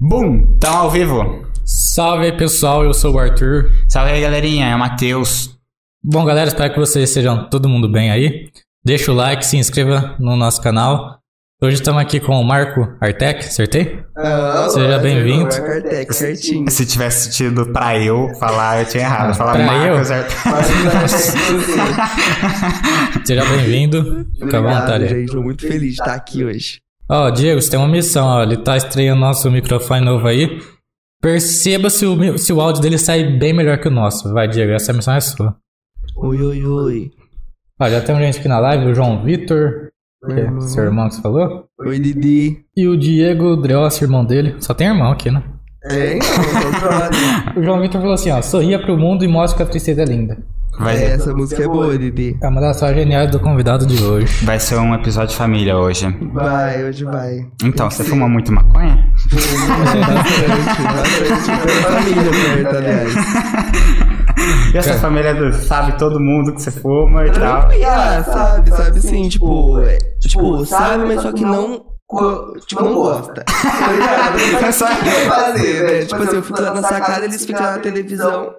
Bum! Tamo ao vivo. Salve aí pessoal, eu sou o Arthur. Salve aí galerinha, é o Matheus. Bom galera, espero que vocês sejam todo mundo bem aí. Deixa o like, se inscreva no nosso canal. Hoje estamos aqui com o Marco Artec, acertei? Ah, Seja bem-vindo. Marco Artec, certinho. Se tivesse tido pra eu falar, eu tinha errado. Falar Pra Marcos eu? Artec. Seja bem-vindo. Fica à Obrigado, vontade. gente. Tô muito feliz de estar aqui hoje. Ó, Diego, você tem uma missão, ó. Ele tá estreando nosso microfone novo aí. Perceba se o, se o áudio dele sai bem melhor que o nosso. Vai, Diego, essa missão é sua. Oi, oi, oi. Ó, já tem gente aqui na live, o João Vitor, que é Irmão. seu irmão que você falou. Oi, Didi. E o Diego Dreossi, irmão dele. Só tem irmão aqui, né? É, então. O João Vitor falou assim, ó. Sorria pro mundo e mostre que a tristeza é linda. Vai, É, Essa música é boa, Didi. É uma das só geniais do convidado de hoje. vai ser um episódio de família hoje. Vai, hoje vai. Então, você fuma muito maconha? Bastante, bastante. Família perto, aliás. E essa família do- sabe todo mundo que você fuma e tal. Ah, sabe, sabe sim, tipo, é, tipo, sabe, mas só que não, co- tipo, não gosta. Tá ligado? É só- fazer, né? Tipo assim, eu fico lá na sacada, eles ficam na televisão.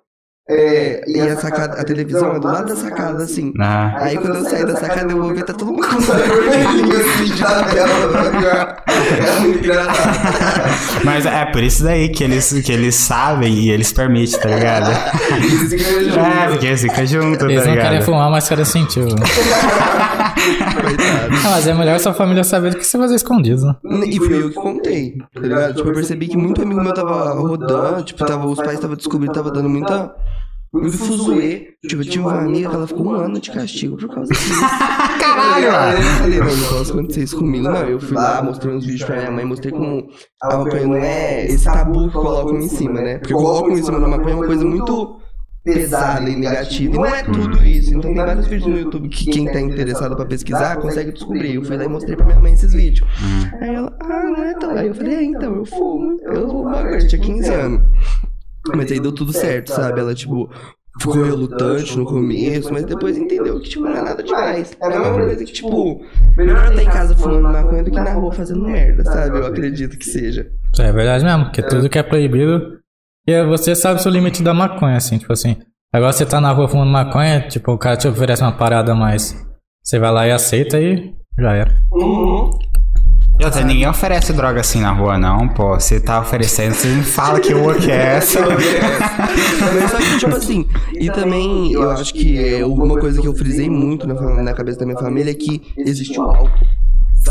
É, e a sacada, a televisão é do lado da sacada, assim. Ah, Aí quando eu sair da sacada, eu vou ver, tá todo mundo com o olho vermelhinho assim, de tabela. É muito engraçado. mas é por isso daí que eles, que eles sabem e eles permitem, tá ligado? Eles ficam juntos. É, porque eles ficam juntos, Eles tá não querem fumar, mas querem sentir. Ah, mas é melhor sua família saber do que você fazer escondido, né? E fui eu que contei, tá ligado? Tipo, eu percebi que muito amigo meu tava rodando, tipo, tava, os pais estavam descobrindo, tava dando muita. Muito fuzuê. Tipo, eu tinha uma amiga que ela ficou um ano de castigo por causa disso. Caralho, mano. Eu falei, não, não posso acontecer isso comigo. Não, eu fui lá, mostrei uns vídeos pra minha mãe, mostrei como a maconha não é esse tabu que colocam em cima, né? Porque colocam em cima da maconha é uma coisa muito pesada e negativa. E não é tudo isso. Então tem vários vídeos no YouTube que quem tá interessado pra pesquisar consegue descobrir. Eu fui lá e mostrei pra minha mãe esses vídeos. Aí ela, ah, não é tão. Aí eu falei, é, então, eu fumo. Eu fumo maconha, tinha 15 anos. Mas aí deu tudo certo, sabe? Ela, tipo, ficou relutante no começo, mas depois entendeu que, tipo, não é nada demais. É a mesma coisa que, tipo, melhor eu estar em casa fumando maconha do que na rua fazendo merda, sabe? Eu acredito que seja. Isso é verdade mesmo, porque tudo que é proibido. E você sabe o seu limite da maconha, assim, tipo assim. Agora você tá na rua fumando maconha, tipo, o cara te oferece uma parada a mais. Você vai lá e aceita e já era. Uhum. Outra, ninguém oferece droga assim na rua, não, pô. Você tá oferecendo, você me fala que rua que é essa. Também só que, tipo assim, e também eu acho que é uma coisa que eu frisei muito na, na cabeça da minha família é que existe o álcool.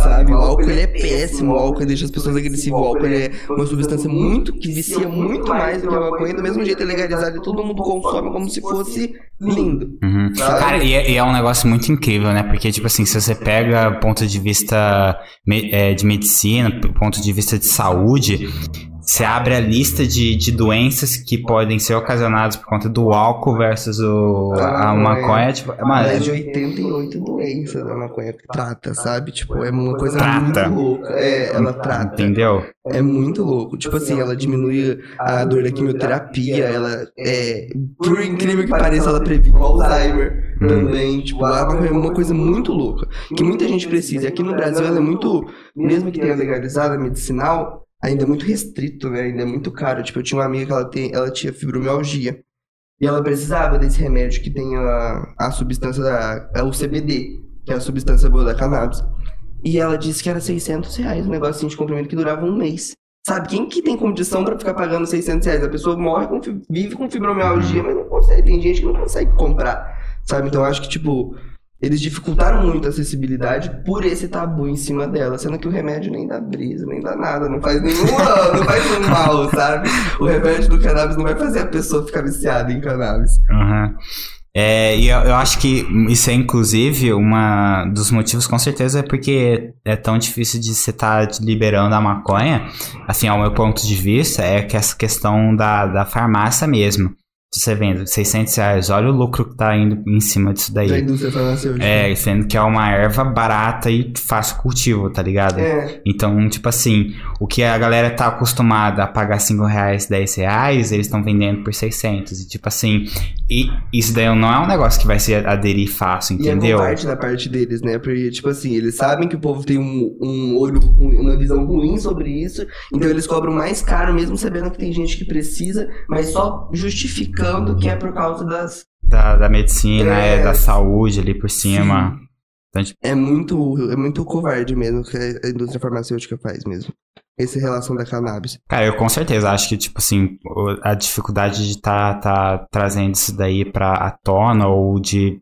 Sabe, o álcool ele é péssimo, o álcool deixa as pessoas agressivas, o álcool ele é uma substância muito que vicia muito mais do que a maconha, do mesmo jeito é legalizado e todo mundo consome como se fosse lindo. Uhum. Cara, e é, e é um negócio muito incrível, né? Porque, tipo assim, se você pega ponto de vista me- é, de medicina, ponto de vista de saúde, você abre a lista de, de doenças que podem ser ocasionadas por conta do álcool versus o, a Ah, maconha. Tipo, mano, Mais de é- 88 doenças a maconha trata, sabe? Tipo, é uma coisa Trata. muito louca. É, ela trata. entendeu? É muito louco. Tipo assim, ela diminui a dor da quimioterapia, ela é. Por incrível que pareça, ela previne o Alzheimer também. Tipo, a maconha é uma coisa muito louca. Que muita gente precisa. E aqui no Brasil ela é muito. Mesmo que tenha legalizado a medicinal, ainda é muito restrito, né? Ainda é muito caro. Tipo, eu tinha uma amiga que ela, tem, ela tinha fibromialgia. E ela precisava desse remédio que tem a, a substância da. É o CBD, que é a substância boa da cannabis. E ela disse que era 600 reais um negocinho de comprimido que durava um mês. Sabe, quem que tem condição pra ficar pagando 600 reais? A pessoa morre, com, vive com fibromialgia, mas não consegue. Tem gente que não consegue comprar, sabe? Então acho que, tipo, eles dificultaram muito a acessibilidade por esse tabu em cima dela. Sendo que o remédio nem dá brisa, nem dá nada, não faz nenhum não faz nenhum mal, sabe? O remédio do cannabis não vai fazer a pessoa ficar viciada em cannabis. Uhum. É, e eu, eu acho que isso é inclusive uma dos motivos, com certeza, é porque é tão difícil de você estar liberando a maconha. Assim, ao meu ponto de vista, é que essa questão da, da farmácia mesmo. Você vendo 600 reais, olha o lucro que tá indo em cima disso daí. Da indústria farmacêutica. É, sendo que é uma erva barata e fácil cultivo, tá ligado? É. Então, tipo assim, o que a galera tá acostumada a pagar 5 reais, 10 reais, eles estão vendendo por 600. E tipo assim, e isso daí não é um negócio que vai se aderir fácil, E é entendeu? parte da parte deles, né? Porque, tipo assim, eles sabem que o povo tem um, um olho, uma visão ruim sobre isso, então eles cobram mais caro, mesmo sabendo que tem gente que precisa, mas só justificando que é por causa das. Da, da medicina, é, É. da saúde ali por cima. Então, tipo, É muito, é muito covarde mesmo que a indústria farmacêutica faz mesmo. Essa relação da cannabis. Cara, eu com certeza acho que, tipo assim, a dificuldade de tá, tá trazendo isso daí pra à tona ou de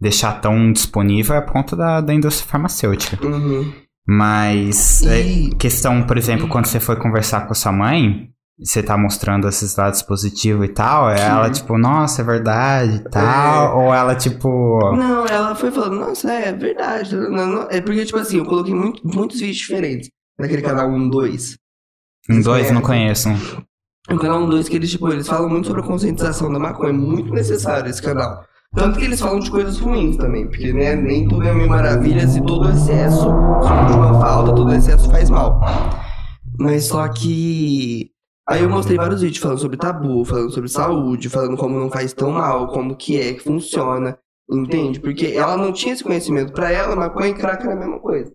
deixar tão disponível é por conta da, da indústria farmacêutica. Uhum. Mas, é, E- questão, por exemplo, quando você foi conversar com a sua mãe, você tá mostrando esses lados positivos e tal, é ela tipo, nossa, é verdade e tal, ou ela tipo. Não, ela foi falando, nossa, é verdade. Não, não- É porque, tipo assim, eu coloquei muito- muitos vídeos diferentes naquele canal 1, 2. Um dois, É. não conheço. O canal 1, 2, que eles, tipo, eles falam muito sobre a conscientização da maconha. É muito necessário esse canal. Tanto que eles falam de coisas ruins também, porque né, nem tudo é mil maravilhas e todo excesso, de uma falta, todo excesso faz mal. Mas só que. Aí eu mostrei vários vídeos falando sobre tabu, falando sobre saúde, falando como não faz tão mal, como que é, que funciona. Entende? Porque ela não tinha esse conhecimento. Pra ela, maconha e crack era a mesma coisa.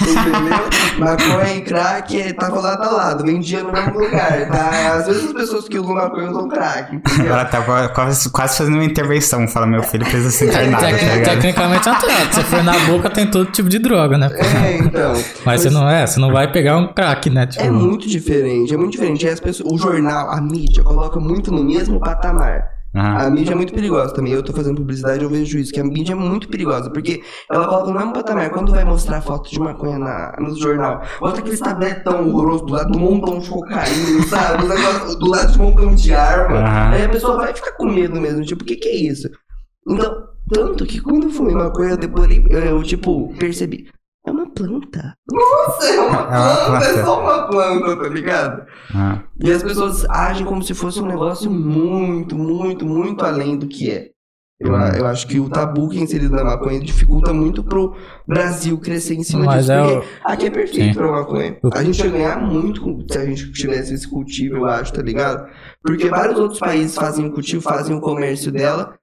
Entendeu? maconha e crack é, tava lado a lado, vendia no mesmo lugar, tá? Às vezes as pessoas que usam maconha usam crack, entendeu? Ela tá qua- quase, quase fazendo uma intervenção. Fala, meu filho precisa ser internado, tá Tec- ligado? Tecnicamente até. Se for na boca, tem todo tipo de droga, né? É, então. Mas você não é, você não vai pegar um crack, né? Tipo, É muito diferente, é muito diferente. As pessoas, o jornal, a mídia, coloca muito no mesmo patamar. Aham. A mídia é muito perigosa também. Eu tô fazendo publicidade, eu vejo isso, que a mídia é muito perigosa, porque ela coloca no mesmo patamar. Quando vai mostrar foto de maconha na, no jornal, bota aquele tabletão horroroso do lado do montão de cocaína, sabe? O negócio do lado de montão de arma. Aham. Aí a pessoa vai ficar com medo mesmo, tipo, o que que é isso? Então, tanto que quando eu fumei maconha, eu deporei, eu, eu, tipo, percebi. É uma planta. Nossa, é uma É uma planta, é só uma planta, tá ligado? aham. E as pessoas agem como se fosse um negócio muito, muito, muito além do que é. Eu, a- eu acho que o tabu que é inserido na maconha dificulta muito pro Brasil crescer em cima Mas disso. é porque o- aqui é perfeito Sim. pra maconha. A gente ia ganhar muito se a gente tivesse esse cultivo, eu acho, tá ligado? Porque vários outros países fazem o cultivo, fazem o comércio dela.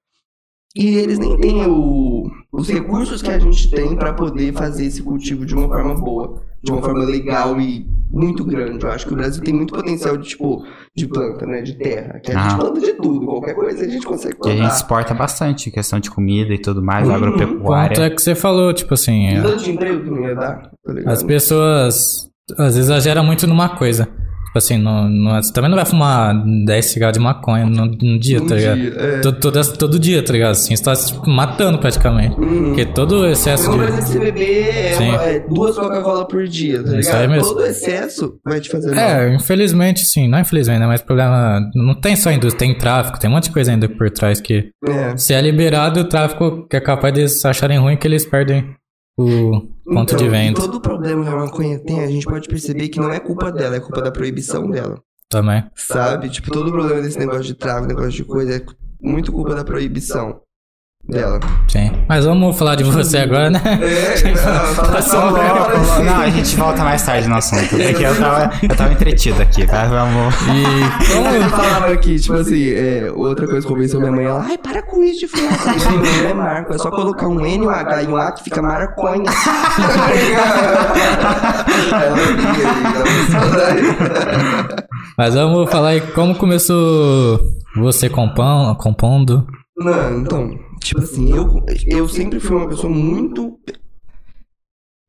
E eles nem têm o- os recursos que a gente tem pra poder fazer esse cultivo de uma forma boa, de uma forma legal e muito grande. Eu acho que o Brasil tem muito potencial de tipo de planta, né, de terra. Que a gente Ah. planta de tudo, qualquer coisa a gente consegue E a gente plantar. exporta bastante, questão de comida e tudo mais, Uhum. Quanto agropecuária. é que você falou, tipo assim, E é, tanto de emprego que não ia dar, tá as pessoas às vezes exageram muito numa coisa. Tipo assim, não, não- você também não vai fumar 10 cigarros de maconha no, no dia, Um tá ligado? dia, é. Todo, todo, todo dia, tá ligado? Assim, você tá se matando praticamente. Uhum. Porque todo o excesso de. precisa você beber é, uma- é, duas Coca-Cola por dia, tá Isso ligado? aí mesmo. Todo excesso vai te fazer mal. É, infelizmente, sim. Não infelizmente, né? Mas o problema. Não tem só indústria, tem tráfico, tem um monte de coisa ainda por trás que. É. Se é liberado, o tráfico que é capaz de eles acharem ruim que eles perdem o ponto Então, de venda todo o problema que a maconha tem, a gente pode perceber que não é culpa dela, é culpa da proibição dela. também. Sabe? Tipo, todo o problema desse negócio de tráfico, negócio de coisa, é muito culpa da proibição dela. Sim. Mas vamos falar de você agora, né? É, não, Passou fala- mal. fala- fala- Não, a gente volta mais tarde no assunto. Porque eu tava, eu tava entretido aqui, tá? Vamos. E Como eu falava aqui, tipo assim, é, outra coisa que convenceu minha mãe, ela, ai, para com isso de falar assim, meu nome é Marco, é só colocar um N, um H e um A que fica Marconha. Mas vamos falar aí como começou você compão, compondo. Não, então, tipo assim, eu, eu sempre fui uma pessoa muito.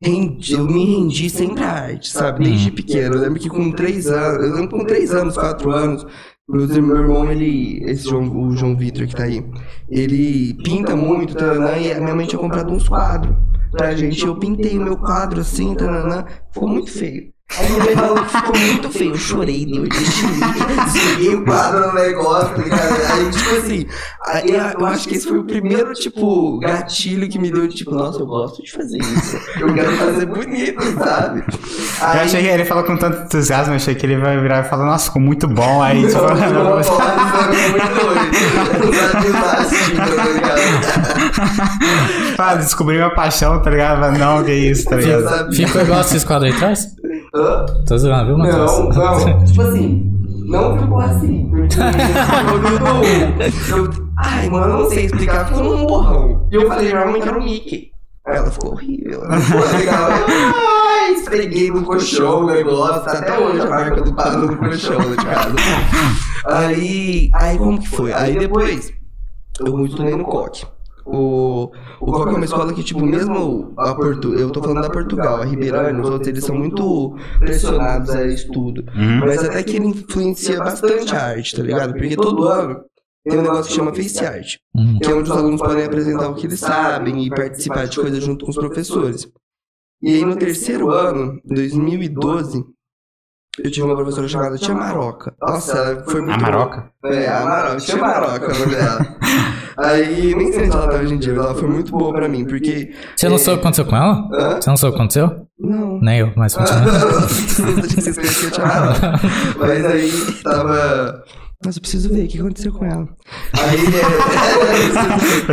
Rendi, eu me rendi sempre à arte, sabe? Desde pequeno. Eu lembro que com três anos, eu lembro que com três anos, quatro anos, meu irmão, ele. Esse João, o João Vitor que tá aí, ele pinta muito, tananã, e a minha mãe tinha comprado uns quadros pra gente. Eu pintei o meu quadro assim, tananã, ficou muito feio. Aí ele falou que ficou muito feio. Eu chorei, deu de desliguei o quadro no negócio, tá ligado? Aí, tipo assim, aí eu, eu acho que esse foi o primeiro, tipo, gatilho que me deu de tipo, nossa, eu gosto de fazer isso. Eu quero fazer bonito, sabe? Eu achei que ele falou com tanto entusiasmo, eu achei que ele vai virar e falar, nossa, ficou muito bom. Aí, tipo, Não, não, não, vou- não, isso muito doido. Tá ligado? Ah, descobri minha paixão, tá ligado? Não, que isso, tá ligado? Ficou igual esses quadros aí atrás? Hã? Tô zoando, viu, Matheus? Não, não. Tipo assim, não ficou assim. Porque eu, eu, ai, mano, eu não sei explicar. Ficou um borrão. E eu falei, realmente que era o Mickey. Aí ela ficou horrível. Ela ficou legal. Ai, esfreguei no colchão o negócio. Tá até hoje a marca do pano no colchão lá de casa. Aí, aí como que foi? Aí depois, eu estudei no COC. O, o COC é uma escola que, tipo, mesmo a Portu, eu tô falando da Portugal, a Ribeirão, os outros, eles são muito pressionados a estudo. Uhum. Mas até que ele influencia bastante a arte, tá ligado? Porque todo ano tem um negócio que chama Face Art, Hum. que é onde os alunos podem apresentar o que eles sabem e participar de coisas junto com os professores. E aí no terceiro ano, 2012, eu tive uma professora chamada Tia Maroca. Nossa, ela foi muito A Maroca? é, a Maroca, Tia Maroca, o nome dela. Aí, nem sei onde ela tá hoje em dia, mas ela foi muito boa pra mim, porque. Você não soube o que aconteceu com ela? Hã? Você não soube o que aconteceu? Não. Nem eu, mas continua. Mas aí tava. Mas eu preciso ver o que aconteceu com ela. Aí.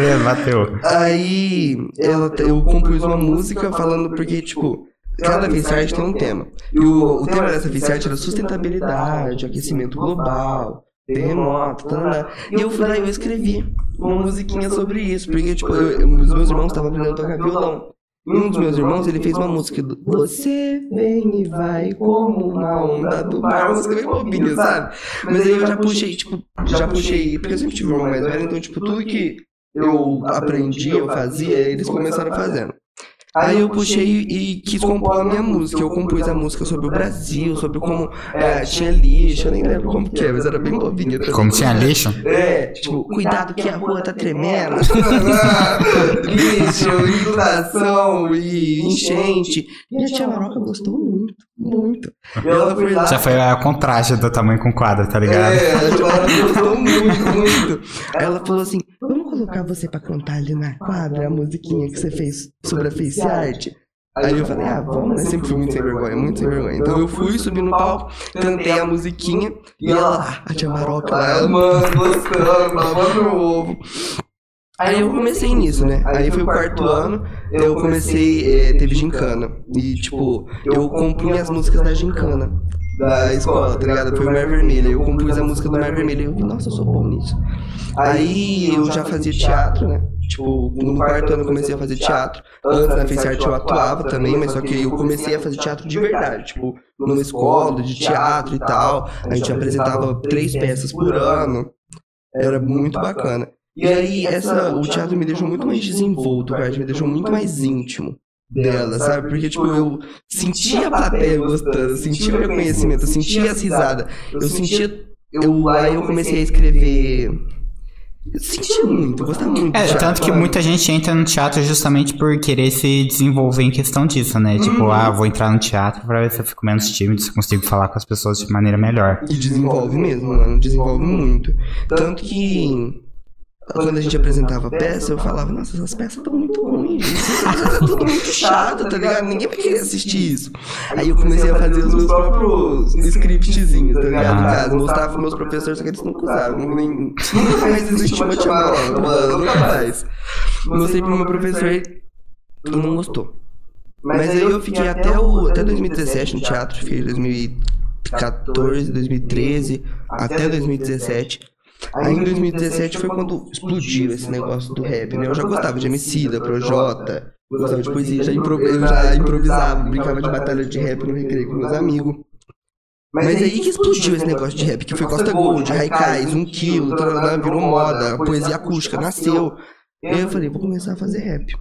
é, Bateu. Aí ela, eu compus uma música falando porque, tipo, cada art tem um tema. E o, o tema dessa face art era sustentabilidade, aquecimento global, terremoto, tanana. E eu fui lá e eu escrevi uma musiquinha sobre isso, porque, tipo, eu- os meus irmãos estavam aprendendo a tocar violão. E um dos meus irmãos, ele fez uma música do Você vem e vai como uma onda do mar, uma música bem bobinha, sabe? Mas aí eu já puxei, tipo, já puxei, porque eu sempre tive um irmão mais velho, então, tipo, tudo que eu aprendi, eu fazia, eles começaram fazendo. Aí eu puxei e quis compor a minha música. Eu compus a música sobre o Brasil, sobre como é, tinha lixo, eu nem lembro como que é, mas era bem bobinha. também. Como tinha lixo? É, tipo, cuidado que a rua tá tremendo. lixo, inundação e enchente. E a tia Maroca gostou muito, muito. E ela foi lá. Já foi a contraste do tamanho com o quadro, tá ligado? É, a tia Maroca gostou muito, muito. Aí ela falou assim: colocar você pra cantar ali na quadra a musiquinha que você fez sobre a face art. Aí eu falei, ah, vamos, né? Sempre fui muito sem vergonha, muito sem vergonha. Então eu fui, subi no palco, cantei a musiquinha e ela lá, a tia Maroca lá, ela, mano, gostando, lavando meu ovo. Aí eu comecei nisso, né? Aí foi o quarto ano, eu comecei, é, teve gincana. E, tipo, eu compunha as músicas da gincana da escola, tá ligado? Foi o Mar Vermelho. Eu compus a música do Mar Vermelho eu nossa, eu sou bom nisso. Aí eu já fazia teatro, né? Tipo, no quarto ano eu comecei a fazer teatro. Antes na Face Art eu atuava também, mas só que eu comecei a fazer teatro de verdade. Tipo, numa escola de teatro e tal. A gente apresentava três peças por ano. Era muito bacana. E aí, essa, o teatro me deixou muito mais desenvolto, cara. Me deixou muito mais íntimo dela, sabe? Porque, tipo, eu sentia a plateia gostando, eu sentia o reconhecimento, eu sentia as risadas. Eu sentia. Eu, aí eu comecei a escrever. Eu sentia muito, eu gostava muito. É, tanto que muita gente entra no teatro justamente por querer se desenvolver em questão disso, né? Tipo, Uhum. ah, vou entrar no teatro pra ver se eu fico menos tímido, se eu consigo falar com as pessoas de maneira melhor. E desenvolve mesmo, mano. Desenvolve muito. Tanto que quando a gente apresentava peça, eu falava, nossa, essas peças estão muito ruins. Isso é tudo muito chato, tá ligado? Ninguém vai querer assistir isso. Aí eu comecei a fazer os meus próprios scriptzinhos, tá ligado? No caso, mostrava pros meus professores, só que eles nunca usaram. Nem, nunca mais existiu uma chamada, mano, nunca mais. Mostrei pro meu professor e não gostou. Mas aí eu fiquei até, o, até 2017 no teatro, fiquei em 2014, 2013, até 2017. Aí em 2017 foi quando explodiu esse negócio do rap, né? Eu já gostava de MC, da Projota, gostava de poesia, já eu já improvisava, brincava de batalha de rap no recreio com meus amigos. Mas aí que explodiu esse negócio de rap, que foi Costa Gold, Raikais, um quilo, tarará, virou moda, poesia acústica, nasceu. E aí eu falei, vou começar a fazer rap.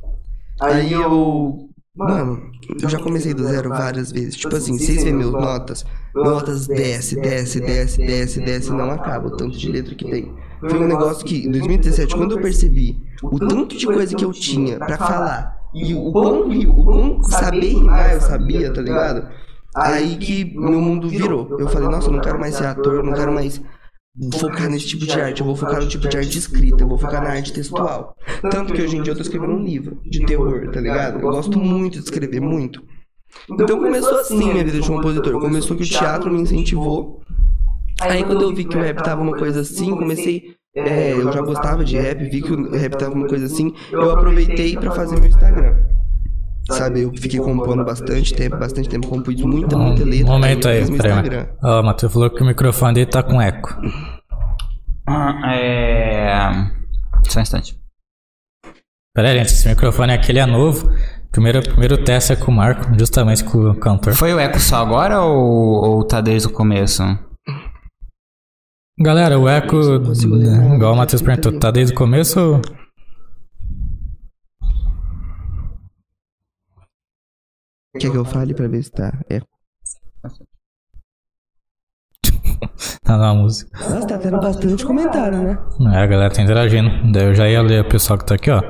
Aí eu. Mano, eu já comecei do zero várias vezes. Tipo assim, vocês veem meus notas, notas desce, desce, desce, desce, desce, não acaba o tanto de letra que tem. Foi um negócio que, em 2017, quando eu percebi o tanto de coisa que eu tinha pra falar, e o quão, o quão saber rimar eu sabia, tá ligado? Aí que meu mundo virou. Eu falei, nossa, eu não quero mais ser ator, eu não quero mais focar nesse tipo de arte, eu vou focar no tipo de arte escrita, eu vou focar na arte textual. Tanto que hoje em dia eu tô escrevendo um livro de terror, tá ligado? Eu gosto muito de escrever, muito. Então começou assim minha vida de compositor. Começou que o teatro me incentivou. Aí quando eu vi que o rap tava uma coisa assim, comecei. É, eu já gostava de rap, vi que o rap tava uma coisa assim, eu aproveitei pra fazer meu Instagram. Sabe, eu fiquei compondo bastante tempo, bastante tempo, compus muita, muita letra. Um momento aí, peraí. Ó, o Matheus falou que o microfone dele tá com eco. Ah, é. Só um instante. Pera aí, gente, esse microfone aqui ele é novo. Primeiro, primeiro teste é com o Marco, justamente com o cantor. Foi o eco só agora ou, ou tá desde o começo? Galera, o eco, igual o Matheus perguntou, tá desde o começo ou... Quer que eu fale pra ver se tá? É. tá na música? Nossa, tá tendo bastante comentário, né? É, a galera tá interagindo. Daí eu já ia ler o pessoal que tá aqui, ó.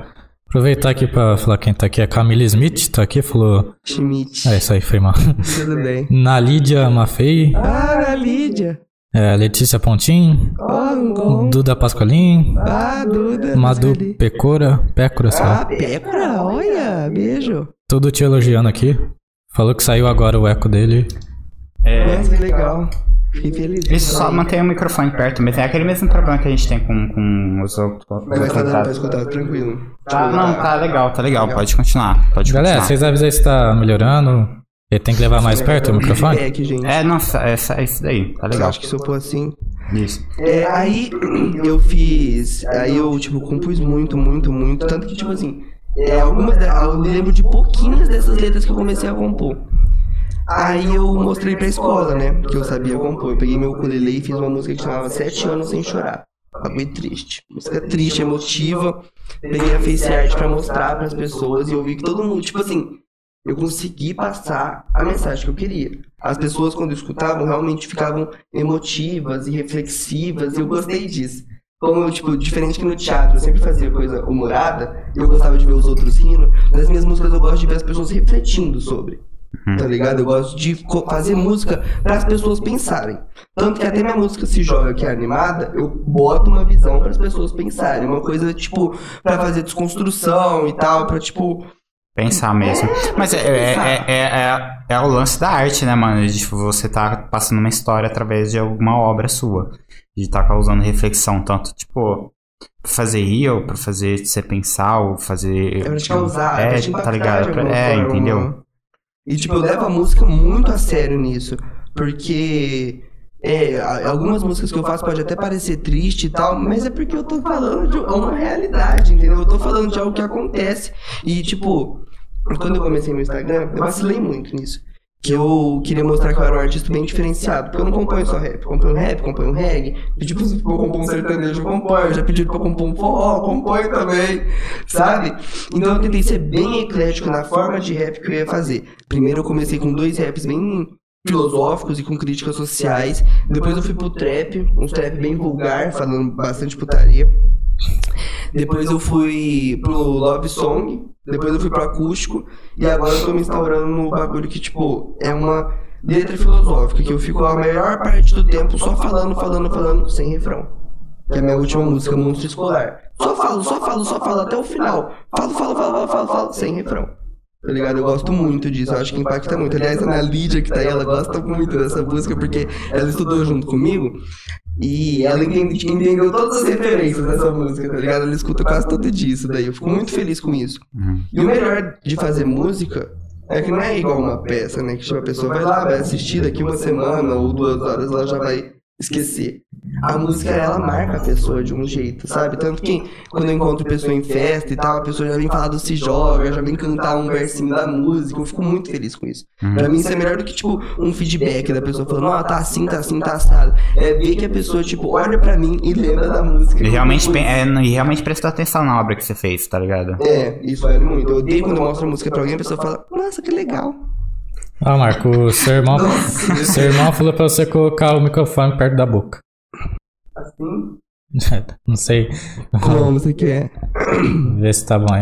Aproveitar aqui pra falar quem tá aqui. A Camila Smith tá aqui, falou... Schmidt. É, isso aí, foi mal. Tudo bem. Na Lídia Mafei, Ah, a Lídia. é, Letícia Pontin, gol. Duda Pascolim, Ah, Duda. Madu. Pecora, Pécora, sei Ah, lá. Pécora, olha, beijo. Tudo te elogiando aqui. Falou que saiu agora o eco dele. É. Nossa, que legal. Isso só mantém o microfone perto, mas é aquele mesmo problema que a gente tem com, com os outros. Mas vai tá dando pra escutar, tranquilo. Tá, não, tá legal, tá legal. Pode continuar. Pode Galera, continuar. vocês avisam se tá melhorando. Ele tem que levar mais perto o microfone? Feedback, gente. É, não, é, é isso daí. Tá Eu legal. acho que se eu pôr assim. Isso. É, aí eu fiz. Aí eu, tipo, compus muito, muito, muito. Tanto que, tipo assim, é, algumas. Eu lembro de pouquinhas dessas letras que eu comecei a compor. Aí eu mostrei pra escola, né? Que eu sabia compor. Eu peguei meu ukulele e fiz uma música que chamava Sete Anos Sem Chorar. Bagulho triste. Música triste, emotiva. Peguei a face art pra mostrar pras pessoas e eu vi que todo mundo, tipo assim, eu consegui passar a mensagem que eu queria. As pessoas, quando escutavam, realmente ficavam emotivas e reflexivas, e eu gostei disso. Como, tipo, diferente que no teatro eu sempre fazia coisa humorada, e eu gostava de ver os outros rindo, nas minhas músicas eu gosto de ver as pessoas refletindo sobre. Tá ligado? Eu gosto de fazer música para as pessoas pensarem. Tanto que até minha música se joga que é animada, eu boto uma visão para as pessoas pensarem. Uma coisa, tipo, para fazer desconstrução e tal, pra, tipo, Pensar mesmo. Mas é, é, é, é, é- é o lance da arte, né, mano? De tipo, você tá passando uma história através de alguma obra sua. De tá causando reflexão, tanto, tipo, pra fazer rir ou pra fazer você pensar ou fazer. É pra te causar, é É, pra tá ligado? É, entendeu? E tipo, eu levo a música muito a sério nisso. Porque é, algumas músicas que eu faço pode até parecer triste e tal, mas é porque eu tô falando de uma realidade, entendeu? Eu tô falando de algo que acontece. E tipo, quando eu comecei meu Instagram, eu vacilei muito nisso. Que eu queria mostrar que eu era um artista bem diferenciado. Porque eu não componho só rap. Componho rap, componho reggae. Pedi pra eu compor um sertanejo, eu componho. Já pediram pra eu compor um forró, componho também. Sabe? Então eu tentei ser bem eclético na forma de rap que eu ia fazer. Primeiro eu comecei com dois raps bem filosóficos e com críticas sociais. Depois eu fui pro trap, um trap bem vulgar, falando bastante putaria. Depois eu fui pro Love Song, depois eu fui pro acústico, e agora eu tô me instaurando no bagulho que, tipo, é uma letra filosófica, que eu fico a maior parte do tempo só falando, falando, falando, sem refrão. Que é a minha última música, Monstro Escolar. Só falo, só falo, só falo até o final. Falo, falo, falo, falo, falo, falo sem refrão. Tá ligado? Eu gosto muito disso, eu acho que impacta muito. Aliás, a Ana Lídia, que tá aí, ela gosta muito dessa música, porque ela estudou junto comigo. E ela entende- entendeu todas as referências dessa música, tá ligado? Ela escuta quase todo dia isso daí. Eu fico muito feliz com isso. Uhum. E o melhor de fazer música é que não é igual uma peça, né? Que tipo, a pessoa vai lá, vai assistir daqui uma semana ou duas horas, ela já vai esquecer. A música, ela marca a pessoa de um jeito, sabe? Tanto que quando eu encontro pessoa em festa e tal, a pessoa já vem falar do Se Joga, já vem cantar um versinho da música. Eu fico muito feliz com isso. Pra mim isso é melhor do que, tipo, um feedback da pessoa falando, ó, tá assim, tá assim, tá assado. É ver que a pessoa, tipo, olha pra mim e lembra da música. E realmente, pe- é, e realmente prestou atenção na obra que você fez, tá ligado? É, isso vale muito. Eu odeio quando eu mostro a música pra alguém a pessoa fala, nossa, que legal. Ó, Marco, o seu irmão, Nossa. seu irmão falou pra você colocar o microfone perto da boca. Assim? Não sei. Como você quer? Vê se tá bom aí.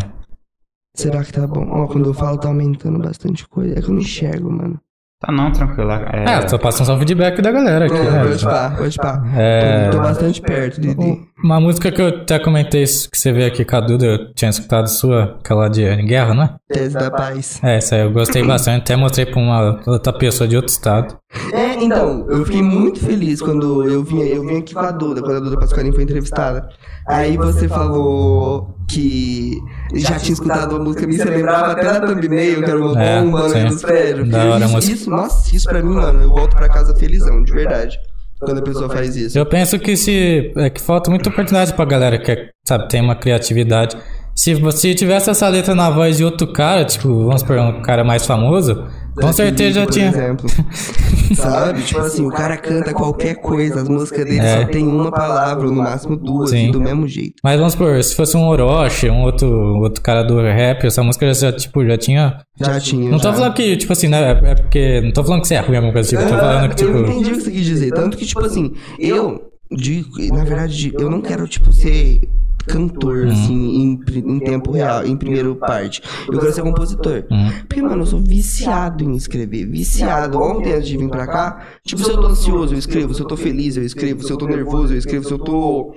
Será que tá bom? Ó, quando eu falo tá aumentando bastante coisa. É que eu não enxergo, mano. Tá não, tranquilo. É, É, tô passando só o feedback da galera aqui, É, né? pode pá, pode pá. É. Tô, tô bastante perto, Didi. Uma música que eu até comentei que você vê aqui com a Duda, eu tinha escutado sua, aquela de Guerra, né? Tese da paz. É, essa aí eu gostei bastante, até mostrei pra uma outra pessoa de outro estado. É, então, eu fiquei muito feliz quando eu vim, eu vim aqui com a Duda, quando a Duda Pasqualini foi entrevistada. Aí você falou que já tinha escutado a música, me você lembrava até da thumbnail, que era uma É, bomba né, dos prédios. Da hora a isso, música. isso, nossa, isso pra mim, mano, eu volto pra casa felizão, de verdade. Quando a pessoa faz isso. Eu penso que se. É que falta muita oportunidade pra galera que, é, sabe, tem uma criatividade. Se você tivesse essa letra na voz de outro cara, tipo, vamos supor, um cara mais famoso, com certeza já tinha. exemplo. Sabe? Tipo assim, o cara canta qualquer coisa, as músicas dele É. só tem uma palavra, no máximo duas, Sim. do mesmo jeito. Mas vamos supor, se fosse um Orochi, um outro, outro cara do rap, essa música já, tipo, já tinha. Já tinha. Não tô já. falando que, tipo assim, né? É porque. Não tô falando que você é ruim, alguma coisa tipo. Tô falando que, Eu tipo. entendi o que você quis dizer. Tanto que, tipo assim, eu digo, na verdade, eu não quero, tipo, ser cantor, Uhum. assim, em, em tempo real, em primeiro parte. Eu quero ser compositor. Hum. Porque, mano, eu sou viciado em escrever. Viciado. Ontem, antes de vir pra cá, tipo, se eu tô ansioso, eu escrevo. Se eu tô feliz, eu escrevo. Se eu tô nervoso, eu escrevo. Se eu tô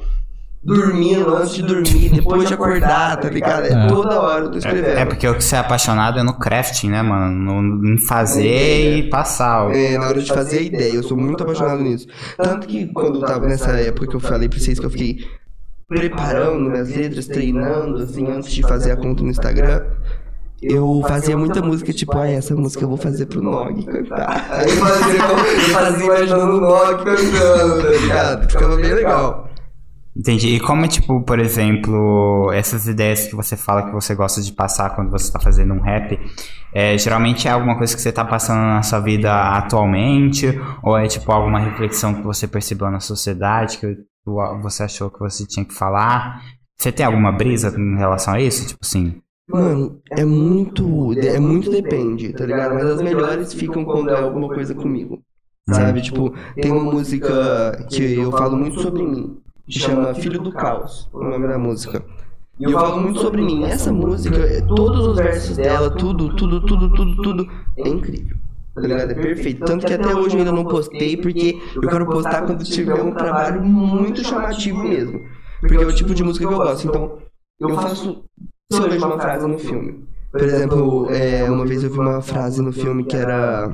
dormindo, antes de dormir, depois de acordar, tá ligado? É É. toda hora eu tô escrevendo. é porque o que você é apaixonado é no crafting, né, mano? No, em fazer e passar. o- É, na hora de fazer a ideia, eu sou muito apaixonado nisso. Tanto que quando eu tava nessa época que eu falei pra vocês que eu fiquei preparando minhas letras, treinando, assim, antes de fazer a conta no Instagram, eu fazia muita música, tipo, ah, essa música eu vou fazer pro Nog cantar. Aí eu fazia, eu fazia imaginando o Nog cantando, tá ligado? Ficava bem legal. Entendi. E como é, tipo, por exemplo, essas ideias que você fala que você gosta de passar quando você tá fazendo um rap, é, geralmente é alguma coisa que você tá passando na sua vida atualmente? Ou é, tipo, alguma reflexão que você percebeu na sociedade que você achou que você tinha que falar? Você tem alguma brisa em relação a isso? Tipo assim. Mano, é muito. É muito depende, tá ligado? Mas as melhores ficam quando é alguma coisa comigo. Sabe? Tipo, tem uma música que eu falo muito sobre mim. Chama Filho do Caos, o nome da música. E eu falo muito sobre mim. Essa música, todos os versos dela, tudo, tudo, tudo, tudo, tudo, é incrível. Tá ligado? É perfeito. Tanto que até hoje eu ainda não postei, porque eu quero postar quando tiver um trabalho muito chamativo mesmo. Porque é o tipo de música que eu gosto. Então, eu faço. Se eu vejo uma frase no filme. Por exemplo, é, uma vez eu vi uma frase no filme que era.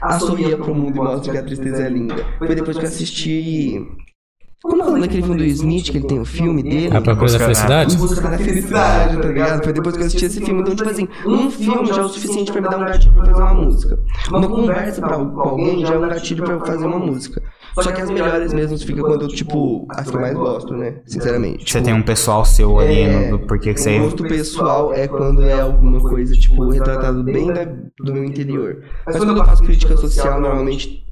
A sorria pro mundo e mostra que a tristeza é linda. Foi depois que eu assisti. Como falando daquele filme do Smith, que ele tem o filme dele? A procura da Busca- felicidade? Busca da felicidade, tá ligado? Foi depois que eu assisti esse filme. Então, tipo assim, um filme já é o suficiente pra me dar um gatilho pra fazer uma música. Uma conversa pra, com alguém já é um gatilho pra eu fazer uma música. Só que as melhores mesmo ficam quando eu, tipo, as que eu mais gosto, né? Sinceramente. Você Tipo, tem um pessoal seu ali é, no, do porquê que o você. gosto pessoal é quando é alguma coisa, tipo, retratado bem da- do meu interior. Mas quando eu faço crítica social, normalmente.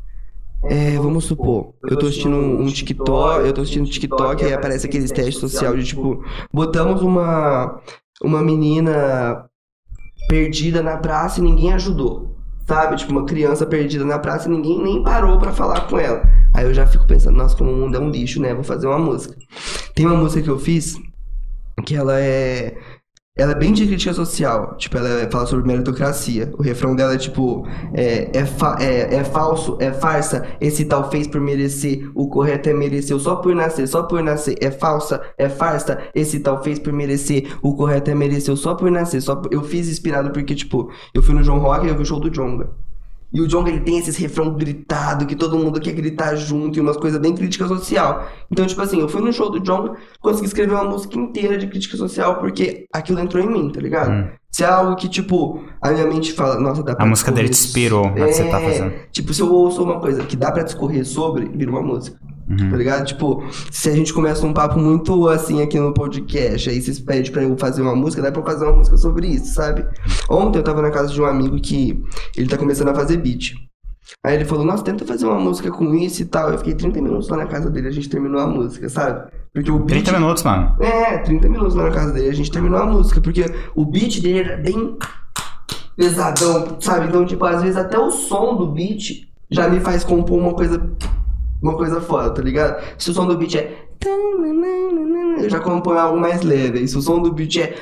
É, vamos supor, eu tô assistindo um, TikTok, eu tô assistindo TikTok e aí aparece aqueles testes social de tipo, botamos uma uma menina perdida na praça e ninguém ajudou. Sabe? Tipo, uma criança perdida na praça e ninguém nem parou pra falar com ela. Aí eu já fico pensando, nossa, como o mundo é um lixo, né? Vou fazer uma música. Tem uma música que eu fiz que ela é. Ela é bem de crítica social. Tipo, ela fala sobre meritocracia. O refrão dela é tipo: é, é, fa- é, é falso, é farsa. Esse tal fez por merecer. O correto é mereceu só por nascer, só por nascer. É falsa, é farsa. Esse tal fez por merecer. O correto é mereceu só por nascer. Só por- Eu fiz inspirado porque, tipo, eu fui no João Rock e eu vi o show do Jonga. E o Jonga ele tem esses refrão gritado que todo mundo quer gritar junto e umas coisas bem crítica social. Então, tipo assim, eu fui no show do Jonga, consegui escrever uma música inteira de crítica social porque aquilo entrou em mim, tá ligado? Hum. Se é algo que, tipo, a minha mente fala, nossa, dá pra A música dele te inspirou na que você tá É, fazendo. Tipo, se eu ouço uma coisa que dá pra discorrer sobre, vira uma música. Uhum. Tá ligado? Tipo, se a gente começa um papo muito assim aqui no podcast, aí vocês pedem pra eu fazer uma música, dá pra eu fazer uma música sobre isso, sabe? Ontem eu tava na casa de um amigo que ele tá começando a fazer beat. Aí ele falou, nossa, tenta fazer uma música com isso e tal. Eu fiquei 30 minutos lá na casa dele, a gente terminou a música, sabe? Porque o beat. 30 minutos, mano. É, 30 minutos lá na casa dele, a gente terminou a música, porque o beat dele era bem pesadão, sabe? Então, tipo, às vezes até o som do beat já me faz compor uma coisa uma coisa foda, tá ligado? Se o som do beat é eu já componho algo mais leve. E se o som do beat é.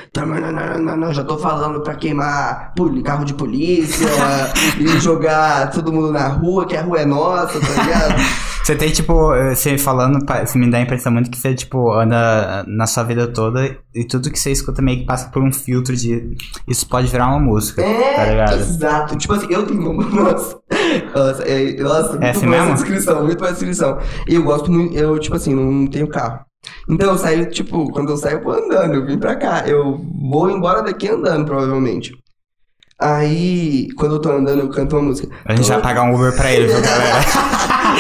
Já tô falando pra queimar carro de polícia e jogar todo mundo na rua, que a rua é nossa, tá ligado? Você tem, tipo, você falando, você me dá a impressão muito que você, tipo, anda na sua vida toda e tudo que você escuta meio que passa por um filtro de. Isso pode virar uma música, tá É, ligado? exato. Tipo assim, eu tenho uma. Nossa, nossa, é, nossa muito assim mesmo? descrição, muito boa descrição. E eu gosto muito, eu, tipo assim, não tenho carro. Então eu saio, tipo, quando eu saio, eu vou andando, eu vim pra cá. Eu vou embora daqui andando, provavelmente. Aí, quando eu tô andando, eu canto uma música. A gente vai pagar um Uber pra ele, viu, galera?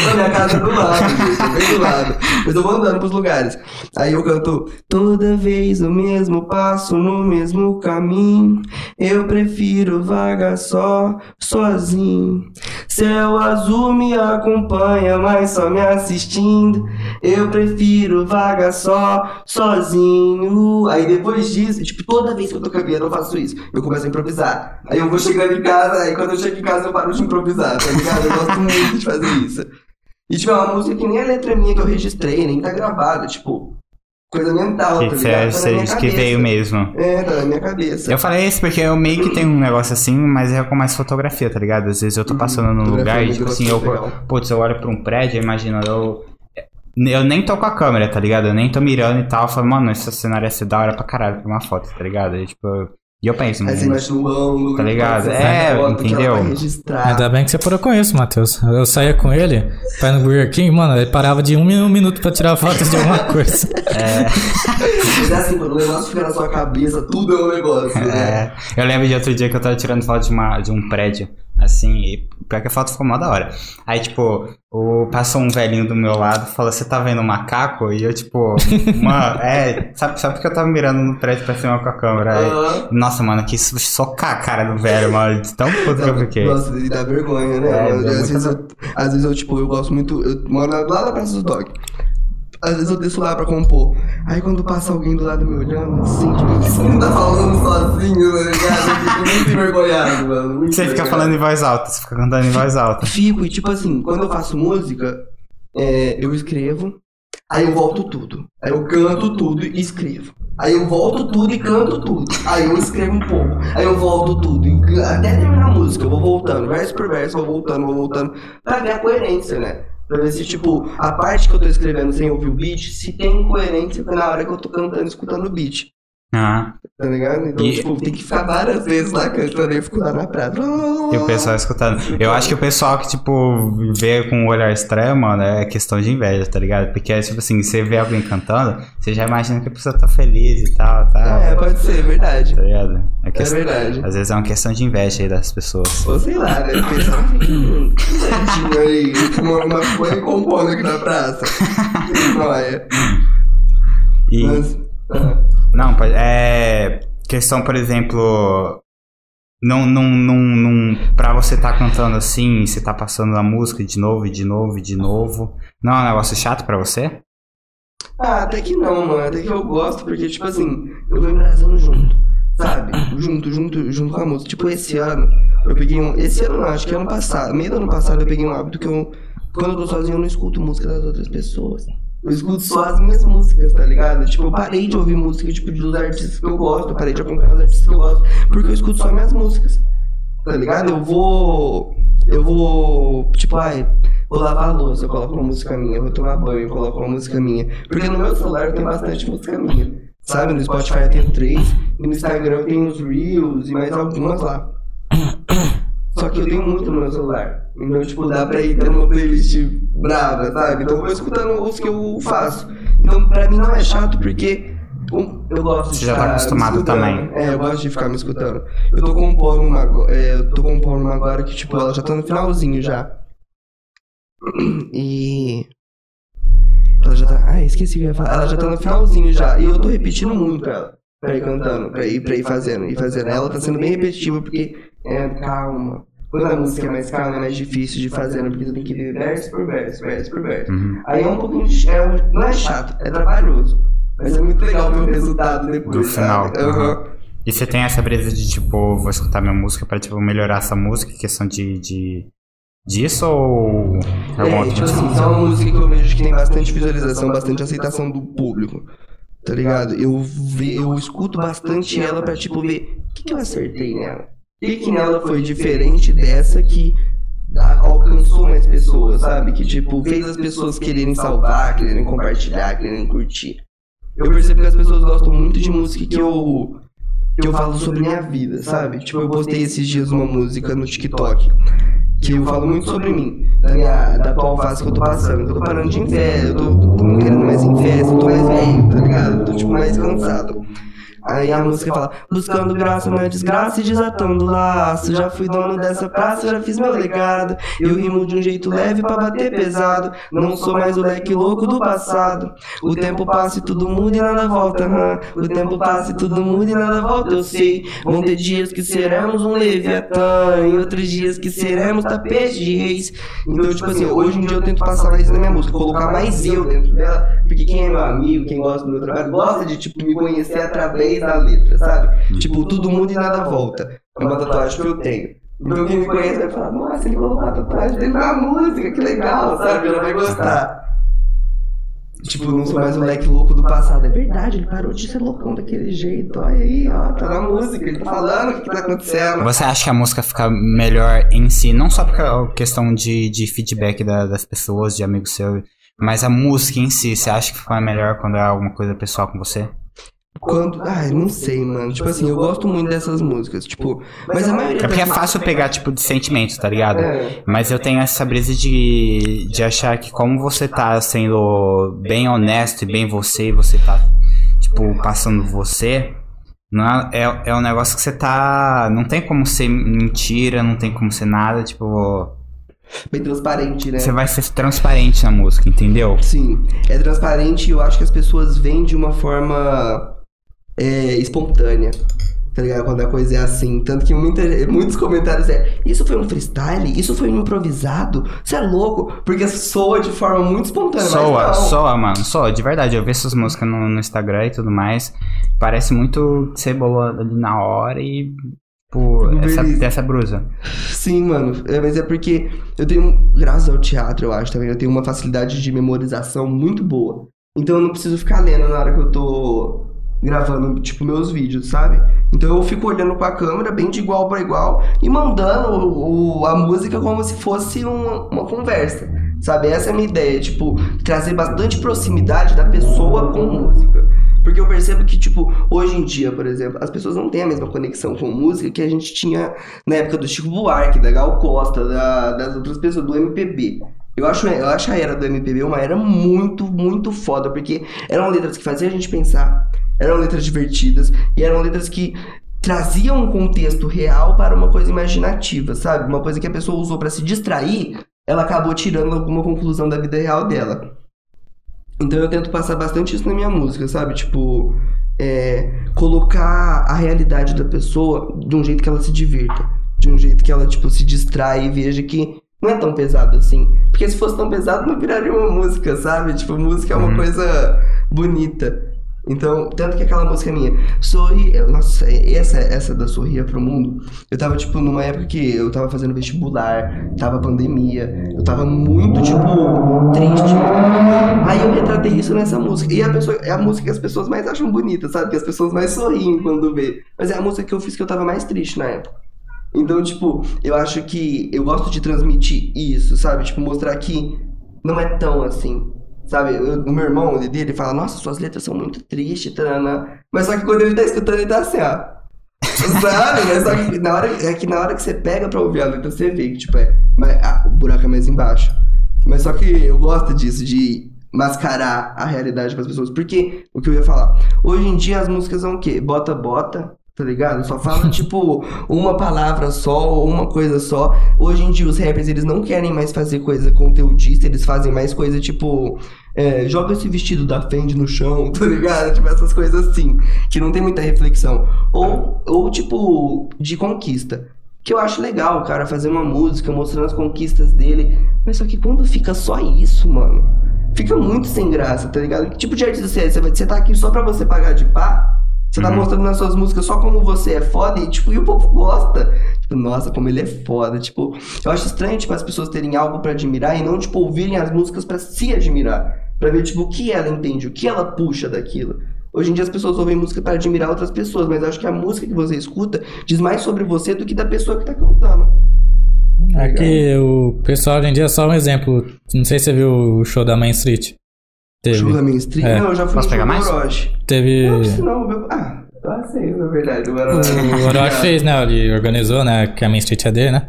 Na minha casa do lado, bem do lado. Mas eu vou andando pros lugares. Aí eu canto Toda vez o mesmo passo no mesmo caminho. Eu prefiro vaga só, sozinho. Céu azul me acompanha, mas só me assistindo. Eu prefiro vaga só, sozinho. Aí depois disso, tipo, toda vez que eu tô caminhando eu faço isso. Eu começo a improvisar. Aí eu vou chegando em casa, aí quando eu chego em casa eu paro de improvisar, tá ligado? Eu gosto muito de fazer isso e tipo, é uma música que nem a letra minha que eu registrei, nem tá gravada, tipo, coisa mental, Que tá ligado? Tá minha disse que veio mesmo. É, tá na minha cabeça. Eu falei isso porque eu meio que tenho um negócio assim, mas é com mais fotografia, tá ligado? Às vezes eu tô passando num lugar é e, tipo assim, eu, legal. putz, eu olho pra um prédio, imagina, eu. Eu nem tô com a câmera, tá ligado? Eu nem tô mirando e tal. Eu falo, mano, esse cenário ia ser da hora pra caralho pra uma foto, tá ligado? E, tipo, e eu penso, imagina um ângulo, Tá ligado? É, foto entendeu? vai registrar. Ainda bem que você parou com isso, Matheus. Eu saía com ele, pra ir no Burger King, mano, ele parava de um um minuto pra tirar fotos de alguma coisa. Mas é assim, quando o negócio fica na sua cabeça, tudo é um negócio, né? É, eu lembro de outro dia que eu tava tirando foto de, uma, de um prédio, assim, e pior que a foto ficou mó da hora. Aí, tipo, o, passou um velhinho do meu lado e falou, você tá vendo um macaco? E eu, tipo, mano, é, sabe, sabe porque eu tava mirando no prédio pra cima com a câmera? Aí, Aham. nossa, mano, que socar a cara do velho, mano, tão puto que eu fiquei. Nossa, e dá vergonha, né? É, às, vezes eu, às vezes eu, tipo, eu gosto muito. Eu moro lá na Praça do Dog. Às vezes eu desço lá pra compor. Aí quando passa alguém do lado me olhando, assim, tipo, que você não tá falando sozinho, tá ligado? Eu fico muito envergonhado, mano. Muito Você fica falando em voz alta, você fica cantando em voz alta. Fico, e tipo assim, quando eu faço música, é, eu escrevo, aí eu volto tudo. Aí eu canto tudo e escrevo. Aí eu volto tudo e canto tudo. Aí eu escrevo um pouco. Aí eu volto tudo. E até terminar a música, eu vou voltando, verso por verso, vou voltando, vou voltando. Pra ver a coerência, né? Pra ver se, tipo, a parte que eu tô escrevendo sem ouvir o beat, se tem coerência na hora que eu tô cantando, escutando o beat. Ah, Tá ligado? Então, E- tipo, tem que ficar várias vezes lá cantando e fico lá na praia. e o pessoal escutando. Eu acho que o pessoal que, tipo, vê com um olhar estranho, mano, é questão de inveja, tá ligado? Porque, tipo assim, você vê alguém cantando, você já imagina que a pessoa tá feliz e tal, tá? É, pode ser, verdade. Tá ligado? É, É verdade. Às vezes é uma questão de inveja aí das pessoas. Ou sei lá, né? Que certinho aí, fumando uma coisa compondo aqui na praça. É. E. Mas, ah, Não, é. Questão, por exemplo. Não, não, não, não. Pra você tá cantando assim, você tá passando a música de novo, e de novo, e de novo. Não é um negócio chato pra você? ah, até que não, mano. Até que eu gosto, porque, tipo assim, eu vou embrasando junto. Sabe? Junto, junto, junto com a música. Tipo, esse ano, eu peguei um. Esse ano não, acho que ano passado. Meio do ano passado eu peguei um hábito que eu. Quando eu tô sozinho, eu não escuto música das outras pessoas. Eu escuto só as minhas músicas, tá ligado? Tipo, eu parei de ouvir música, tipo, dos artistas que eu gosto, eu parei de acompanhar os artistas que eu gosto, porque eu escuto só minhas músicas. Tá ligado? Eu vou. Eu vou. Tipo, ai, vou lavar a louça, eu coloco uma música minha, vou tomar banho, eu coloco uma música minha. Porque no meu celular tenho bastante música minha. Sabe? No Spotify eu tenho três, e no Instagram eu tenho os Reels e mais algumas lá. Só que eu tenho muito no meu celular. Então, tipo, dá pra ir tendo uma playlist brava, sabe? Então eu vou escutando os que eu faço. Então, pra mim não é chato porque eu gosto de Você já tá acostumado também. É, eu gosto de ficar me escutando. Eu tô compondo uma, é, eu tô compondo uma agora que, tipo, ela já tá no finalzinho já. E. Ela já tá. Ah, esqueci o que eu ia falar. Ela já tá no finalzinho já. E eu tô repetindo muito ela. Pra ir cantando, pra ir, pra ir fazendo, ir fazendo. Ela tá sendo bem repetitiva porque é calma. Quando a música é mais calma, é mais difícil de fazer, né? porque você tem que ver verso por verso, verso por verso. Uhum. Aí é um pouquinho. de- É, um- não é chato, é trabalhoso. Mas é muito legal ver o resultado depois. Do final. sabe? Aham. E você tem essa brisa de, tipo, vou escutar minha música pra, tipo, melhorar essa música, questão de. de disso ou. É, outro tipo motivo? assim, isso é uma música que eu vejo que tem bastante visualização, bastante aceitação do público. Tá ligado? Eu, eu escuto bastante ela pra, tipo, ver o que, que eu acertei nela. O que, que nela foi diferente dessa que alcançou mais pessoas, sabe? Que, tipo, fez as pessoas quererem salvar, quererem compartilhar, quererem curtir. Eu percebo que as pessoas gostam muito de música que eu que eu falo sobre minha vida, sabe? Tipo, eu postei esses dias uma música no TikTok que eu falo muito sobre mim, da minha da atual fase que eu tô passando. Eu tô parando de festa, eu tô, não querendo mais festa, eu tô mais velho, tá ligado? Eu tô tipo mais cansado. Aí a música fala, buscando graça na desgraça e desatando laço. Já fui dono dessa praça, já fiz meu legado. Eu rimo de um jeito leve pra bater pesado. Não sou mais o leque louco do passado. O tempo passa e tudo muda e nada volta. Hum. O tempo passa e tudo muda e nada volta, eu sei. Vão ter dias que seremos um leviatã. E outros dias que seremos tapete de reis. Então, tipo assim, hoje em dia eu tento passar mais na minha música, colocar mais eu dentro dela. Porque quem é meu amigo, quem gosta do meu trabalho, gosta de, tipo, me conhecer através da letra, sabe? Tipo, tudo muda e nada volta. É uma tatuagem que eu tenho. Então quem me conhece vai falar, nossa, ele colocou a tatuagem dele na música, que legal, sabe? Ela vai gostar. Tipo, não sou mais o moleque louco do passado. É verdade, ele parou de ser loucão daquele jeito. Olha aí, ó, tá na música, ele tá falando o que, que tá acontecendo. Você acha que a música fica melhor em si, não só por questão de, de feedback da, das pessoas, de amigos seus, mas a música em si, você acha que fica melhor quando é alguma coisa pessoal com você? Quando. Ai, não sei, mano. Tipo assim, eu gosto muito dessas músicas. Tipo, mas a maioria. É porque é fácil pegar, tipo, de sentimentos, tá ligado? É. Mas eu tenho essa brisa de, de achar que como você tá sendo bem honesto e bem você, e você tá, tipo, passando você. Não é, é, é um negócio que você tá. Não tem como ser mentira, não tem como ser nada, tipo. Bem transparente, né? Você vai ser transparente na música, entendeu? Sim. É transparente e eu acho que as pessoas veem de uma forma é, espontânea. Tá ligado? Quando a coisa é assim. Tanto que muita, muitos comentários é: Isso foi um freestyle? Isso foi um improvisado? Você é louco? Porque soa de forma muito espontânea. Soa, soa, mano. Soa, de verdade. Eu vejo essas músicas no, no Instagram e tudo mais. Parece muito que você bolou ali na hora e Tipo, essa, dessa brusa. Sim, mano. É, mas é porque eu tenho, graças ao teatro, eu acho também, eu tenho uma facilidade de memorização muito boa. Então eu não preciso ficar lendo na hora que eu tô gravando, tipo, meus vídeos, sabe? Então eu fico olhando com a câmera bem de igual para igual e mandando o, o, a música como se fosse uma, uma conversa, sabe? Essa é a minha ideia, tipo, trazer bastante proximidade da pessoa com música. Porque eu percebo que, tipo, hoje em dia, por exemplo, as pessoas não têm a mesma conexão com música que a gente tinha na época do Chico Buarque, da Gal Costa, da, das outras pessoas, do MPB. Eu acho, eu acho a era do MPB uma era muito, muito foda, porque eram letras que faziam a gente pensar, eram letras divertidas e eram letras que traziam um contexto real para uma coisa imaginativa, sabe? Uma coisa que a pessoa usou para se distrair, ela acabou tirando alguma conclusão da vida real dela. Então eu tento passar bastante isso na minha música, sabe? Tipo, é, colocar a realidade da pessoa de um jeito que ela se divirta, de um jeito que ela tipo se distrai e veja que não é tão pesado assim. Porque se fosse tão pesado não viraria uma música, sabe? Tipo, música é uma uhum. coisa bonita. Então, tanto que aquela música minha, Sorri, nossa, essa, essa da Sorria pro Mundo, eu tava, tipo, numa época que eu tava fazendo vestibular, tava pandemia, eu tava muito, tipo, triste. Aí eu retratei isso nessa música. E a, pessoa, é a música que as pessoas mais acham bonita, sabe? Que as pessoas mais sorriem quando vê. Mas é a música que eu fiz que eu tava mais triste na época. Então, tipo, eu acho que eu gosto de transmitir isso, sabe? Tipo, mostrar que não é tão assim. Sabe, o meu irmão, o Didi, ele fala, nossa, suas letras são muito tristes, tarana. Mas só que quando ele tá escutando, ele tá assim, ó. Sabe? Mas só que na hora, é que na hora que você pega pra ouvir a letra, você vê que, tipo, é. Mas, ah, o buraco é mais embaixo. Mas só que eu gosto disso, de mascarar a realidade para as pessoas. Porque, o que eu ia falar, hoje em dia as músicas são o quê? Bota, bota, Tá ligado? Só fala, tipo, uma palavra só uma coisa só. Hoje em dia, os rappers, eles não querem mais fazer coisa conteudista, eles fazem mais coisa, tipo, é, joga esse vestido da Fendi no chão, tá ligado? Tipo, essas coisas assim, que não tem muita reflexão. Ou, ou tipo, de conquista. Que eu acho legal cara fazer uma música mostrando as conquistas dele. Mas só que quando fica só isso, mano, fica muito sem graça, tá ligado? Que tipo de artista você é? Você tá aqui só pra você pagar de pá? Você tá uhum. mostrando nas suas músicas só como você é foda e, tipo, e o povo gosta. Tipo, nossa, como ele é foda. Tipo, eu acho estranho, tipo, as pessoas terem algo para admirar e não, tipo, ouvirem as músicas para se admirar. Pra ver, tipo, o que ela entende, o que ela puxa daquilo. Hoje em dia as pessoas ouvem música para admirar outras pessoas, mas eu acho que a música que você escuta diz mais sobre você do que da pessoa que tá cantando. Aqui o pessoal hoje em dia é só um exemplo. Não sei se você viu o show da Main Street. Teve. Show da Main Street? É. Não, eu já fui Posso no pegar mais? do Orochi. Teve. Não, não, meu... Ah, eu sei, na verdade. O Orochi. O Orochi fez, né? Ele organizou, né? Que a Main Street é dele, né?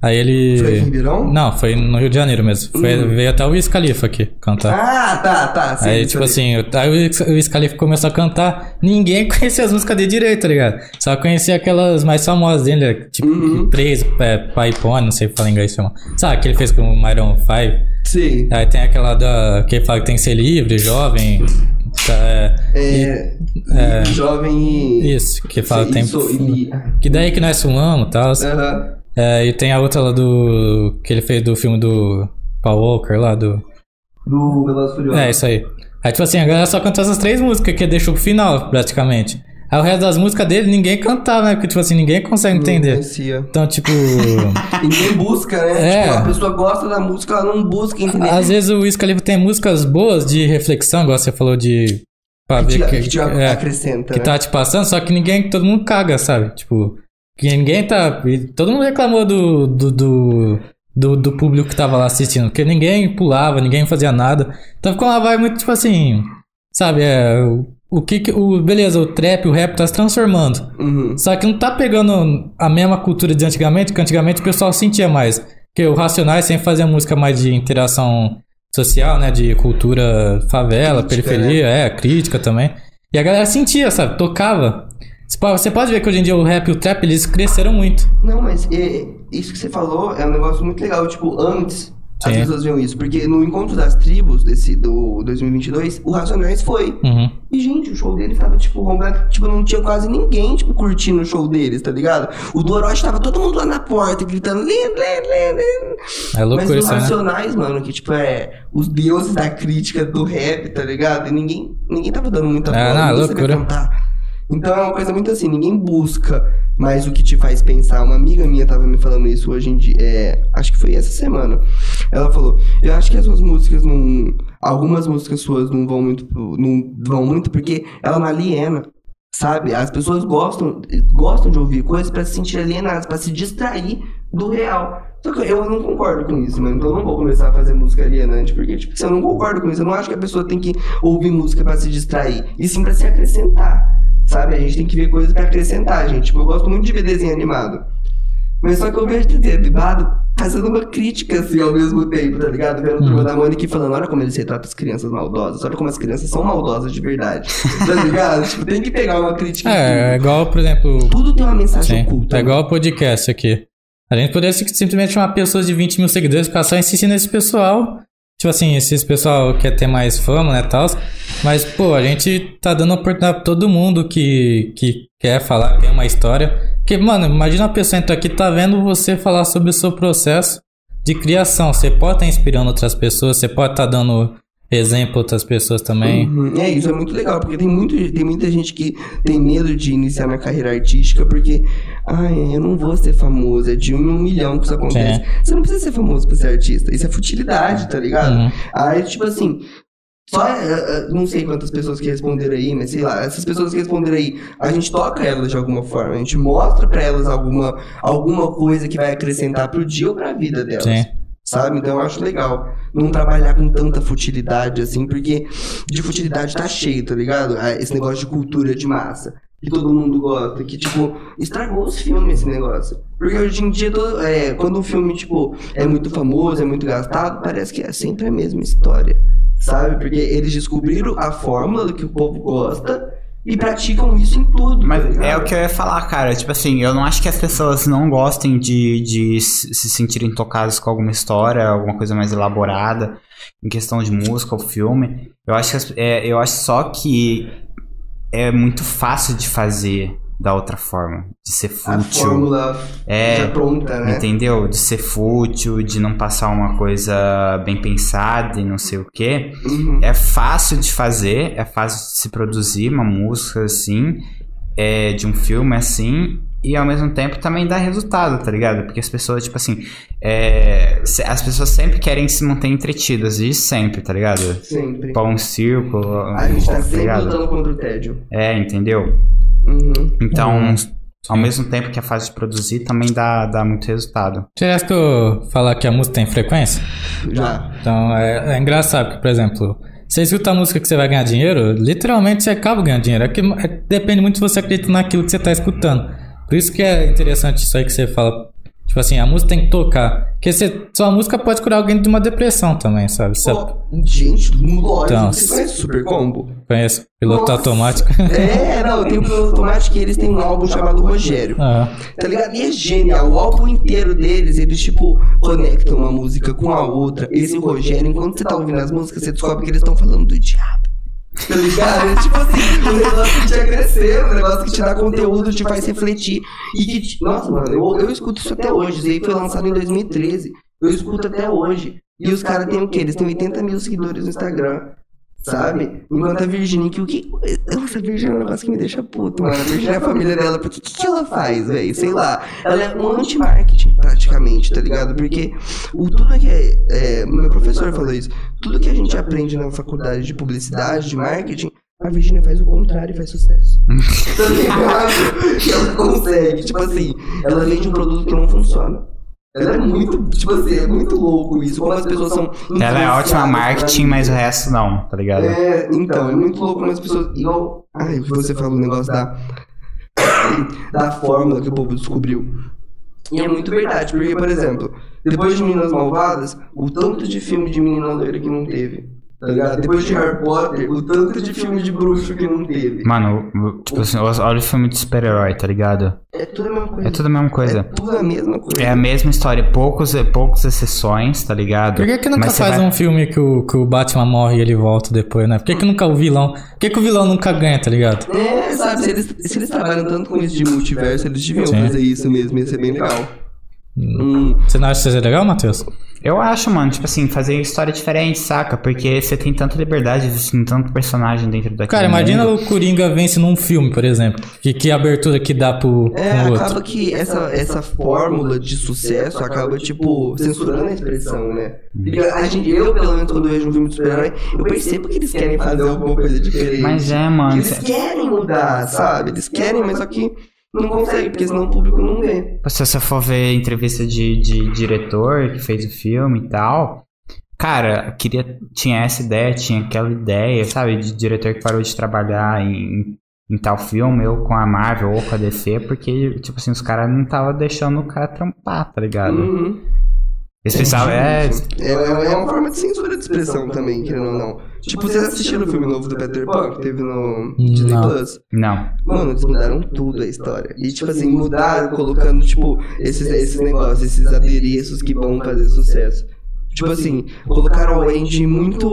Aí ele. Foi em Ribeirão? Não, foi no Rio de Janeiro mesmo. Foi, Hum. Veio até o Wiz Khalifa aqui cantar. Ah, tá, tá. sim, Aí, tipo assim, eu- aí o Wiz- Khalifa começou a cantar, ninguém conhecia as músicas dele direito, tá ligado? Só conhecia aquelas mais famosas dele, tipo, Uhum. três, é, Paipone, não sei falar inglês, chama. Sabe, que ele fez com o Myron 5. Sim. Aí tem aquela da, que fala que tem que ser livre, jovem. tá, é, É, É. Jovem e. isso, que fala tem. isso, e- Que daí que nós fumamos e tal. Aham. É, e tem a outra lá do. que ele fez do filme do Paul Walker lá, do. Do Velozes e Furiosos. É, isso aí. Aí, tipo assim, a galera só cantou essas três músicas que deixou pro final, praticamente. Aí o resto das músicas dele ninguém cantava, né? Porque, tipo assim, ninguém consegue entender. conhecia. Então, tipo. Ninguém busca, né? É. Tipo, a pessoa gosta da música, ela não busca entender. às vezes o Wiz tem músicas boas de reflexão, igual você falou de. Pra que, ver te, que, que te é, acrescenta. que né? tá te passando, só que ninguém, todo mundo caga, sabe? Tipo, que ninguém tá. Todo mundo reclamou do, do, do, do, do público que tava lá assistindo, porque ninguém pulava, ninguém fazia nada. Então ficou uma vibe muito tipo assim. Sabe, é. O, que que. O, beleza, o trap, o rap tá se transformando. Uhum. Só que não tá pegando a mesma cultura de antigamente, que antigamente o pessoal sentia mais. Porque o Racionais sempre fazia música mais de interação social, né? De cultura favela, Crítica, periferia, é, crítica também. E a galera sentia, sabe? Tocava. Você pode- Você pode ver que hoje em dia o rap e o trap, eles cresceram muito. Não, mas é, isso que você falou é um negócio muito legal. Tipo, antes as Sim. pessoas viam isso. Porque no Encontro das Tribos desse, do 2022, o Racionais foi. Uhum. E, gente, o show deles tava, tipo, completo. Tipo, não tinha quase ninguém, tipo, curtindo o show deles, tá ligado? O do Orochi tava todo mundo lá na porta, gritando... Lindo, lindo, lindo. É Mas loucura os isso aí, né? Racionais, mano, que, tipo, é... Os deuses da crítica do rap, tá ligado? E ninguém, ninguém tava dando muita É, bola, não, ninguém sabia loucura. cantar. Então é uma coisa muito assim, ninguém busca mais o que te faz pensar. Uma amiga minha tava me falando isso hoje em dia, é, acho que foi essa semana. Ela falou, eu acho que as suas músicas não... Algumas músicas suas não vão muito, não vão muito porque ela não aliena. Sabe? As pessoas gostam, gostam de ouvir coisas pra se sentir alienadas, pra se distrair do real. Só que eu não concordo com isso, mano. Então eu não vou começar a fazer música alienante, porque, tipo, se eu não concordo com isso, eu não acho que a pessoa tem que ouvir música pra se distrair, e sim pra se acrescentar. Sabe? A gente tem que ver coisas pra acrescentar, gente. Tipo, eu gosto muito de ver desenho animado. Mas só que eu vejo desenho animado fazendo uma crítica, assim, ao mesmo tempo, tá ligado? Vendo o Turma da Mônica e falando, olha como eles retratam as crianças maldosas, olha como as crianças são maldosas de verdade. Tá ligado? tipo, tem que pegar uma crítica. É, é igual, por exemplo, Tudo tem uma mensagem Sim, oculta. é né? igual o podcast aqui. A gente poderia sim- simplesmente chamar pessoas de 20 mil seguidores, ficar só insistindo nesse pessoal. Tipo assim, esses pessoal quer ter mais fama, né, tal. Mas, pô, a gente tá dando oportunidade pra todo mundo que, que quer falar, tem uma história. Porque, mano, imagina uma pessoa entrar aqui tá vendo você falar sobre o seu processo de criação. Você pode estar inspirando outras pessoas, você pode estar dando exemplo outras pessoas também. Uhum. É, isso é muito legal, porque tem, muito, tem muita gente que tem medo de iniciar na carreira artística, porque, ai, eu não vou ser famoso, é de um em um milhão que isso acontece. Sim. Você não precisa ser famoso pra ser artista, isso é futilidade, tá ligado? Uhum. Aí, tipo assim, só, eh, eh, não sei quantas pessoas que responderam aí, mas sei lá, essas pessoas que responderam aí, a gente toca elas de alguma forma, a gente mostra pra elas alguma, alguma coisa que vai acrescentar pro dia ou pra vida delas. Sim. Sabe? Então eu acho legal não trabalhar com tanta futilidade assim, porque de futilidade tá cheio, tá ligado? Ah, Esse negócio de cultura de massa. Que todo mundo gosta, que, tipo, estragou os filmes esse negócio. Porque hoje em dia, todo, é, quando um filme, tipo, é muito famoso, é muito gastado, parece que é sempre a mesma história. Sabe? Porque eles descobriram a fórmula do que o povo gosta e praticam isso em tudo. Mas tá é o que eu ia falar, cara. Tipo assim, eu não acho que as pessoas não gostem de, de se se sentirem tocadas com alguma história, alguma coisa mais elaborada, em questão de música ou filme. Eu acho, que é, eu acho só que é muito fácil de fazer da outra forma. De ser A fútil. fórmula É, já pronta, né? Entendeu? De ser fútil, de não passar uma coisa bem pensada e não sei o quê. Uhum. É fácil de fazer, é fácil de se produzir uma música assim, é, de um filme assim, e ao mesmo tempo também dá resultado, tá ligado? Porque as pessoas, tipo assim, é, as pessoas sempre querem se manter entretidas, e sempre, tá ligado? Sempre. Pão um círculo, A gente tá tá sempre ligado? lutando contra o tédio. É, entendeu? Uhum. Então, ao mesmo tempo que a fase de produzir também dá, dá muito resultado. Você acha que eu falar que a música tem frequência? Já. Então é, é engraçado, porque, por exemplo, você escuta a música que você vai ganhar dinheiro, literalmente você acaba ganhando dinheiro. É que, é- depende muito se você acredita naquilo que você está escutando. Por isso que é interessante isso aí que você fala. Tipo assim, a música tem que tocar. Porque você, sua música pode curar alguém de uma depressão também, sabe? Você Pô, gente, lógico. Então, Você conhece Super Combo? conhece piloto Nossa. automático. É, não, tem o Piloto Automático e eles têm um álbum chamado Rogério. Ah, Tá ligado? E é genial. O álbum inteiro deles, eles, tipo, conectam uma música com a outra. Esse Rogério, enquanto você tá ouvindo as músicas, você descobre que eles estão falando do diabo. Tá ligado? É tipo assim, um negócio que te acrescenta, um negócio que te dá conteúdo, te faz refletir. E que. Te... Nossa, mano, eu, eu escuto isso até hoje. Isso aí foi lançado em 2013. Eu escuto até hoje. E os caras têm o quê? Eles têm 80 mil seguidores no Instagram. Sabe? Enquanto a Virginia, que o que. Nossa, a Virginia é um negócio que me deixa puto, mano. A Virginia é a família dela, porque o que, que ela faz, velho? Sei lá. Ela é um anti-marketing, praticamente, tá ligado? Porque o tudo que é, é. Meu professor falou isso. Tudo que a gente aprende na faculdade de publicidade, de marketing, a Virginia faz o contrário e faz sucesso. tá ligado? Que ela consegue. Tipo assim, ela vende um produto que não funciona. Ela é muito, tipo assim, é muito louco isso. Como as pessoas são. Ela é ótima marketing, mas o resto não, tá ligado? É, então, é muito louco como as pessoas. Igual. Ai, você falou, o negócio da. da fórmula que o povo descobriu. E é muito verdade, porque, por exemplo, depois de Meninas Malvadas, o tanto de filme de menina loira que não teve. Tá ligado? Depois de Harry Potter, o tanto de filme de bruxo que não teve. Mano, tipo assim, olha o filme de super-herói, tá ligado? É tudo a mesma coisa. É tudo a mesma É coisa. tudo a mesma coisa. É a mesma história, poucos, poucas exceções, tá ligado? Por que, que nunca Mas faz vai- um filme que o, que o Batman morre e ele volta depois, né? Por que, que nunca o vilão. Por que, que o vilão nunca ganha, tá ligado? É, sabe, se eles, se eles trabalham tanto com isso de multiverso, eles deviam Sim. fazer isso mesmo, ia ser bem legal. Hum, Você não acha que seja legal, Matheus? Eu acho, mano, tipo assim, fazer história diferente, saca? Porque você tem tanta liberdade, existem tanto personagem dentro daquele Cara, imagina mundo. o Coringa vence num filme, por exemplo. Que, que abertura que dá pro, É, pro outro. acaba que essa, essa fórmula de sucesso acaba, tipo, censurando a expressão, né? Porque a gente, eu, pelo menos, quando vejo um filme de super-herói, eu percebo que eles querem fazer alguma coisa diferente. Mas é, mano. eles querem mudar, sabe? Eles querem, mas só que não conseguem, porque senão o público não vê. Se você for ver entrevista de, de diretor que fez o filme e tal, cara, queria, tinha essa ideia, tinha aquela ideia, sabe? De diretor que parou de trabalhar em, em tal filme, ou com a Marvel, ou com a DC, porque, tipo assim, os caras não estavam deixando o cara trampar, tá ligado? Uhum. Eles pensavam, é. É, é uma forma de censura de expressão também, querendo ou não. Tipo, vocês assistiram o filme novo do Peter Pan, que teve no Disney Não. Plus? Não. Mano, eles mudaram tudo a história. E, tipo assim, mudaram colocando, tipo, esses, esses negócios, esses adereços que vão fazer sucesso. Tipo assim, colocaram a Wendy muito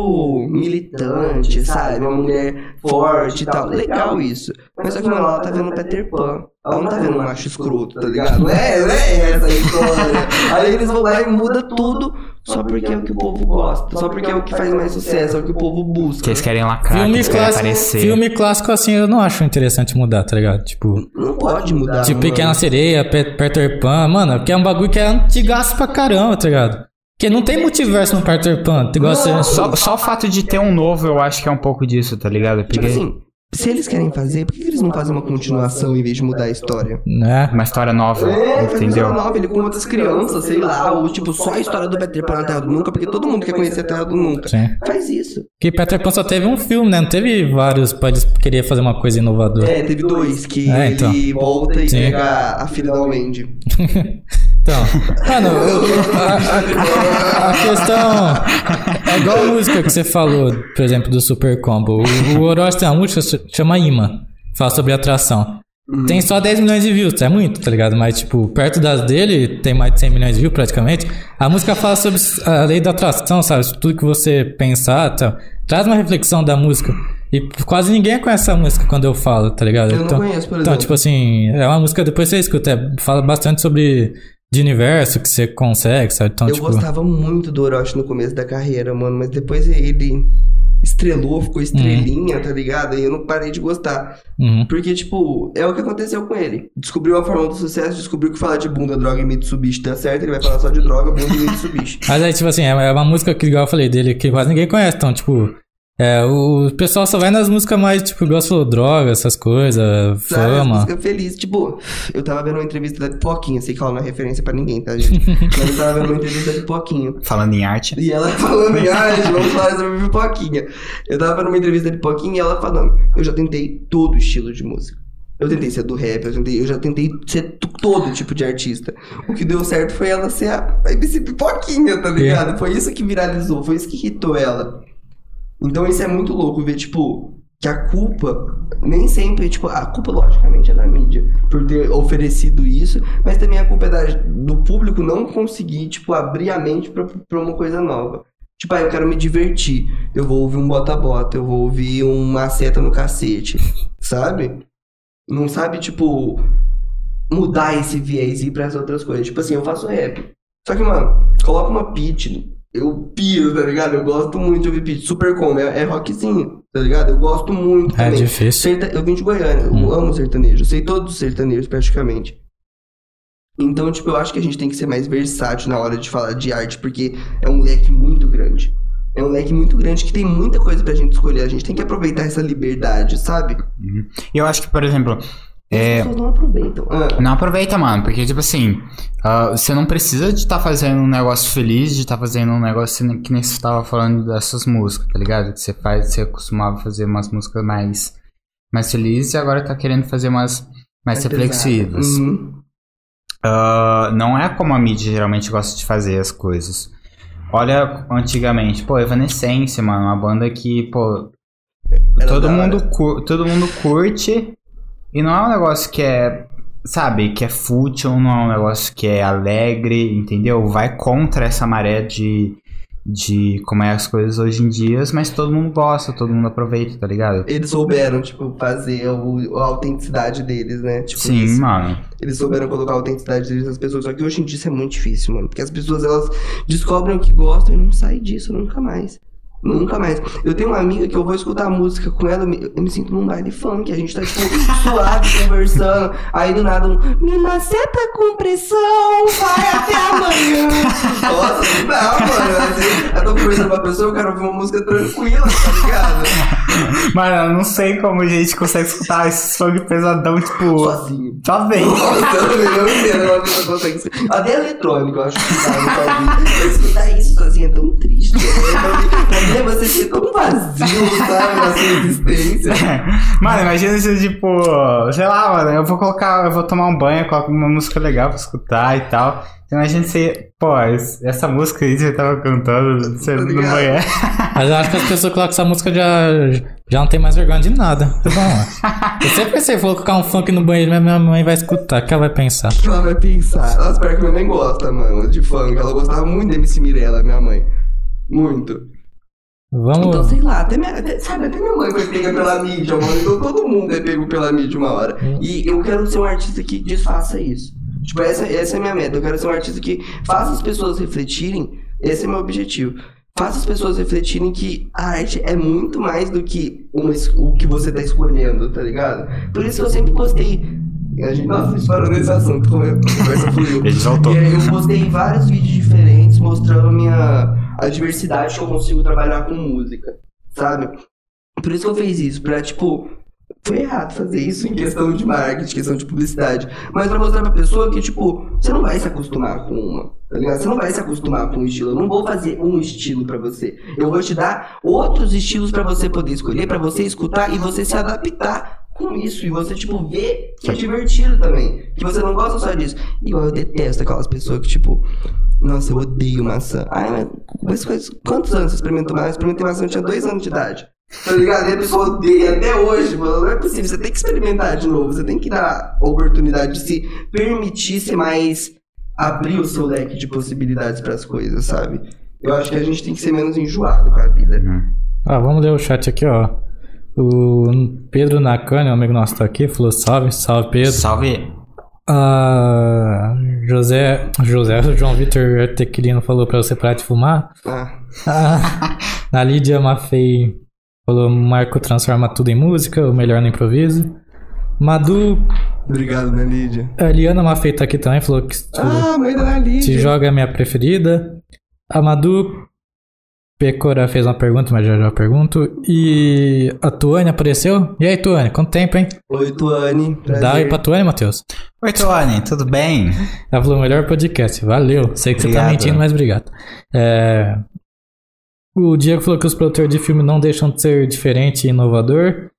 militante, sabe? Uma mulher forte e tal. Legal isso. Mas só que, mano, ela tá vendo Peter Pan. Ela não tá vendo um macho escroto, tá ligado? É, é essa a história. Aí eles vão lá e muda tudo só porque é o que o povo gosta. Só porque é o que faz mais sucesso, é o que o povo busca. Que eles querem lacrar, que Filme eles querem clássico, aparecer. filme clássico assim eu não acho interessante mudar, tá ligado? Tipo, Não pode mudar. tipo mano. Pequena Sereia, Pe- Peter Pan, mano, que é um bagulho que é antigaço pra caramba, tá ligado? Porque não tem multiverso no Peter Pan, igual você... Não. Só, só o fato de ter um novo, eu acho que é um pouco disso, tá ligado? Tipo Porque assim, se eles querem fazer, por que eles não fazem uma continuação em vez de mudar a história? Né? uma história nova, É, faz uma entendeu? história nova, ele com outras crianças, sei lá, ou tipo, só a história do Peter Pan na Terra do Nunca, porque todo mundo quer conhecer a Terra do Nunca. Sim. Faz isso. Que Peter Pan só teve um filme, né? Não teve vários pra eles querer fazer uma coisa inovadora. É, teve dois, que É, então. ele volta e Sim. pega a filha da Wendy. Então, mano, a, a- a questão é igual a música que você falou, por exemplo, do Super Combo. O, o Orochi tem uma música que chama Imã, fala sobre atração. Tem só 10 milhões de views, é muito, tá ligado? Mas, tipo, perto das dele, tem mais de 100 milhões de views praticamente. A música fala sobre a lei da atração, sabe? Tudo que você pensar, tá? traz uma reflexão da música. E quase ninguém conhece essa música quando eu falo, tá ligado? Eu não conheço, por Então, exemplo. tipo assim, é uma música, depois você escuta, é, fala bastante sobre de universo que você consegue, sabe? Então, eu tipo. gostava muito do Orochi no começo da carreira, mano, mas depois ele estrelou, ficou estrelinha, tá ligado? E eu não parei de gostar. Uhum. Porque, tipo, é o que aconteceu com ele. Descobriu a forma do sucesso, descobriu que falar de bunda, droga e Mitsubishi tá certo, ele vai falar só de droga, bunda e Mitsubishi. Mas aí, tipo assim, é é uma música que, igual eu falei dele, que quase ninguém conhece. Então, tipo, é, o pessoal só vai nas músicas mais, tipo, igual falou, droga, essas coisas, fama. músicas feliz. Tipo, eu tava vendo uma entrevista da Pipoquinha, sei que ela não é referência pra ninguém, tá, gente? Mas eu tava vendo uma entrevista da Pipoquinha. Falando em arte. E ela falando em arte, vamos falar sobre pipoquinha. Eu tava vendo uma entrevista de pipoquinha e ela falando, eu já tentei todo estilo de música. Eu tentei ser do rap, eu, tentei, eu já tentei ser todo tipo de artista. O que deu certo foi ela ser a, a MC Pipoquinha, tá ligado? Foi isso que viralizou, foi isso que irritou ela. Então isso é muito louco ver, tipo, que a culpa nem sempre, tipo, a culpa logicamente é da mídia por ter oferecido isso, mas também a culpa é da- do público não conseguir, tipo, abrir a mente pra uma coisa nova. Tipo, ah, eu quero me divertir. Eu vou ouvir um bota-bota, eu vou ouvir uma seta no cacete, sabe? Não sabe, tipo, mudar esse viés e ir pras outras coisas. Tipo assim, eu faço rap. Só que, mano, coloca uma pitch, eu piro, tá ligado? Eu gosto muito de ouvir pitch. Super como, é, é rockzinho, tá ligado? Eu gosto muito É também. difícil. Serta- Eu vim de Goiânia, eu Hum. amo sertanejo, eu sei todos os sertanejos praticamente. Então, tipo, eu acho que a gente tem que ser mais versátil na hora de falar de arte, porque é um leque muito grande. É um leque muito grande que tem muita coisa pra gente escolher. A gente tem que aproveitar essa liberdade, sabe? E eu acho que, por exemplo, As é, pessoas não aproveitam. Ah, Não aproveita, mano, porque, tipo assim, ah, você não precisa de estar fazendo um negócio feliz, de estar fazendo um negócio que nem você tava falando dessas músicas, tá ligado? Que você faz, você costumava fazer umas músicas mais, mais felizes e agora tá querendo fazer umas mais é reflexivas. Uhum. Ah, não é como a mídia geralmente gosta de fazer as coisas. Olha, antigamente, pô, Evanescence, mano, uma banda que, pô, todo mundo, todo mundo curte e não é um negócio que é, sabe, que é fútil, não é um negócio que é alegre, entendeu? Vai contra essa maré de, de como é as coisas hoje em dia, mas todo mundo gosta, todo mundo aproveita, tá ligado? Eles souberam, tipo, fazer o, a autenticidade deles, né? Tipo, Sim, isso. mano. Eles souberam colocar a autenticidade deles nas pessoas. Só que hoje em dia isso é muito difícil, mano. Porque as pessoas, elas descobrem o que gostam e não saem disso nunca mais. Nunca mais. Eu tenho uma amiga que eu vou escutar música com ela, eu me, eu me sinto num baile funk. A gente tá, tipo, suave, conversando. Aí do nada, um. Me maceta com pressão, vai até amanhã. Nossa, não dá, mano. Assim, eu tô conversando com uma pessoa, eu quero ouvir uma música tranquila, tá ligado? Mano, eu não sei como a gente consegue escutar esse funk pesadão, tipo, Sozinho. só vem. Nossa, eu não entendo uma pessoa consegue escutar. Até eletrônico, eu acho que tá, não tá ouvindo. Mas escutar isso sozinho é tão triste. Né? Também você ser tão vazio, sabe, na sua existência. Mano, imagina se, tipo, sei lá, mano, eu vou colocar, eu vou tomar um banho, coloco uma música legal pra escutar e tal. Imagina se, pô, es- essa música aí que você tava cantando, você Tá no ligado? banheiro. Mas eu acho que as pessoas que colocam essa música já, já não tem mais vergonha de nada. Tá bom, eu sempre pensei, vou colocar um funk no banheiro, mas minha mãe vai escutar, o que ela vai pensar? O que ela vai pensar? Nossa, pior que minha mãe gosta, mano, de funk. Ela gostava muito da MC Mirella, minha mãe. Muito. Vamos. Então, sei lá, até minha, até- sabe, até minha mãe foi pega pela mídia, mano. Então todo mundo é pego pela mídia uma hora. E eu quero ser um artista que desfaça isso. Tipo, essa, essa é a minha meta. Eu quero ser um artista que faça as pessoas refletirem. Esse é meu objetivo. Faça as pessoas refletirem que a arte é muito mais do que uma, o que você tá escolhendo, tá ligado? Por isso que eu sempre postei. A gente, nossa, a gente parou nesse assunto, como é- a conversa fluiu. Ele voltou. E aí eu postei vários vídeos diferentes mostrando a minha a diversidade que eu consigo trabalhar com música, sabe? Por isso que eu fiz isso, pra tipo, foi errado fazer isso em questão de marketing, questão de publicidade, mas pra mostrar pra pessoa que tipo, você não vai se acostumar com uma, tá ligado? Você não vai se acostumar com um estilo. Eu não vou fazer um estilo pra você. Eu vou te dar outros estilos pra você poder escolher, pra você escutar e você se adaptar com isso e você, tipo, ver que é divertido também. Que você não gosta só disso. Igual eu detesto aquelas pessoas que, tipo, nossa, eu odeio maçã. Ai, mas, quantos anos você experimentou maçã? Eu experimentei maçã, eu tinha dois anos de idade. Tá ligado? E a pessoa odeia até hoje, mano. Não é possível. Você tem que experimentar de novo. Você tem que dar a oportunidade de se permitir ser mais. abrir o seu leque de possibilidades pras coisas, sabe? Eu acho que a gente tem que ser menos enjoado com a vida. Ah, vamos ler o chat aqui, ó. O Pedro Nakane, um amigo nosso tá aqui, falou salve, salve Pedro. Salve. Ah, José, José, o João Vitor Tequilino falou pra você parar de fumar. Ah, Ah, a Lídia Maffei Falou, Marco transforma tudo em música, o melhor no improviso. Madu, Obrigado, né, Lídia? a Liana Mafei tá aqui também, falou que Ah, mãe da Lídia. se joga é a minha preferida. A Madu Pecora fez uma pergunta, mas já já pergunto. E a Tuane apareceu? E aí, Tuane, quanto tempo, hein? Oi, Tuane. Prazer. Dá aí pra Tuane, Matheus. Oi, Tuane, tudo bem? Ela falou, melhor podcast. Valeu. Sei que você tá Obrigado. mentindo, mas obrigado. É, O Diego falou que os produtores de filme não deixam de ser diferente e inovador.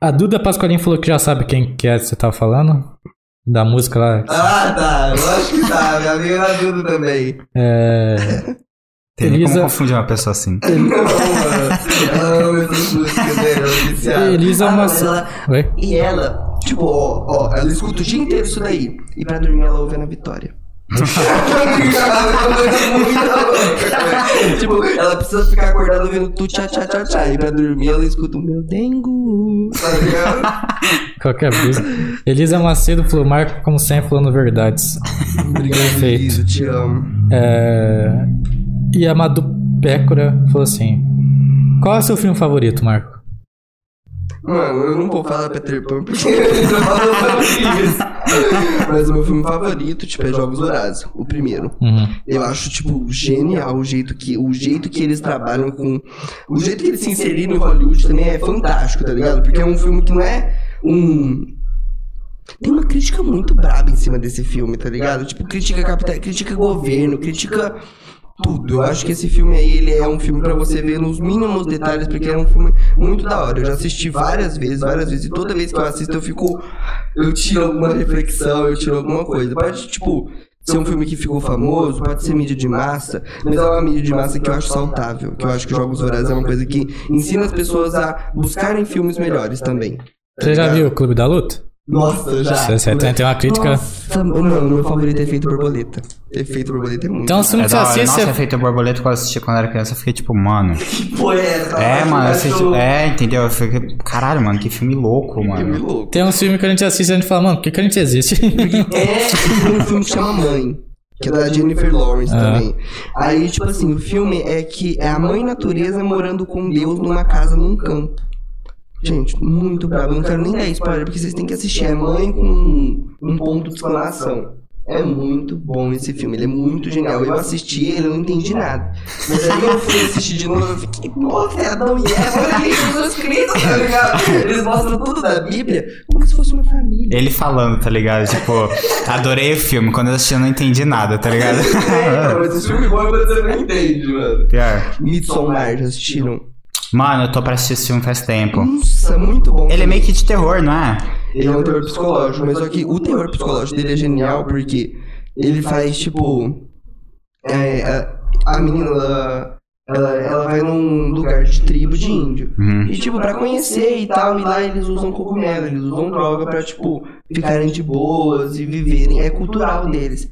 A Duda Pasqualin falou que já sabe quem que é que você tava falando. Da música lá. Ah, tá. Eu acho que tá. Minha amiga era Duda também. É... Tem nem Elisa- como confundir uma pessoa assim. É. Elisa ah, Mas- mas ela... Oi? E ela, tipo, ó, ó, ela escuta o dia inteiro isso daí. E pra dormir ela ouve a Ana Vitória. tipo, ela precisa ficar acordada ouvindo tu tchá tchá tchá tchá. E pra dormir ela escuta o meu dengo. Tá ligado? Qualquer brisa. Elisa Macedo falou, Marco, como sempre, falando verdades. Obrigado, Perfeito. Elisa, te amo. É... E a Madu Pécora falou assim: Qual é o seu filme favorito, Marco? Mano, eu não vou falar Peter Pan porque eu isso. Mas o meu filme favorito, tipo, é Jogos Vorazes, o primeiro. Uhum. Eu acho, tipo, genial o jeito que, o jeito que eles trabalham com. O jeito que eles se inseriram em Hollywood também é fantástico, tá ligado? Porque é um filme que não é um. Tem uma crítica muito braba em cima desse filme, tá ligado? Tipo, critica capital, critica governo, critica tudo. Eu acho que esse filme aí, ele é um filme pra você ver nos mínimos detalhes, porque é um filme muito da hora. Eu já assisti várias vezes, várias vezes, e toda vez que eu assisto eu fico. Eu tiro alguma reflexão, eu tiro alguma coisa. Pode, tipo, ser um filme que ficou famoso, pode ser mídia de massa, mas é uma mídia de massa que eu acho saudável. Que eu acho que Jogos Vorazes é uma coisa que ensina as pessoas a buscarem filmes melhores também. Você já viu o Clube da Luta? Nossa, já. Você, tem, tem uma crítica. Nossa, mano, meu favorito é Efeito Borboleta. Efeito Borboleta é muito. Então, se É não da hora. assiste, Nossa, você. Efeito Borboleta, quando eu assisti quando era criança, eu fiquei tipo, mano. É, essa É, parte mano, eu assisti, é, entendeu? Eu fiquei, caralho, mano, que filme louco, filme mano. louco. Tem uns filmes que a gente assiste e a gente fala, mano, por que, que a gente existe? É, tem um filme que chama Mãe. Que é da Jennifer Lawrence Ah. também. Aí, tipo assim, o filme é que é a mãe natureza morando com Deus numa casa num campo. Gente, muito brabo. Eu não quero nem dar spoiler, porque vocês têm que assistir. É mãe com um, ponto de exclamação. É muito bom esse filme, ele é muito genial. Eu assisti ele, eu não entendi nada. Mas aí eu fui assistir de novo eu fiquei, nossa, é Adão e Eva, Jesus Cristo, tá ligado? Eles mostram tudo da Bíblia como se fosse uma família. Ele falando, tá ligado? Tipo, adorei o filme. Quando eu assisti, eu não entendi nada, tá ligado? É, mas esse filme bom quando você não entende, mano. Pior. Midsommar, já assistiram? Mano, eu tô pra assistir esse filme faz tempo. Nossa, muito bom. Ele é meio que de terror, não é? Ele é um terror psicológico, mas só que o terror psicológico dele é genial porque ele faz, tipo... É, a, a menina, ela, ela, ela vai num lugar de tribo de índio. Uhum. E, tipo, pra conhecer e tal, e lá eles usam cogumelo, eles usam droga pra, tipo, ficarem de boas e viverem. É cultural deles.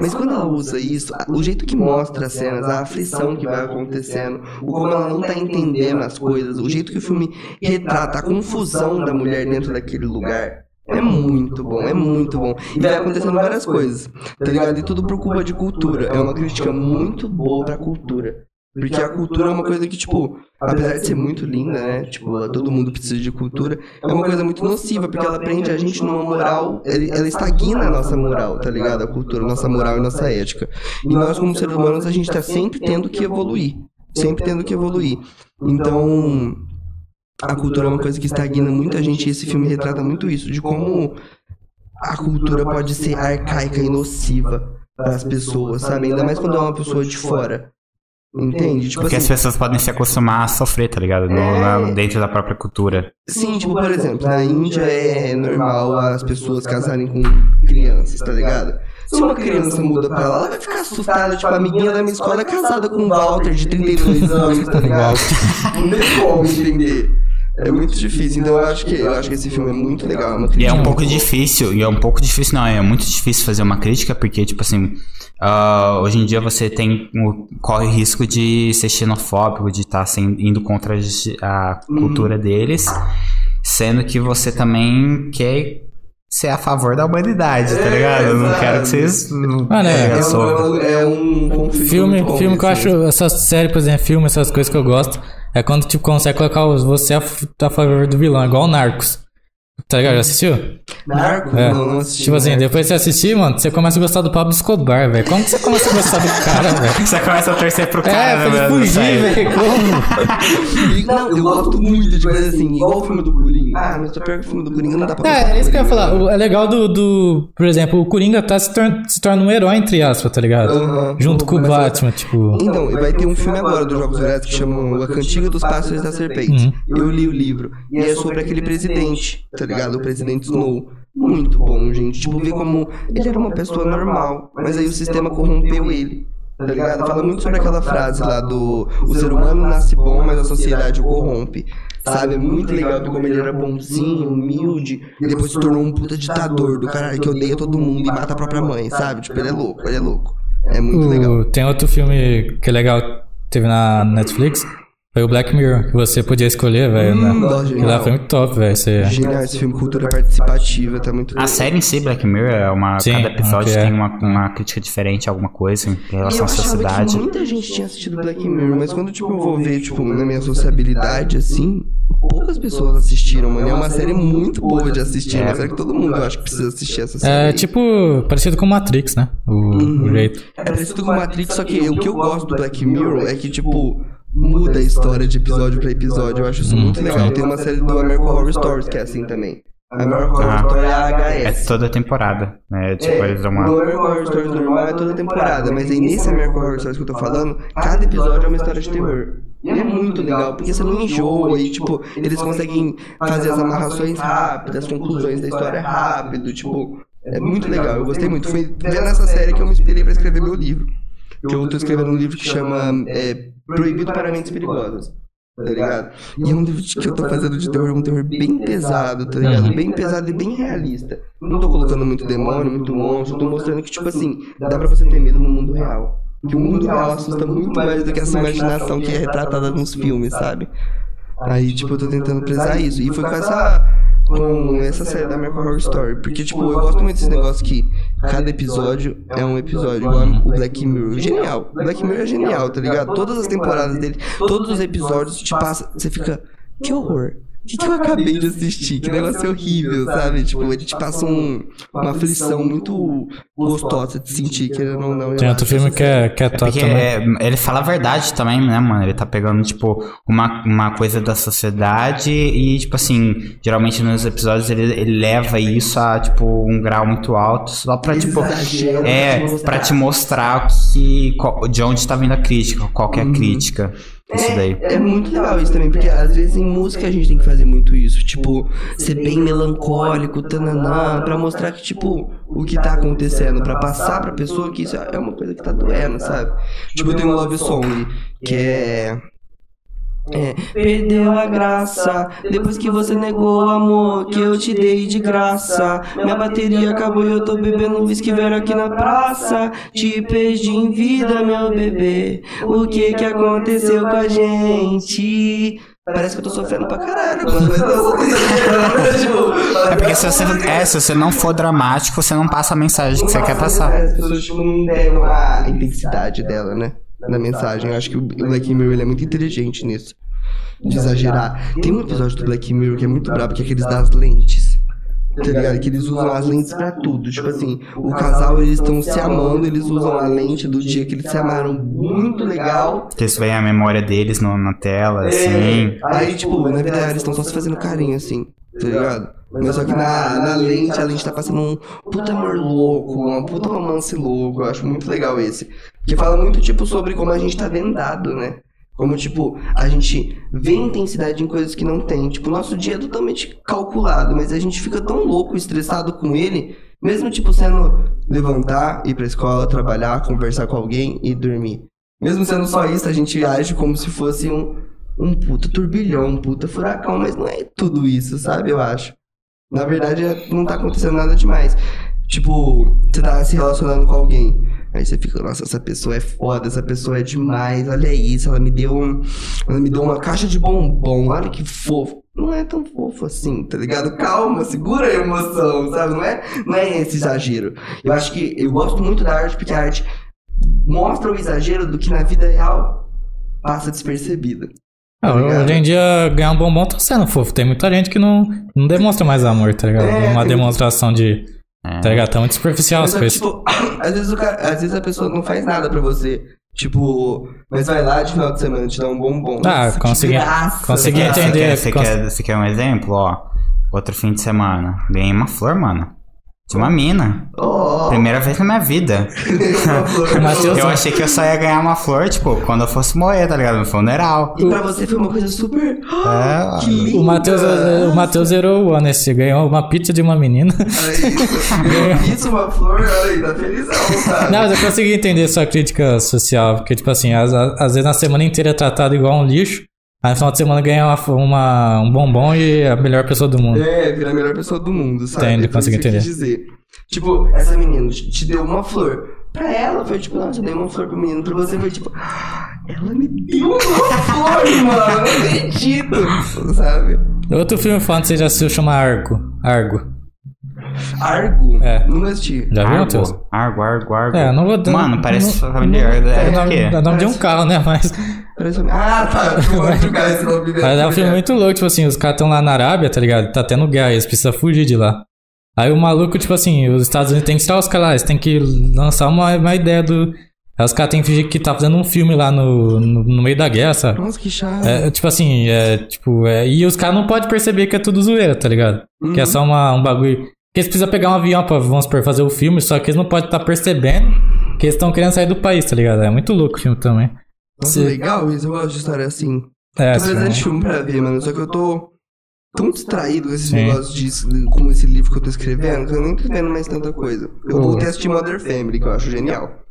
Mas quando ela usa isso, a- o jeito que mostra as cenas, a aflição que vai acontecendo, o como ela não tá entendendo as coisas, o jeito que o filme retrata a confusão da mulher dentro daquele lugar, é muito bom, é muito bom. E vai acontecendo várias coisas, tá ligado? E tudo por culpa de cultura. É uma crítica muito boa pra cultura. Porque a cultura é uma coisa que, tipo, apesar de ser muito linda, né? Tipo, todo mundo precisa de cultura, é uma coisa muito nociva, porque ela prende a gente numa moral, ela, estagna a nossa moral, tá ligado? A cultura, nossa moral e nossa ética. E nós, como seres humanos, a gente tá sempre tendo que evoluir. Sempre tendo que evoluir. Então, a cultura é uma coisa que estagna muita gente e esse filme retrata muito isso, de como a cultura pode ser arcaica e nociva para as pessoas, sabe? Ainda mais quando é uma pessoa de fora. Entende? Tipo Porque as assim, pessoas podem se acostumar a sofrer, tá ligado? No- É. na- dentro da própria cultura. sim, tipo, por exemplo, na Índia é normal as pessoas casarem com crianças, tá ligado? Se uma criança muda pra lá, ela vai ficar assustada, tipo, a amiguinha da minha escola é casada com um Walter de 32 anos, tá ligado? Não tem como entender. É muito difícil, então eu acho que eu acho que esse filme é muito legal. É E é um pouco muito boa. difícil, e é um pouco difícil, não, é muito difícil fazer uma crítica, porque, tipo assim, ah, hoje em dia você tem, o- corre o risco de ser xenofóbico, de estar indo contra a Uhum. cultura deles, sendo que você também quer ser a favor da humanidade, tá É, ligado? Eu não quero que vocês. Mano, é- É, um, é um conflito Filme, muito filme que eu assim. acho, essas séries, por exemplo, filme, essas coisas que eu gosto, é quando, tipo, consegue colocar você a, f- a favor do vilão, igual o Narcos. Tá ligado? Já assistiu? Narco? É. Não, não assisti. Tipo assim, né? depois que você assistir, mano, você começa a gostar do Pablo Escobar, velho. Como que você começa a gostar do cara, velho? Você começa a torcer pro É, cara, pra né, ele mano? fugir, velho. Como? Não, eu gosto muito de coisa assim, igual o filme do Coringa. Ah, mas só pior que o filme do Coringa não dá pra É, é isso que eu ia falar. O- É legal do, do. Por exemplo, o Coringa tá se, torna, se torna um herói, entre aspas, tá ligado? Aham. Junto com o Começa- Batman, tipo. Então, vai ter um filme agora dos Jogos Vorazes que chama A Cantiga dos Pássaros da Serpente. Uhum. Eu li o livro. E é sobre aquele presidente, tá ligado? O presidente Snow. Muito bom, gente. Tipo, ver como ele era uma pessoa normal, mas aí o sistema corrompeu ele. Tá ligado? Fala muito sobre aquela frase lá do o ser humano nasce bom, mas a sociedade o corrompe. Sabe? É muito legal ver como ele era bonzinho, humilde, e depois se tornou um puta ditador do caralho que odeia todo mundo e mata a própria mãe, sabe? Tipo, ele é louco, ele é louco. É muito legal. O- tem outro filme que é legal, teve na Netflix. Foi o Black Mirror, que você podia escolher, velho. Hum, né? genial. lá foi muito top, velho. Você... Genial esse filme, cultura participativa, tá muito A série em si, Black Mirror, é uma, Sim, cada episódio ok. tem uma, uma crítica diferente a alguma coisa em relação eu à achava que sociedade. muita gente tinha assistido Black Mirror, mas quando tipo, eu vou ver, tipo, na minha sociabilidade, assim, poucas pessoas assistiram, mano. É uma série muito boa de assistir, é uma série que todo mundo eu acho que precisa assistir essa série. É tipo, parecido com Matrix, né? O, o jeito. É parecido com Matrix, só que o que eu gosto do Black Mirror é que, tipo, muda a história de episódio pra episódio. Eu acho isso muito legal. Tem uma série do American Horror Stories que é assim também. American Horror Ah. Story é É AHS. toda temporada, né? Tipo, eles dão No uma... American Horror Stories normal é toda temporada, mas aí nesse American Horror Stories que eu tô falando, cada episódio é uma história de terror. E é muito legal, porque você não enjoa e, tipo, eles conseguem fazer as amarrações rápidas, as conclusões da história rápido, tipo, é muito legal, eu gostei muito. Foi vendo essa série que eu me inspirei pra escrever meu livro. Que eu tô escrevendo um livro que chama é, Proibido para Mentes Perigosas. Tá ligado? E é um livro que eu tô fazendo de terror, um terror bem pesado, tá ligado? Bem pesado e bem realista. Não tô colocando muito demônio, muito monstro, tô mostrando que, tipo assim, dá pra você ter medo no mundo real. Que o mundo real assusta muito mais do que essa imaginação que é retratada nos filmes, sabe? Aí, tipo, eu tô tentando prezar isso. E foi com essa. Com essa série da American Horror Story. Porque, tipo, eu gosto muito desse negócio que cada episódio é um episódio, igual o Black Mirror. Genial. O Black Mirror é genial, tá ligado? Todas as temporadas dele, todos os episódios te passa. Você fica. Que horror. O que, que eu acabei de assistir? Que negócio horrível, sabe? Tipo, ele te passa um, uma aflição muito gostosa de sentir, querendo ou não. eu Tem outro filme essa que é, que é top Porque também. é, ele fala a verdade também, né, mano? Ele tá pegando, tipo, uma, uma coisa da sociedade e, tipo assim, geralmente nos episódios ele, ele leva isso a, tipo, um grau muito alto só pra, Ele tipo. pra É, te mostrar. pra te mostrar que, de onde tá vindo a crítica, qual que é a crítica. Isso daí. É, é muito legal isso também, porque às vezes em música a gente tem que fazer muito isso. Tipo, ser bem melancólico, tananã, pra mostrar que, tipo, o que tá acontecendo, pra passar pra pessoa que isso é uma coisa que tá doendo, sabe? Tipo, eu tenho um love song que é. É, perdeu a graça depois que você negou o amor que eu te dei de graça. Minha bateria acabou e eu tô bebendo whisky velho aqui na praça. Te perdi em vida, meu bebê. O que que aconteceu com a gente? Parece que eu tô sofrendo pra caralho, mano. É porque se você, é, se você não for dramático, você não passa a mensagem que você quer passar. As pessoas tipo, não deram a intensidade dela, né? Na mensagem. Eu acho que o Black Mirror ele é muito inteligente nisso. De exagerar. Tem um episódio do Black Mirror que é muito brabo, que é aqueles das lentes. Tá ligado? Que eles usam as lentes pra tudo. Tipo assim, o casal eles estão se amando, eles usam a lente do dia que eles se amaram. Muito legal. Que isso vem a memória deles no- na tela, É, assim. Aí, tipo, na vida real eles estão só se fazendo carinho, assim, tá ligado? Mas só que na, na lente, a lente tá passando um puta amor louco, uma puta romance louco. Eu acho muito legal esse. Que fala muito, tipo, sobre como a gente tá vendado, né? Como, tipo, a gente vê intensidade em coisas que não tem. Tipo, o nosso dia é totalmente calculado, mas a gente fica tão louco, estressado com ele, mesmo, tipo, sendo levantar, ir pra escola, trabalhar, conversar com alguém e dormir. Mesmo sendo só isso, a gente age como se fosse um, um puta turbilhão, um puta furacão, mas não é tudo isso, sabe? Eu acho. Na verdade, não tá acontecendo nada demais. Tipo, você tá se relacionando com alguém. Aí você fica, nossa, essa pessoa é foda, essa pessoa é demais, olha isso, ela me deu um. Ela me deu uma caixa de bombom, olha que fofo. não é tão fofo assim, tá ligado? Calma, segura a emoção, sabe? Não é, não é esse exagero. Eu acho que eu gosto muito da arte porque a arte mostra o exagero do que na vida real passa despercebida. Ah, ligado? hoje em dia, ganhar um bombom tá sendo fofo. Tem muita gente que não, não demonstra mais amor, tá ligado? É, Uma demonstração de. É. Tá ligado? Tá muito superficial as Mas, coisas. tipo, às vezes, o cara, às vezes a pessoa não faz nada pra você. Tipo, mas vai lá de final de semana te dá um bombom. Ah, Nossa, que consegui- graça, consegui. Você entender. quer, você, cons- quer, você quer um exemplo? Ó, outro fim de semana. Ganhei uma flor, mano. De uma mina. Oh, Primeira vez na minha vida. Eu achei que eu só ia ganhar uma flor, tipo, quando eu fosse morrer, tá ligado? No funeral. E pra você foi uma coisa super. É, que lindo! O Matheus, o Matheus zerou o ano esse. Ganhou uma pizza de uma menina. Isso, isso, uma flor, olha aí, tá felizão, sabe? Não, mas eu consegui entender sua crítica social. Porque, tipo assim, às, às vezes na semana inteira é tratado igual um lixo. Aí no final de semana ganha uma, uma- um bombom e é a melhor pessoa do mundo. É, vira a melhor pessoa do mundo, sabe? Entendo, eu quis entender. dizer. Tipo, essa menina te deu uma flor. Pra ela foi tipo, nossa, eu dei uma flor pro menino. Pra você foi tipo, "Ah, ela me deu uma flor, mano. Eu não acredito. Sabe? Outro filme foda que você já assistiu chama Argo. Argo. Argo? É. Não assisti. Já viu, Matheus? Argo, argo, argo. É, não vou Mano, parece não- familiar. É É o quê? é o nome de um carro, né? Mas, Parece um- Ah, tá. Eu vou jogar esse nome mesmo. mas é um filme muito louco, tipo assim, os caras estão lá na Arábia, tá ligado? Tá tendo guerra, eles precisam fugir de lá. Aí o maluco, tipo assim, os Estados Unidos tem que tirar os caras lá, eles têm que lançar uma, uma ideia do. Aí os caras têm que fingir que tá fazendo um filme lá no, no, no meio da guerra, sabe? Nossa, que chato. É, tipo assim, é, tipo, é, e os caras não podem perceber que é tudo zoeira, tá ligado? Que é Uhum. só uma, um bagulho. Que eles precisam pegar um avião pra, vamos supor, fazer o filme, só que eles não podem estar percebendo que eles estão querendo sair do país, tá ligado? É muito louco o filme também. Nossa, legal isso. Eu gosto de história assim. É, Tô precisando de filme pra ver, mano. Só que eu tô tão distraído com esses Sim. negócios de, com esse livro que eu tô escrevendo, que eu nem tô vendo mais tanta coisa. Eu voltei a assistir Mother Family, que eu acho genial.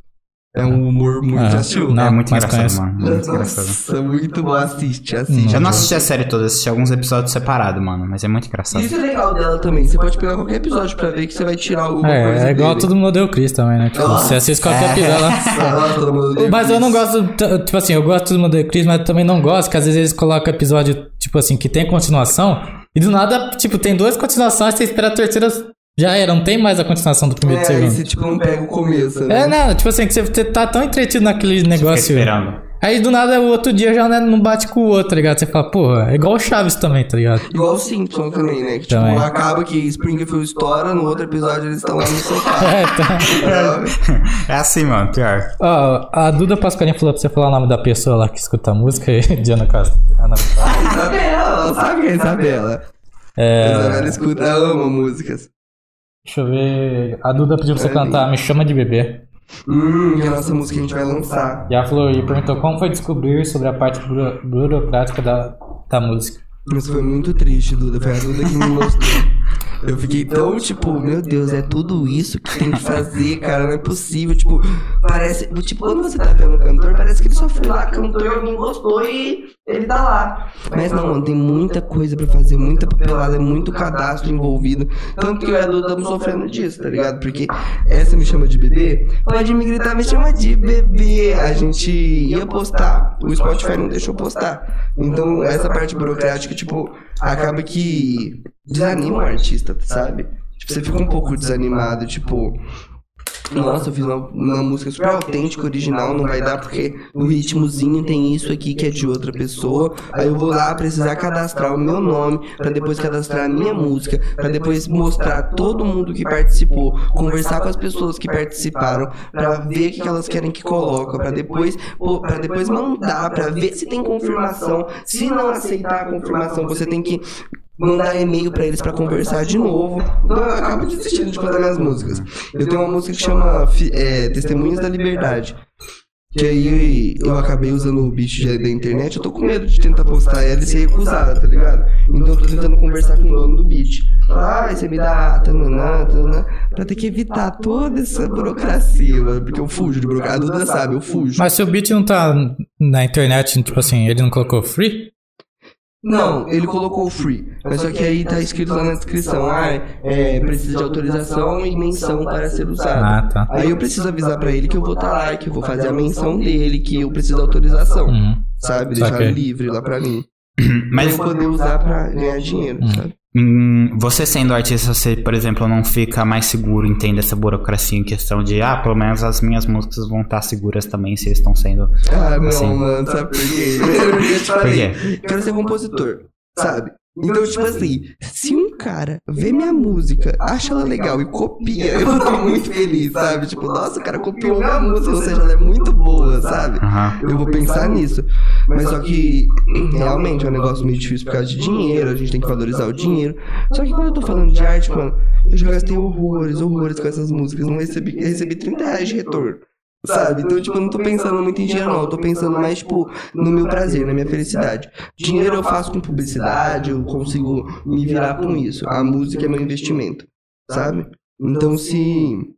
É um humor muito. Ah, assistiu? não. é muito engraçado, mano. Muito engraçado. Nossa, muito bom. Assiste, assiste. Eu não assisti a série toda, assisti alguns episódios separados, mano. Mas é muito engraçado. Isso é legal dela também. Você pode pegar qualquer episódio pra ver que você vai tirar alguma coisa. É, é igual dele. todo mundo odeia o Chris também, né? Tipo, você assiste qualquer episódio lá. Mas eu não gosto, tipo assim, eu gosto de todo mundo odeia o Chris, mas eu também não gosto que às vezes eles colocam episódio, tipo assim, que tem continuação, e do nada, tipo, tem duas continuações, você espera a terceira, já era, não tem mais a continuação do primeiro e do É, aí segundo. você tipo não pega o começo, né? É, não, tipo assim, que você você tá tão entretido naquele Fica negócio. esperando. Aí do nada o outro dia já né, não bate com o outro, tá ligado? Você fala, porra, é igual o Chaves também, tá ligado? Igual o Simpson também, né? Que tipo, Também. acaba que Springfield estoura, no outro episódio eles estão lá no sofá. É, tá. É assim, mano, pior. Ó, a Duda Pascarinha falou pra você falar o nome da pessoa lá que escuta a música e Diana Castro. Ana Castro. Isabela, ela sabe quem é Isabela. É, Isabela escuta, ama músicas. Deixa eu ver. A Duda pediu pra você É, cantar Me Chama de Bebê. Hum, que é a nossa música que a gente vai lançar. E falou e perguntou como foi descobrir sobre a parte buro- burocrática da, da música. Isso foi muito triste, Duda. Foi a Duda que me mostrou. Eu fiquei tão, tipo, meu Deus, é tudo isso que tem que fazer, cara, não é possível. Tipo, parece. Tipo, quando você tá vendo o cantor, parece que ele só foi lá, cantou e alguém gostou e ele tá lá. Mas não, mano, tem muita coisa pra fazer, muita papelada, é muito cadastro envolvido. Tanto que eu e a Duda estamos sofrendo disso, tá ligado? Porque essa me chama de bebê, pode me gritar, me chama de bebê. A gente ia postar, o Spotify não deixou postar. Então, essa parte burocrática, tipo, acaba que desanima o artista, sabe? Tipo, você fica um pouco desanimado, tipo. Nossa, eu fiz uma, uma música super autêntica, original, não vai dar porque o ritmozinho tem isso aqui que é de outra pessoa. Aí eu vou lá precisar cadastrar o meu nome, pra depois cadastrar a minha música, pra depois mostrar todo mundo que participou, conversar com as pessoas que participaram, pra ver o que elas querem que coloca, pra depois, pô, pra depois mandar, pra ver se tem confirmação. Se não aceitar a confirmação, você tem que mandar e-mail pra eles pra conversar de novo. Então eu acabo desistindo de fazer minhas músicas. Eu tenho uma música que chama é, Testemunhas da Liberdade. Que aí eu acabei usando o de- da internet, eu tô com medo de tentar postar ela e ser recusada, tá ligado? Então eu tô tentando conversar com o dono do beat. Ah, você me dá tananá, tananá, pra ter que evitar toda essa burocracia, mano, porque eu fujo de burocracia. A Duda sabe, eu fujo. Mas se o beat não tá na internet, tipo assim, ele não colocou free? Não, ele colocou free. Mas só que aí tá escrito lá na descrição, ah, é, precisa de autorização e menção para ser usado. Ah, tá. Aí eu preciso avisar pra ele que eu vou estar lá, que eu vou fazer a menção dele, que eu preciso da autorização, Uhum. sabe? Deixar Saquei. livre lá pra mim. Mas pra eu poder usar pra ganhar dinheiro, Hum. sabe? Hum, você sendo artista, você, por exemplo, não fica mais seguro, entende essa burocracia em questão de, ah, pelo menos as minhas músicas vão estar seguras também se estão sendo. Ah, não, Sim. mano, sabe por quê? Te falei. quê? Quero ser compositor, sabe? Então, tipo assim, se um cara vê minha música, acha ela legal e copia, eu vou estar muito feliz, sabe? Tipo, nossa, o cara copiou minha música, ou seja, ela é muito boa, sabe? Eu vou pensar nisso. Mas só que realmente é um negócio meio difícil por causa de dinheiro, a gente tem que valorizar o dinheiro. Só que quando eu tô falando de arte, mano, eu já gastei horrores, horrores com essas músicas. Não recebi, eu recebi 30 reais de retorno. Sabe? Então, tipo, eu não tô pensando muito em dinheiro, não. Eu tô pensando mais, tipo, no meu prazer, na minha felicidade. Dinheiro eu faço com publicidade, eu consigo me virar com isso. A música é meu investimento, sabe? Então, se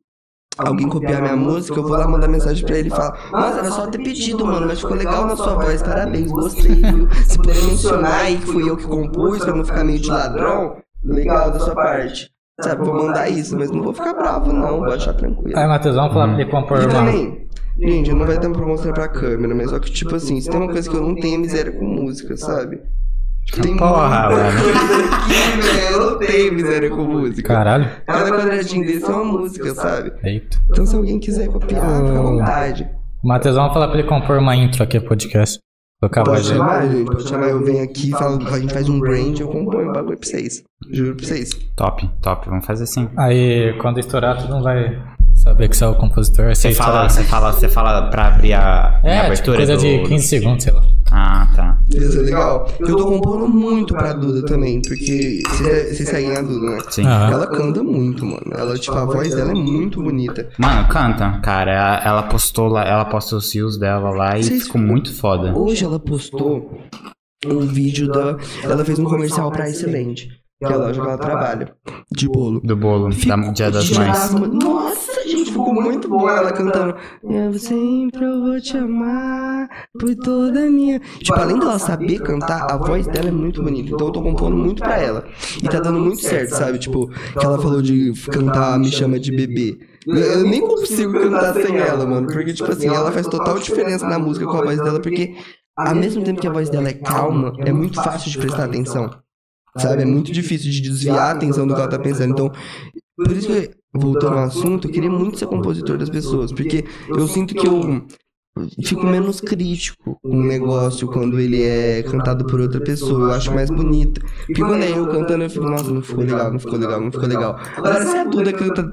alguém copiar minha música, eu vou lá mandar mensagem pra ele e falar: Nossa, era só ter pedido, mano, mas ficou legal na sua voz, parabéns, gostei, viu? Se puder mencionar aí que fui eu que compus, pra não ficar meio de ladrão, legal da sua parte. Sabe, vou mandar isso, mas não vou ficar bravo, não, vou achar tranquilo. Aí, Matheus, vamos falar pra ele compor uma. também, gente, não vai ter pra mostrar pra câmera, mas só que, tipo assim, se tem uma coisa que eu não tenho é miséria com música, sabe? Tem Porra, mano. aqui, velho, eu não tenho miséria com música. Caralho. Cada quadradinho desse é uma música, sabe? Eita. Então se alguém quiser copiar, fica à vontade. Matheus, vamos falar pra ele compor uma intro aqui pro podcast. Pode chamar, gente, pode chamar, eu venho aqui, falo, a gente faz um brand, eu componho o bagulho pra vocês. Juro pra vocês. Top, top, vamos fazer assim. Aí, quando estourar, tu não vai saber que você é o compositor. Aí Você você fala, você fala, você fala pra abrir a, a É, tipo, abertura coisa do... de 15 segundos, sei lá. Ah, tá. Ser legal. Eu tô compondo muito pra Duda também, porque vocês vocês seguem a Duda, né? Sim. Aham. Ela canta muito, mano. Ela, tipo, a voz dela é muito bonita. Mano, canta, cara. Ela- Ela postou lá, ela postou os rios dela lá e Vocês- ficou muito foda. Hoje ela postou um vídeo da. Ela fez um comercial pra Excelente, que é a loja que ela trabalha, de bolo. Do bolo, da Dia das Dia Mães. das Mães. Nossa, gente, ficou muito boa ela cantando. Eu sempre vou te amar por toda a minha. Tipo, além dela saber cantar, a voz dela é muito bonita. Então eu tô compondo muito pra ela. E tá dando muito certo, sabe? Tipo, que ela falou de cantar Me Chama de Bebê. Eu- Eu nem consigo cantar sem ela, mano. Porque, tipo assim, ela faz total diferença na música com a voz dela, porque ao mesmo tempo que a voz dela é calma, é muito fácil de prestar atenção. Sabe? É muito difícil de desviar a atenção do que ela tá pensando. Então, por isso que, voltando ao assunto, eu queria muito ser compositor das pessoas. Porque eu sinto que eu fico menos crítico com um negócio quando ele é cantado por outra pessoa. Eu acho mais bonito. Porque quando é eu cantando, eu fico, nossa, não ficou legal, não ficou legal, não ficou legal. Agora, se a Duda canta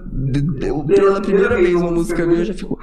pela primeira vez uma música minha, eu já fico,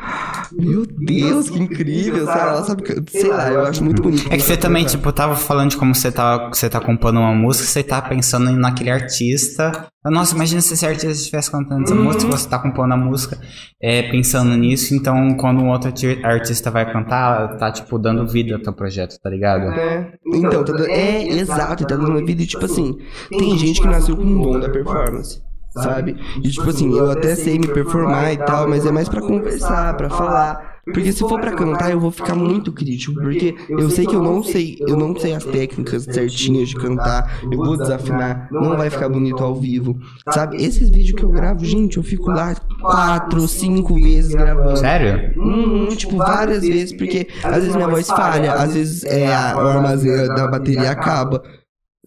meu Deus, que incrível, sabe? Ela sabe, que- sei lá, eu acho muito bonito. É que você também, tipo, tava falando de como você tá, você tá compondo uma música, você tá pensando naquele artista. Nossa, imagina se esse artista estivesse cantando essa música, você tá compondo a música, é, pensando nisso, então quando um outro arti- artista vai cantar, tá, tipo, dando vida ao teu projeto, tá ligado? É, então, tá é exato, tá dando vida tipo assim, tem gente que nasceu com um dom da performance. Sabe? E tipo assim, eu até sei me performar e tal, mas é mais pra conversar, pra falar. Porque se for pra cantar, eu vou ficar muito crítico, porque eu sei que eu não sei, eu não sei as técnicas certinhas de cantar, eu vou desafinar, não vai ficar bonito ao vivo. Sabe? Esses vídeos que eu gravo, gente, eu fico lá quatro, cinco vezes gravando. Sério? Hum, tipo, várias vezes, porque às vezes minha voz falha, às vezes é, a- o armazém da bateria acaba.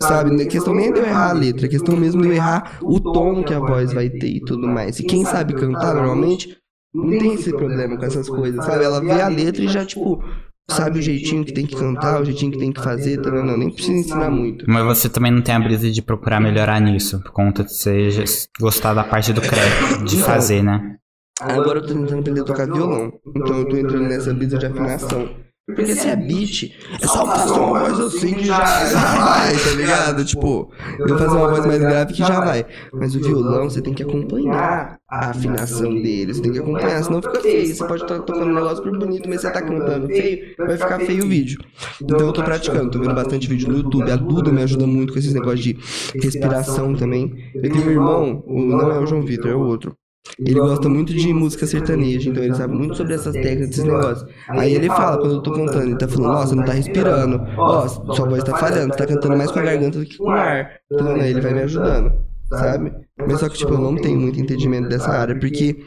Sabe, a questão nem é de eu errar a letra, a questão mesmo de eu errar o tom que a voz vai ter e tudo mais. E quem sabe cantar normalmente não tem esse problema com essas coisas, sabe? Ela vê a letra e já, tipo, sabe o jeitinho que tem que cantar, o jeitinho que tem que fazer, tá? não, nem precisa ensinar muito. Mas você também não tem a brisa de procurar melhorar nisso, por conta de você já gostar da parte do crédito, de fazer, né? Agora eu tô tentando aprender a tocar violão, então eu tô entrando nessa brisa de afinação. Porque se é beat, é só fazer uma voz assim que já, já vai, tá ligado? Tipo, eu fazer uma voz mais grave que já vai. Mas o violão, você tem que acompanhar a afinação dele, você tem que acompanhar, senão fica feio. Você pode estar tocando um negócio por bonito, mas você tá cantando feio, vai ficar feio o vídeo. Então eu tô praticando, tô vendo bastante vídeo no YouTube. A Duda me ajuda muito com esses negócios de respiração também. Eu tenho um irmão, o- não é o João Vitor, é o outro. Ele gosta muito de música sertaneja, então ele sabe muito sobre essas técnicas, esses negócios. Aí ele fala, quando eu tô cantando, ele tá falando, nossa, não tá respirando, ó, sua voz tá falhando, você tá cantando mais com a garganta do que com o ar. Então aí ele vai me ajudando, sabe? Mas só que, tipo, eu não tenho muito entendimento dessa área, porque,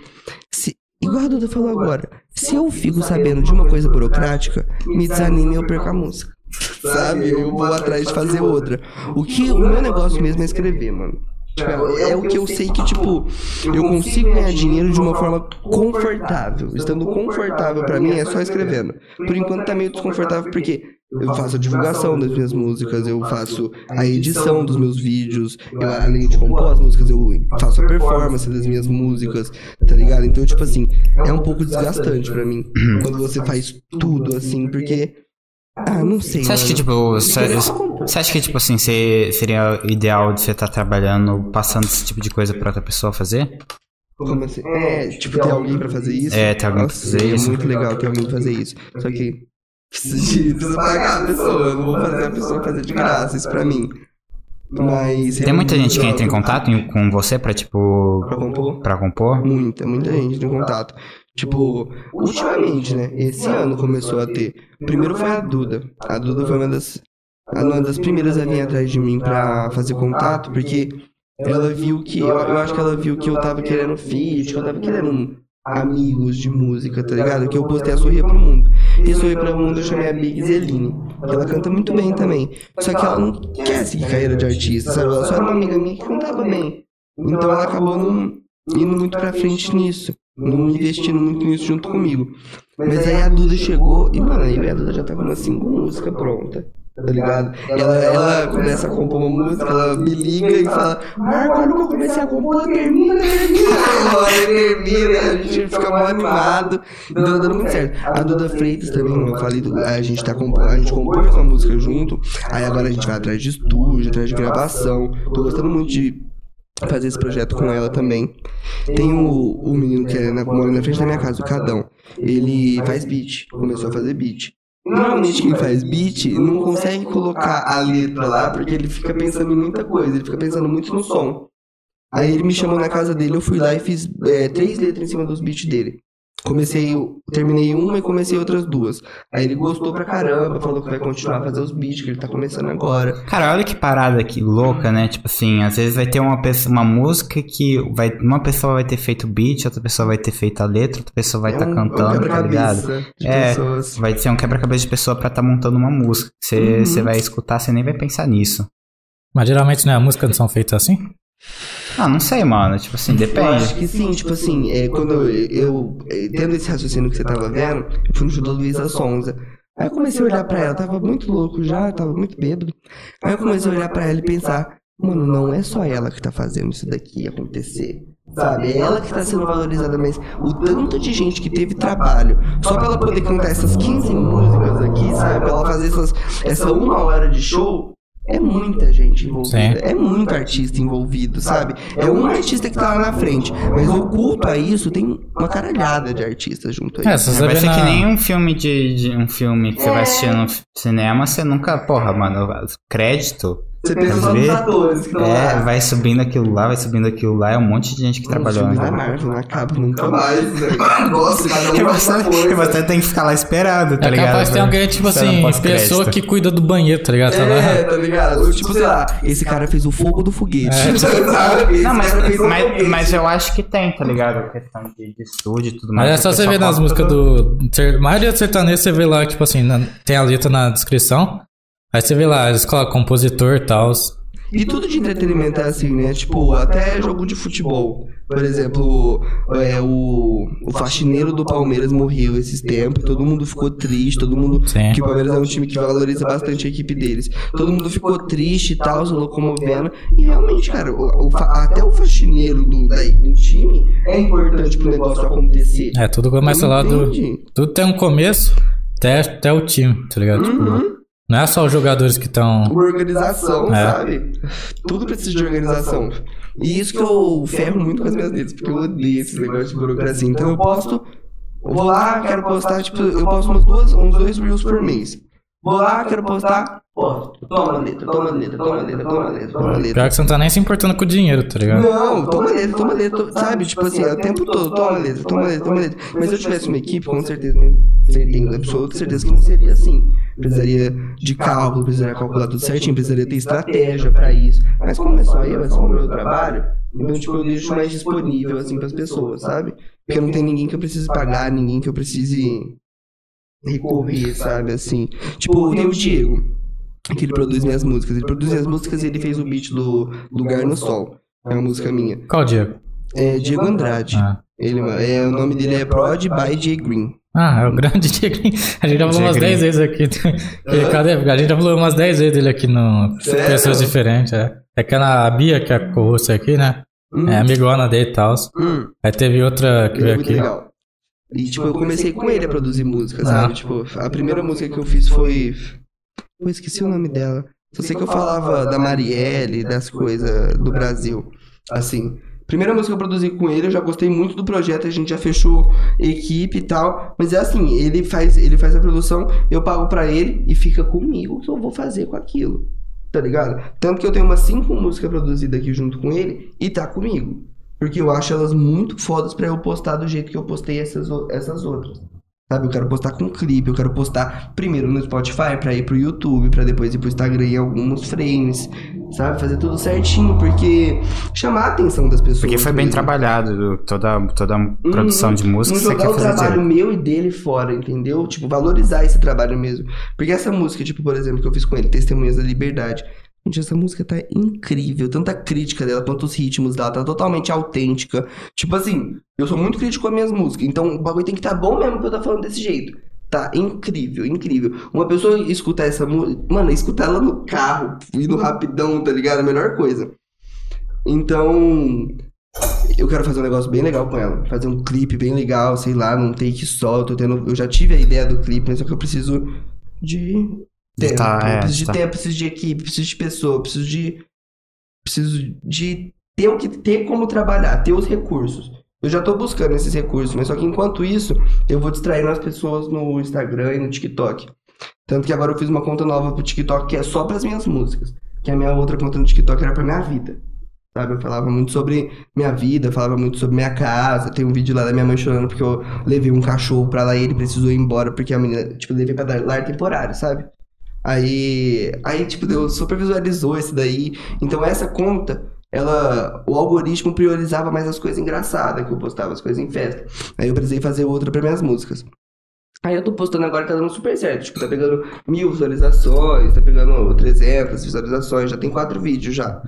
se, igual a Duda falou agora, se eu fico sabendo de uma coisa burocrática, me desanima e eu perco a música. sabe? Eu vou atrás de fazer outra. O que o meu negócio mesmo é escrever, mano. Tipo, é, é o que eu sei que, tipo, eu consigo ganhar dinheiro de uma forma confortável. Estando confortável pra mim é só escrevendo. Por enquanto tá meio desconfortável porque eu faço a divulgação das minhas músicas, eu faço a edição dos meus vídeos, eu, além de compor as músicas, eu faço a performance das minhas músicas, tá ligado? Então, tipo assim, é um pouco desgastante pra mim quando você faz tudo assim, porque. Ah, não sei. Você acha que, tipo, você, acha que, tipo assim, seria ideal de você estar trabalhando, passando esse tipo de coisa pra outra pessoa fazer? Como assim? É, tipo, ter alguém pra fazer isso? É, ter alguém pra fazer isso. muito legal ter alguém pra fazer isso. Só que precisa, de, pagar a pessoa. Eu não vou fazer a pessoa fazer de graça isso pra mim. Mas. Tem muita é gente que entra em contato com você pra, tipo, Pra compor? pra compor? Muita, muita gente em contato. Tipo, ultimamente, né? Esse ano começou a ter. Primeiro foi a Duda. A Duda foi uma das, uma das primeiras a vir atrás de mim pra fazer contato, porque ela viu que. Eu, eu acho que ela viu que eu tava querendo feat, que eu tava querendo amigos de música, tá ligado? Que eu postei a Sorria pro Mundo. E Sorria pro Mundo eu chamei a Big Zeline. Ela canta muito bem também. Só que ela não quer seguir carreira de artista, sabe? Ela só era uma amiga minha que cantava bem. Então ela acabou não indo muito pra frente nisso. Não investindo muito nisso junto comigo. Mas aí a Duda chegou e, mano, aí a Duda já tá com umas cinco músicas pronta. Tá ligado? Ela, ela começa a compor uma música, ela me liga e fala, Marco, quando que eu comecei a compor, termina, termina, termina, a gente fica mal animado. Então tá dando muito certo. A Duda Freitas também, eu falei, a gente tá a gente compôs uma música junto, aí agora a gente vai atrás de estúdio, atrás de gravação. Tô gostando muito de fazer esse projeto com ela também. Tem o, o menino que é na, mora na frente da minha casa, o Cadão. Ele faz beat, começou a fazer beat. Normalmente quem faz beat não consegue colocar a letra lá porque ele fica pensando em muita coisa, ele fica pensando muito no som. Aí ele me chamou na casa dele, eu fui lá e fiz é, três letras em cima dos beats dele. Comecei, terminei uma e comecei outras duas. Aí ele gostou pra caramba, falou que vai continuar a fazer os beats, que ele tá começando agora. Cara, olha que parada que louca, né? Tipo assim, às vezes vai ter uma, pessoa, uma música que vai, uma pessoa vai ter feito o beat, outra pessoa vai ter feito a letra, outra pessoa vai É estar um- é um cantando, tá ligado? É. pessoas. Vai ser um quebra-cabeça de pessoa pra estar montando uma música. Você Uhum. você vai escutar, você nem vai pensar nisso. Mas geralmente, né, as músicas não são feitas assim? Ah, não sei, mano. Tipo assim, Eu acho depende. que sim, tipo assim, é, quando eu, eu, é, tendo esse raciocínio que você tava vendo, eu fui no show da Luísa Sonza. Aí eu comecei a olhar pra ela, tava muito louco já, tava muito bêbado. Aí eu comecei a olhar pra ela e pensar, mano, não é só ela que tá fazendo isso daqui acontecer. Sabe, é ela que tá sendo valorizada, mas o tanto de gente que teve trabalho só pra ela poder cantar essas 15 músicas aqui, sabe? Pra ela fazer essas, essa uma hora de show, é muita gente envolvida. Sim. É muito artista envolvido, sabe? É um artista que tá lá na frente. Mas oculto a isso, tem uma caralhada de artistas junto aí. É, se você Vai ser na... que nem um filme de, de- um filme que você vai assistir no cinema, você nunca, porra, mano, crédito. Você pensa nos atores que estão É, lá. vai subindo aquilo lá, vai subindo aquilo lá, é um monte de gente que trabalhou. Né? Marvel não acabam nunca mais, né? Nossa, cada um você, tem que ficar lá esperando, tá É ligado? capaz de ter alguém, tipo assim, pessoa que cuida do banheiro, tá ligado? Tá É, tá ligado? Tipo, sei lá, esse cara fez o fogo do foguete. É. Não, mas, mas, mas eu acho que tem, tá ligado? A questão de, de estúdio e tudo mais. Mas é só você ver nas músicas do. maioria do sertanejo você vê lá, tipo assim, tem a letra na descrição. Aí você vê lá, eles colocam compositor e tal. E tudo de entretenimento é assim, né? Tipo, até jogo de futebol. Por exemplo, é, o, o faxineiro do Palmeiras morreu esses tempos, todo mundo ficou triste, todo mundo. Sim. Que o Palmeiras é um time que valoriza bastante a equipe deles. Todo mundo ficou triste e tal, se locomovendo. E realmente, cara, o- o até o faxineiro do, da- do time é importante pro negócio acontecer. É, tudo começa lá do. Tudo tem um começo até, até o time, tá ligado? Tipo, Uhum. Não é só os jogadores que estão. Organização, É. sabe? Tudo precisa de organização. E isso que eu ferro muito com as minhas letras, porque eu odeio esses negócios de burocracia. Então eu posto, eu vou lá, quero postar, tipo, eu posto umas duas, uns dois reels por mês. Vou lá, quero postar, posto. Toma letra, toma letra, toma letra, toma letra, toma letra. Pior que você não tá nem se importando com o dinheiro, tá ligado? Não, toma letra, toma letra, sabe? Tipo assim, é o tempo todo, toma letra, toma letra, toma letra. Mas se eu tivesse uma equipe, com certeza, tenho absoluta certeza que não seria assim. Precisaria de cálculo, precisaria calcular tudo certinho, precisaria ter estratégia pra isso. Mas como é só eu, é só o meu trabalho, então, tipo, eu deixo mais disponível, assim, pras pessoas, sabe? Porque não tem ninguém que eu precise pagar, ninguém que eu precise recorrer, sabe? Assim. Tipo, tem o Diego, que ele produz minhas músicas. Ele produz minhas músicas e ele fez o beat do Lugar no Sol. É uma música minha. Qual Diego? É Diego Andrade. Ah. Ele, é, o nome dele é Prod by J Green. Ah, é o grande Diego. A gente já falou umas Diego. 10 vezes aqui. Cadê? A gente já falou umas 10 vezes dele aqui no Sério? Pessoas Diferentes, é. É que a Bia, que é a co-host aqui, né? Hum, É amigona dele e tal. hum. Aí teve outra que Ele é veio muito aqui. legal. E, tipo, eu comecei com ele a produzir música, Ah. sabe? Tipo, a primeira música que eu fiz foi. Eu esqueci o nome dela. Só sei que eu falava da Marielle, das coisas do Brasil. Assim. Primeira música que eu produzi com ele, eu já gostei muito do projeto, a gente já fechou equipe e tal. Mas é assim, ele faz, ele faz a produção, eu pago pra ele e fica comigo o que eu vou fazer com aquilo. Tá ligado? Tanto que eu tenho umas cinco músicas produzidas aqui junto com ele e tá comigo. Porque eu acho elas muito fodas pra eu postar do jeito que eu postei essas, essas outras. Sabe, eu quero postar com clipe, eu quero postar primeiro no Spotify pra ir pro YouTube, pra depois ir pro Instagram em alguns frames, sabe? Fazer tudo certinho, porque chamar a atenção das pessoas. Porque foi bem mesmo. trabalhado, toda, toda a produção de música Não jogar o trabalho direito. meu e dele fora, entendeu? Tipo, valorizar esse trabalho mesmo. Porque essa música, tipo, por exemplo, que eu fiz com ele, Testemunhas da Liberdade. Gente, essa música tá incrível. Tanto a crítica dela quanto os ritmos dela tá totalmente autêntica. Tipo assim, eu sou muito crítico com as minhas músicas. Então o bagulho tem que estar tá bom mesmo pra eu estar falando desse jeito. Tá incrível, incrível. Uma pessoa escutar essa música. Mano, escutar ela no carro, indo rapidão, tá ligado? A melhor coisa. Então. Eu quero fazer um negócio bem legal com ela. Fazer um clipe bem legal, sei lá, num take só. Eu, tô tendo, eu já tive a ideia do clipe, mas só que eu preciso de tempo. tá, eu é, preciso de tá. tempo, preciso de equipe, preciso de pessoa, preciso de. Preciso de ter o que ter como trabalhar, ter os recursos. Eu já tô buscando esses recursos, mas só que enquanto isso, eu vou distraindo as pessoas no Instagram e no TikTok. Tanto que agora eu fiz uma conta nova pro TikTok que é só pras minhas músicas. Que a minha outra conta no TikTok era pra minha vida. Sabe? Eu falava muito sobre minha vida, falava muito sobre minha casa. Tem um vídeo lá da minha mãe chorando porque eu levei um cachorro pra lá e ele precisou ir embora porque a menina, tipo, levei pra dar lar temporário, sabe? Aí, aí tipo, deu, super visualizou esse daí. Então essa conta, ela, o algoritmo priorizava mais as coisas engraçadas que eu postava, as coisas em festa. Aí eu precisei fazer outra pra minhas músicas. Aí eu tô postando agora, tá dando super certo. Tipo, tá pegando mil visualizações, tá pegando 300 visualizações, já tem quatro vídeos já.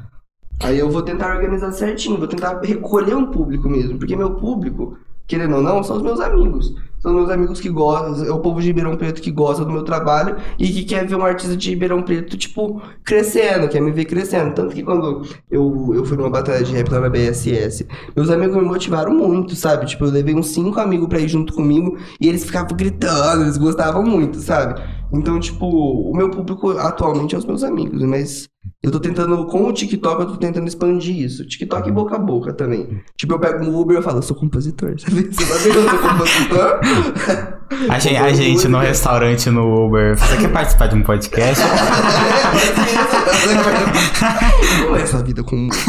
Aí eu vou tentar organizar certinho, vou tentar recolher um público mesmo, porque meu público, querendo ou não, são os meus amigos. São meus amigos que gostam, é o povo de Ribeirão Preto que gosta do meu trabalho e que quer ver um artista de Ribeirão Preto, tipo, crescendo, quer me ver crescendo. Tanto que quando eu, eu fui numa batalha de rap lá na BSS, meus amigos me motivaram muito, sabe? Tipo, eu levei uns cinco amigos pra ir junto comigo e eles ficavam gritando, eles gostavam muito, sabe? Então, tipo, o meu público atualmente é os meus amigos, mas eu tô tentando, com o TikTok, eu tô tentando expandir isso. TikTok e boca a boca também. Tipo, eu pego um Uber e falo, eu sou compositor, sabe? Você sabe que eu sou compositor? A gente, a gente no restaurante no Uber. Você quer participar de um podcast? É essa vida com Uber?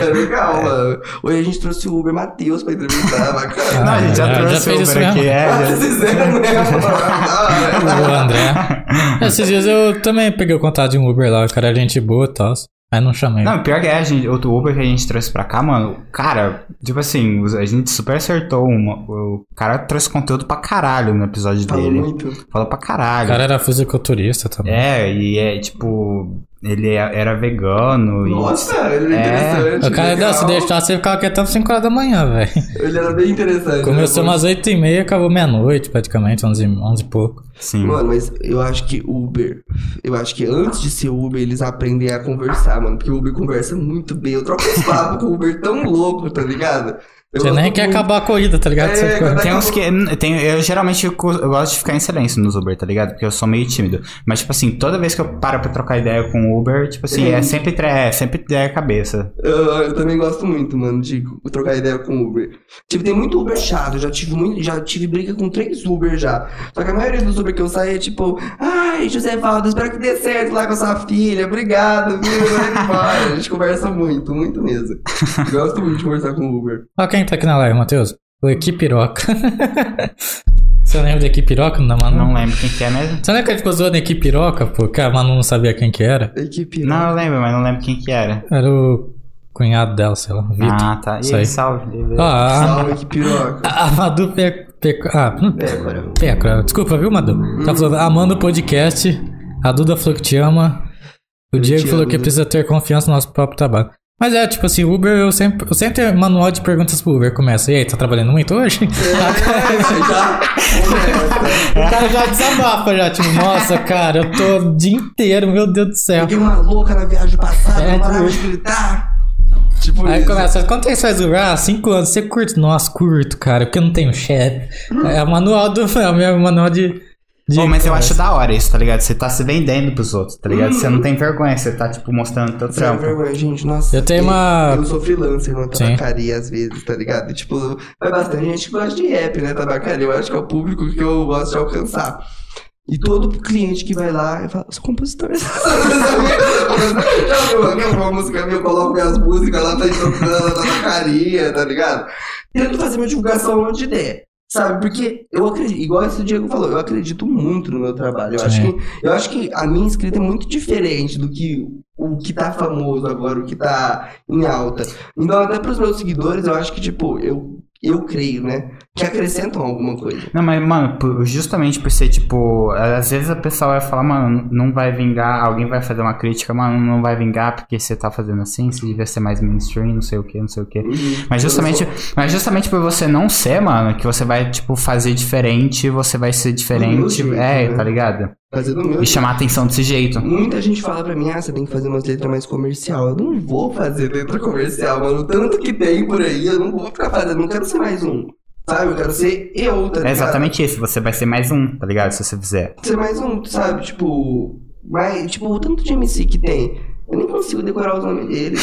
é legal, mano. Hoje a gente trouxe o Uber Matheus pra entrevistar, bacana. Não, a gente já já- já trouxe fez o Uber aqui. É, Ah, já- vocês fizeram mesmo. Da hora. O André. Esses dias eu também peguei o contato de um Uber lá, o cara é gente boa e tal. Aí não chamei. Não, pior que é, a gente, outro Uber que a gente trouxe pra cá, mano, cara, tipo assim, a gente super acertou uma. O cara trouxe conteúdo pra caralho no episódio Falou dele. muito. Falou pra O caralho. cara era fisiculturista também. É, e é tipo. Ele é- era vegano e. Nossa, ele é É. interessante. O cara, legal. se deixar, você ficava até 5 horas da manhã, velho. Ele era bem interessante. Começou né? umas 8 e meia, acabou meia-noite, praticamente, 11, 11 e pouco. Sim. Mano, mas eu acho que Uber. Eu acho que antes de ser Uber, eles aprendem a conversar, mano. Porque o Uber conversa muito bem. Eu troco esse papo com o Uber tão louco, tá ligado? Eu Você nem quer muito. acabar a corrida, tá ligado? É, fica- cada- Tem uns que. Tem, eu geralmente eu gosto de ficar em silêncio nos Uber, tá ligado? Porque eu sou meio tímido. Mas, tipo assim, toda vez que eu paro pra trocar ideia com o Uber, tipo assim, É. é sempre, tre- é sempre ideia cabeça. Eu, eu também gosto muito, mano, de trocar ideia com Uber. Tipo, tem muito Uber chato. Já tive, muito, já tive briga com três Uber já. Só que a maioria dos Uber que eu saio é tipo, ai, José Valdo, espero que dê certo lá com a sua filha. Obrigado, viu? Vai. A gente conversa muito, muito mesmo. Gosto muito de conversar com o Uber. Ó, quem tá aqui na live, Matheus? O Equipiroca. Você lembra de Equipiroca, não da Manu? Não lembro quem que é mesmo. Você lembra que ele ficou zoando Equipiroca, pô? Que a Manu não sabia quem que era? Equipe. Não, eu lembro, mas não lembro quem que era. Era o cunhado dela, sei lá, Vitor. Ah, tá. E aí, salve. Ó, a, Salve, equipe piroca. a Madu per- Peca... Ah, hum, Pécora. Pécora. Desculpa, viu, Madu? Tá falando, amando o podcast. A Duda falou que te ama. O Eu Diego falou que precisa ter confiança no nosso próprio trabalho. Mas é, tipo assim, Uber, eu sempre, eu sempre tenho manual de perguntas pro Uber. Começa, e aí, tá trabalhando muito hoje? É, já O cara já desabafa, já, tipo, nossa, cara, eu tô o dia inteiro, meu Deus do céu. Peguei uma louca na viagem passada, É, não parava tipo- de gritar. Tipo Aí isso. começa, quanto tempo você faz Uber? Ah, cinco anos. Você curte? Nossa, curto, cara, porque eu não tenho chefe. É o manual do. É o meu manual de. Pô, mas eu acho da hora isso, tá ligado? Você tá se vendendo pros outros, tá ligado? Você não tem vergonha, você tá, tipo, mostrando teu trampo. vergonha, gente, nossa. Eu tenho uma- Eu sou freelancer na Sim. tabacaria às vezes, tá ligado? Tipo, vai bastante gente que gosta de rap, né? Tabacaria. Eu acho que é o público que eu gosto de alcançar. E todo cliente que vai lá, eu falo, sou compositor. Já viu uma música minha, eu coloco minhas músicas lá, tá tocando na tabacaria, tá ligado? Tento fazer minha divulgação onde der. Sabe, porque eu acredito, igual esse Diego falou, eu acredito muito no meu trabalho. Eu acho, Sim. que, eu acho que a minha escrita é muito diferente do que o que tá famoso agora, o que tá em alta. Então, até pros meus seguidores, eu acho que, tipo, eu, eu creio, né? Que acrescentam alguma coisa. Não, mas, mano, justamente por ser, tipo, às vezes a pessoa vai falar, mano, não vai vingar, alguém vai fazer uma crítica, mano, não vai vingar porque você tá fazendo assim, você devia ser mais mainstream, não sei o que, não sei o que. Mas justamente, mas justamente por você não ser, mano, que você vai, tipo, fazer diferente, você vai ser diferente, jeito, é, né? tá ligado? Fazer do meu E chamar atenção desse jeito. Muita gente fala pra mim, ah, você tem que fazer umas letras mais comercial. Eu não vou fazer letra comercial, mano. Tanto que tem por aí, eu não vou ficar fazendo, não quero ser mais um. Sabe? Eu quero ser eu, tá ligado? É exatamente isso, você vai ser mais um, tá ligado? Se você fizer. Ser mais um, sabe? Tipo. Mas, tipo, o tanto de MC que tem. Eu nem consigo decorar os nomes deles.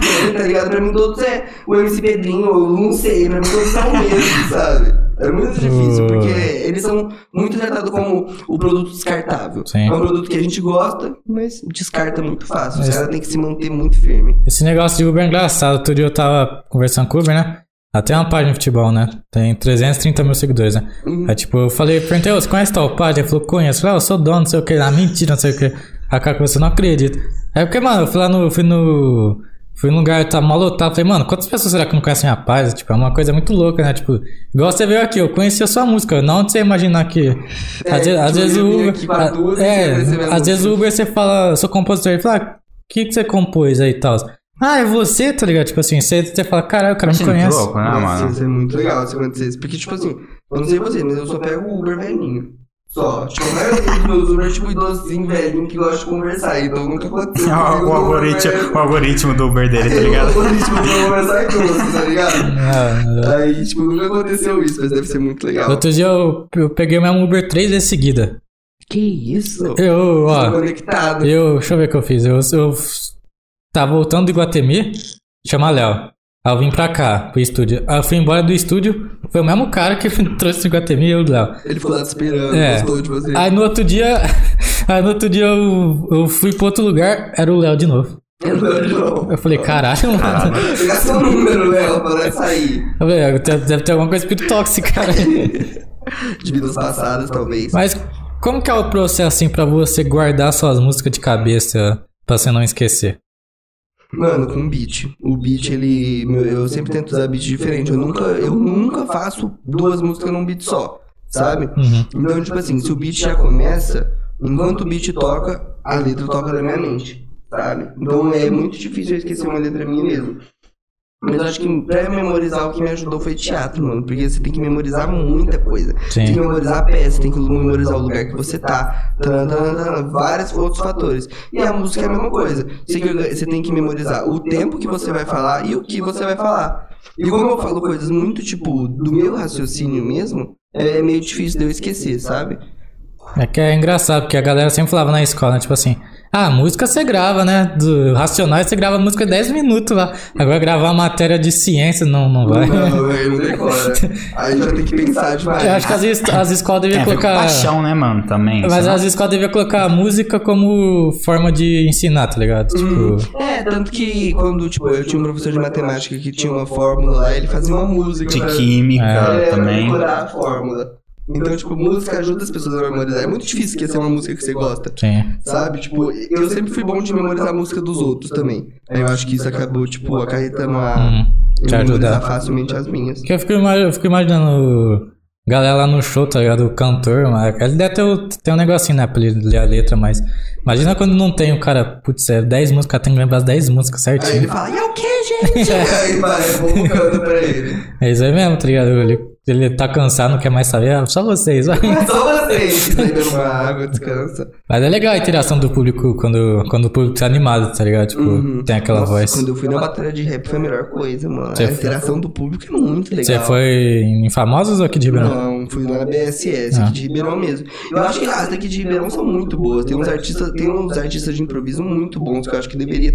Tem, tá ligado? Pra mim todos é o MC Pedrinho, eu não sei, pra mim todos são o mesmo, sabe? É muito difícil, porque eles são muito tratados como o produto descartável. Sim. É um produto que a gente gosta, mas descarta muito fácil. Os Mas- caras têm que se manter muito firme. Esse negócio de Uber é engraçado. Outro dia eu tava conversando com o Uber, né? Até uma página de futebol, né? Tem 330 mil seguidores, né? Uhum. Aí, tipo, eu falei, perguntei, "Ô, você conhece tal página? Ele falou, conheço. Eu falei, ah, eu sou dono, não sei o que. Ah, mentira, não sei o que. A cara que você não acredita. Aí, porque, mano, eu fui lá no. Fui no. Fui num lugar, tá mal lotado. Falei, mano, quantas pessoas será que não conhecem a paz? Tipo, é uma coisa muito louca, né? Tipo, igual você veio aqui, eu conhecia a sua música. Não onde você imaginar que. É, às vezes, às tipo, vezes o Uber. a- duas, é, às vezes o. Uber você fala, sou compositor. Ele fala, ah, o que, que você compôs aí e tal? Ah, é você, tá ligado? Tipo assim, você, você fala, caralho, o cara me conhece. louco, né, Nossa, mano? isso é muito legal se acontecesse. Porque, tipo assim, eu não sei você, mas eu só pego o Uber velhinho. Só. Tipo, a maioria dos meus Uber é tipo idosinho velhinho que gosta de conversar. Então nunca aconteceu. o, o algoritmo, Uber. o algoritmo do Uber dele, tá É, ligado? O algoritmo do Uber sai doce, tá ligado? Ah, Aí, tipo, nunca aconteceu isso, mas deve ser muito legal. Outro dia eu, eu peguei o mesmo Uber três vezes seguida. Que isso? Eu, ó, conectado. eu, deixa eu ver o que eu fiz. Eu, eu tava voltando do Iguatemi, chama Léo. Aí eu vim pra cá, pro estúdio. Aí eu fui embora do estúdio, foi o mesmo cara que trouxe do Iguatemi, eu e o Léo. Ele ficou lá te esperando, É. gostou de você. Aí no outro dia, aí no outro dia eu, eu fui pro outro lugar, era o Léo de novo. Novo. Eu falei, caralho, mano. Pegar seu número, Léo, pra sair. Eu "É, deve ter alguma coisa espírito tóxica, cara. De vidas passadas, talvez. Mas como que é o processo assim pra você guardar suas músicas de cabeça pra você não esquecer? Mano, com beat. O beat, ele. eu sempre tento usar beat diferente. Eu nunca, eu nunca faço duas músicas num beat só. Sabe? Uhum. Então, tipo assim, se o beat já começa, enquanto o beat toca, a letra toca na minha mente. Sabe? Então é muito difícil eu esquecer uma letra minha mesmo. Mas eu acho que pra memorizar o que me ajudou foi teatro, mano. Porque você tem que memorizar muita coisa. Sim. Tem que memorizar a peça, tem que memorizar o lugar que você tá. Vários outros fatores. E a música é a mesma coisa. Você tem que memorizar o tempo que você vai falar e o que você vai falar. E como eu falo coisas muito, tipo, do meu raciocínio mesmo, é meio difícil de eu esquecer, sabe? É que é engraçado, porque a galera sempre falava na escola, né, tipo assim, ah, música você grava, né? Do Racionais você grava música 10 minutos lá. Agora gravar matéria de ciência não, não vai. Não, não decora. Aí já tem que pensar demais. Eu acho que as, es- as escolas deviam com colocar. paixão, né, mano, também. Mas as escolas deviam colocar a música como forma de ensinar, tá ligado? Hum, Tipo. É, tanto que quando, tipo, eu tinha um professor de matemática que tinha uma fórmula lá, ele fazia uma música. De química É, É, também. decorar a fórmula. Então, tipo, música ajuda as pessoas a memorizar. É muito difícil esquecer uma música que você gosta. Sim. Sabe? Tipo, eu sempre fui bom de memorizar a música dos outros também. Aí eu acho que isso acabou, tipo, acarretando a, Uhum. te eu ajudar. memorizar facilmente as minhas. Que eu fico, eu fico imaginando galera lá no show, tá ligado? O cantor. Ele deve ter, o- ter um negocinho, né? Pra ele ler a letra, mas. Imagina quando não tem o cara, putz, é 10 músicas, tem que lembrar as 10 músicas Aí ele certinho. fala, e é o que, gente? aí vai, vamos canta pra ele. É isso aí mesmo, tá ligado? Ele, ele tá cansado, não quer mais saber, ah, só vocês, vai. Só vocês, bebendo uma água, descansa. Mas é legal a interação do público quando, quando o público tá animado, tá ligado? Tipo, Uhum. tem aquela Nossa, voz. Quando eu fui na batalha de rap foi a melhor coisa, mano. Você a foi- interação do público é muito legal. Você foi em Famosos ou aqui de Ribeirão? Não, fui lá na BSS, Ah. aqui de Ribeirão mesmo. Eu acho que as daqui de Ribeirão são muito boas. Tem uns artistas, tem uns artistas de improviso muito bons que eu acho que deveria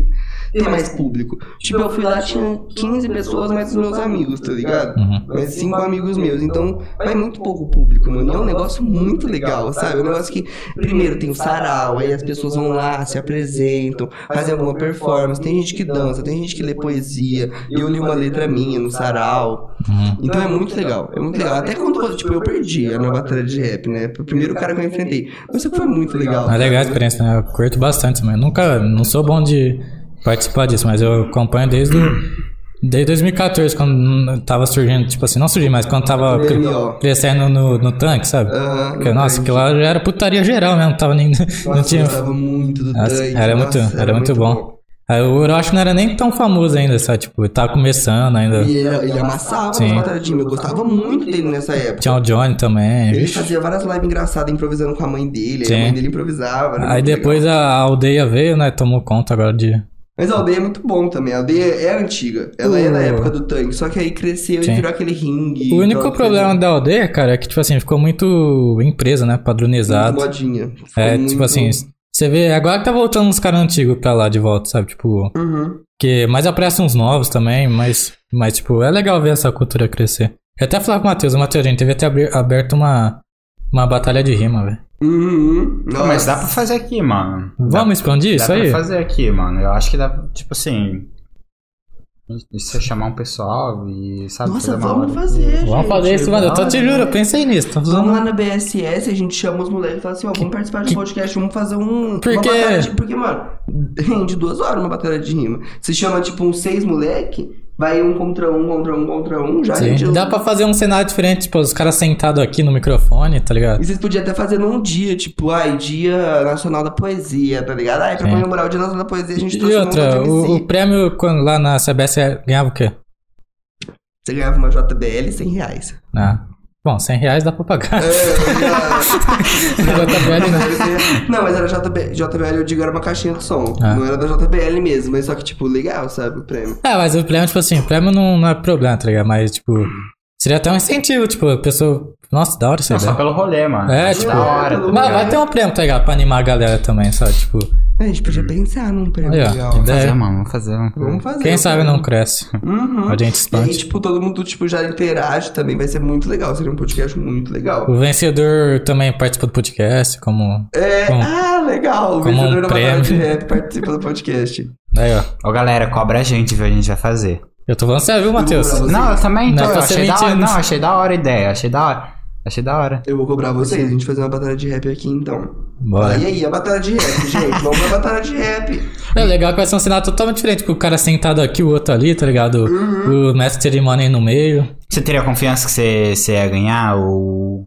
ter mais público. Tipo, eu fui lá, tinha 15 pessoas, mais os meus amigos, tá ligado? Uhum. Mais cinco amigos meus. Então, vai muito pouco público, mano. E é um negócio muito legal, sabe? É um negócio que, primeiro, tem o sarau, aí as pessoas vão lá, se apresentam, fazem alguma performance. Tem gente que dança, tem gente que lê poesia. Eu li uma letra minha no sarau. Uhum. Então é muito legal, é muito legal. Até quando, tipo, eu perdi na batalha de rap, né? Foi o primeiro cara que eu enfrentei. Mas foi muito legal. É legal a experiência, né? Eu curto bastante, mas nunca, não sou bom de participar disso, mas eu acompanho desde o, Desde 2014, quando tava surgindo, tipo assim, não surgindo, mas quando tava crescendo no, no tanque, sabe? Aham, Porque, no nossa, tanque. que lá já era putaria geral mesmo, não tava nem. não Nossa, tinha. eu gostava muito do Nossa, tanque. era muito- nossa, era muito bom. Aí o Orochi não era nem tão famoso ainda, sabe? Tipo, tava começando ainda. E ele, ele amassava Sim. as batalhas. Eu gostava muito dele nessa época. Tinha o Johnny também. Ele vixe. fazia várias lives engraçadas improvisando com a mãe dele. Sim. a mãe dele improvisava. era Aí depois legal. a aldeia veio, né? Tomou conta agora de. Mas a aldeia é muito bom também. A aldeia é antiga. Ela é da época do tanque. Só que aí cresceu Sim. e virou aquele ringue. O único problema fez da aldeia, cara, é que, tipo assim, ficou muito empresa, né? muito Padronizado. modinha. Ficou É, muito- tipo assim, você vê, agora que tá voltando uns caras antigos pra lá de volta, sabe? Tipo, Uhum. que mais aparecem uns novos também, mas, mas tipo, é legal ver essa cultura crescer. Eu até falar com o Matheus, o Matheus, a gente devia ter abri- aberto uma, uma batalha de rima, velho. Uhum. Pô, mas dá pra fazer aqui, mano. Vamos expandir Dá isso aí? pra fazer aqui, mano. Eu acho que dá, tipo assim. Você chamar um pessoal e, sabe, Nossa, vamos fazer, gente. Vamos fazer isso, mano. Eu tô te juro, eu pensei nisso. Tô Vamos lá na BSS, a gente chama os moleques e fala assim, ó, vamos participar de um podcast, vamos fazer um... Por uma de- Porque, mano, rende duas horas uma batalha de rima. Você chama, tipo, uns seis moleque, vai um contra um, contra um, contra um, já Sim. rende... Dá pra fazer um cenário diferente, tipo, os caras sentados aqui no microfone, tá ligado? E vocês podiam até fazer num dia, tipo, ai, dia nacional da poesia, tá ligado? Ai, pra Sim. comemorar o dia nacional da poesia, a gente E trouxe um outra, o, o prêmio quando, lá na CBS ganhava o quê? Você ganhava uma JBL 100 reais. Ah. Bom, 100 reais dá pra pagar. É, JBL, né? Não, mas era JBL, JBL, eu digo, era uma caixinha de som. Ah. Não era da JBL mesmo, mas só que, tipo, legal, sabe, o prêmio. É, mas o prêmio, tipo assim, o prêmio não, não é problema, tá ligado? Mas, tipo, seria até um incentivo, tipo, a pessoa. Nossa, da hora essa Não, só pelo rolê, mano. É, Acho tipo, da hora. tá Mas vai ter um prêmio, tá ligado? Pra animar a galera também, sabe? Tipo, A gente podia pensar num prêmio Aí, ó, legal. ideia. Fazer, mano, vamos fazer. Vamos fazer. quem sabe não cresce. Uhum. A gente E aí, expande. tipo, todo mundo, tipo, já interage também, vai ser muito legal. Seria um podcast muito legal. O vencedor também participa do podcast, como. É, Como- ah, legal. O vencedor um da batalha de rap participa do podcast. Aí, ó. Ô, galera, cobra a gente, viu? A gente vai fazer. Eu tô falando sério, viu, Matheus? Não, eu também Não tô. é pra eu achei da hora. Não, achei da hora a ideia. Achei da hora. Achei da hora. Eu vou cobrar vocês, a gente fazer uma batalha de rap aqui, então. Bora. E aí, a batalha de rap, gente? Vamos pra batalha de rap. É legal que vai ser um cenário totalmente diferente, com o cara sentado aqui, o outro ali, tá ligado? Uhum. O mestre de cerimônia aí no meio. Você teria confiança que você, você ia ganhar? Ou.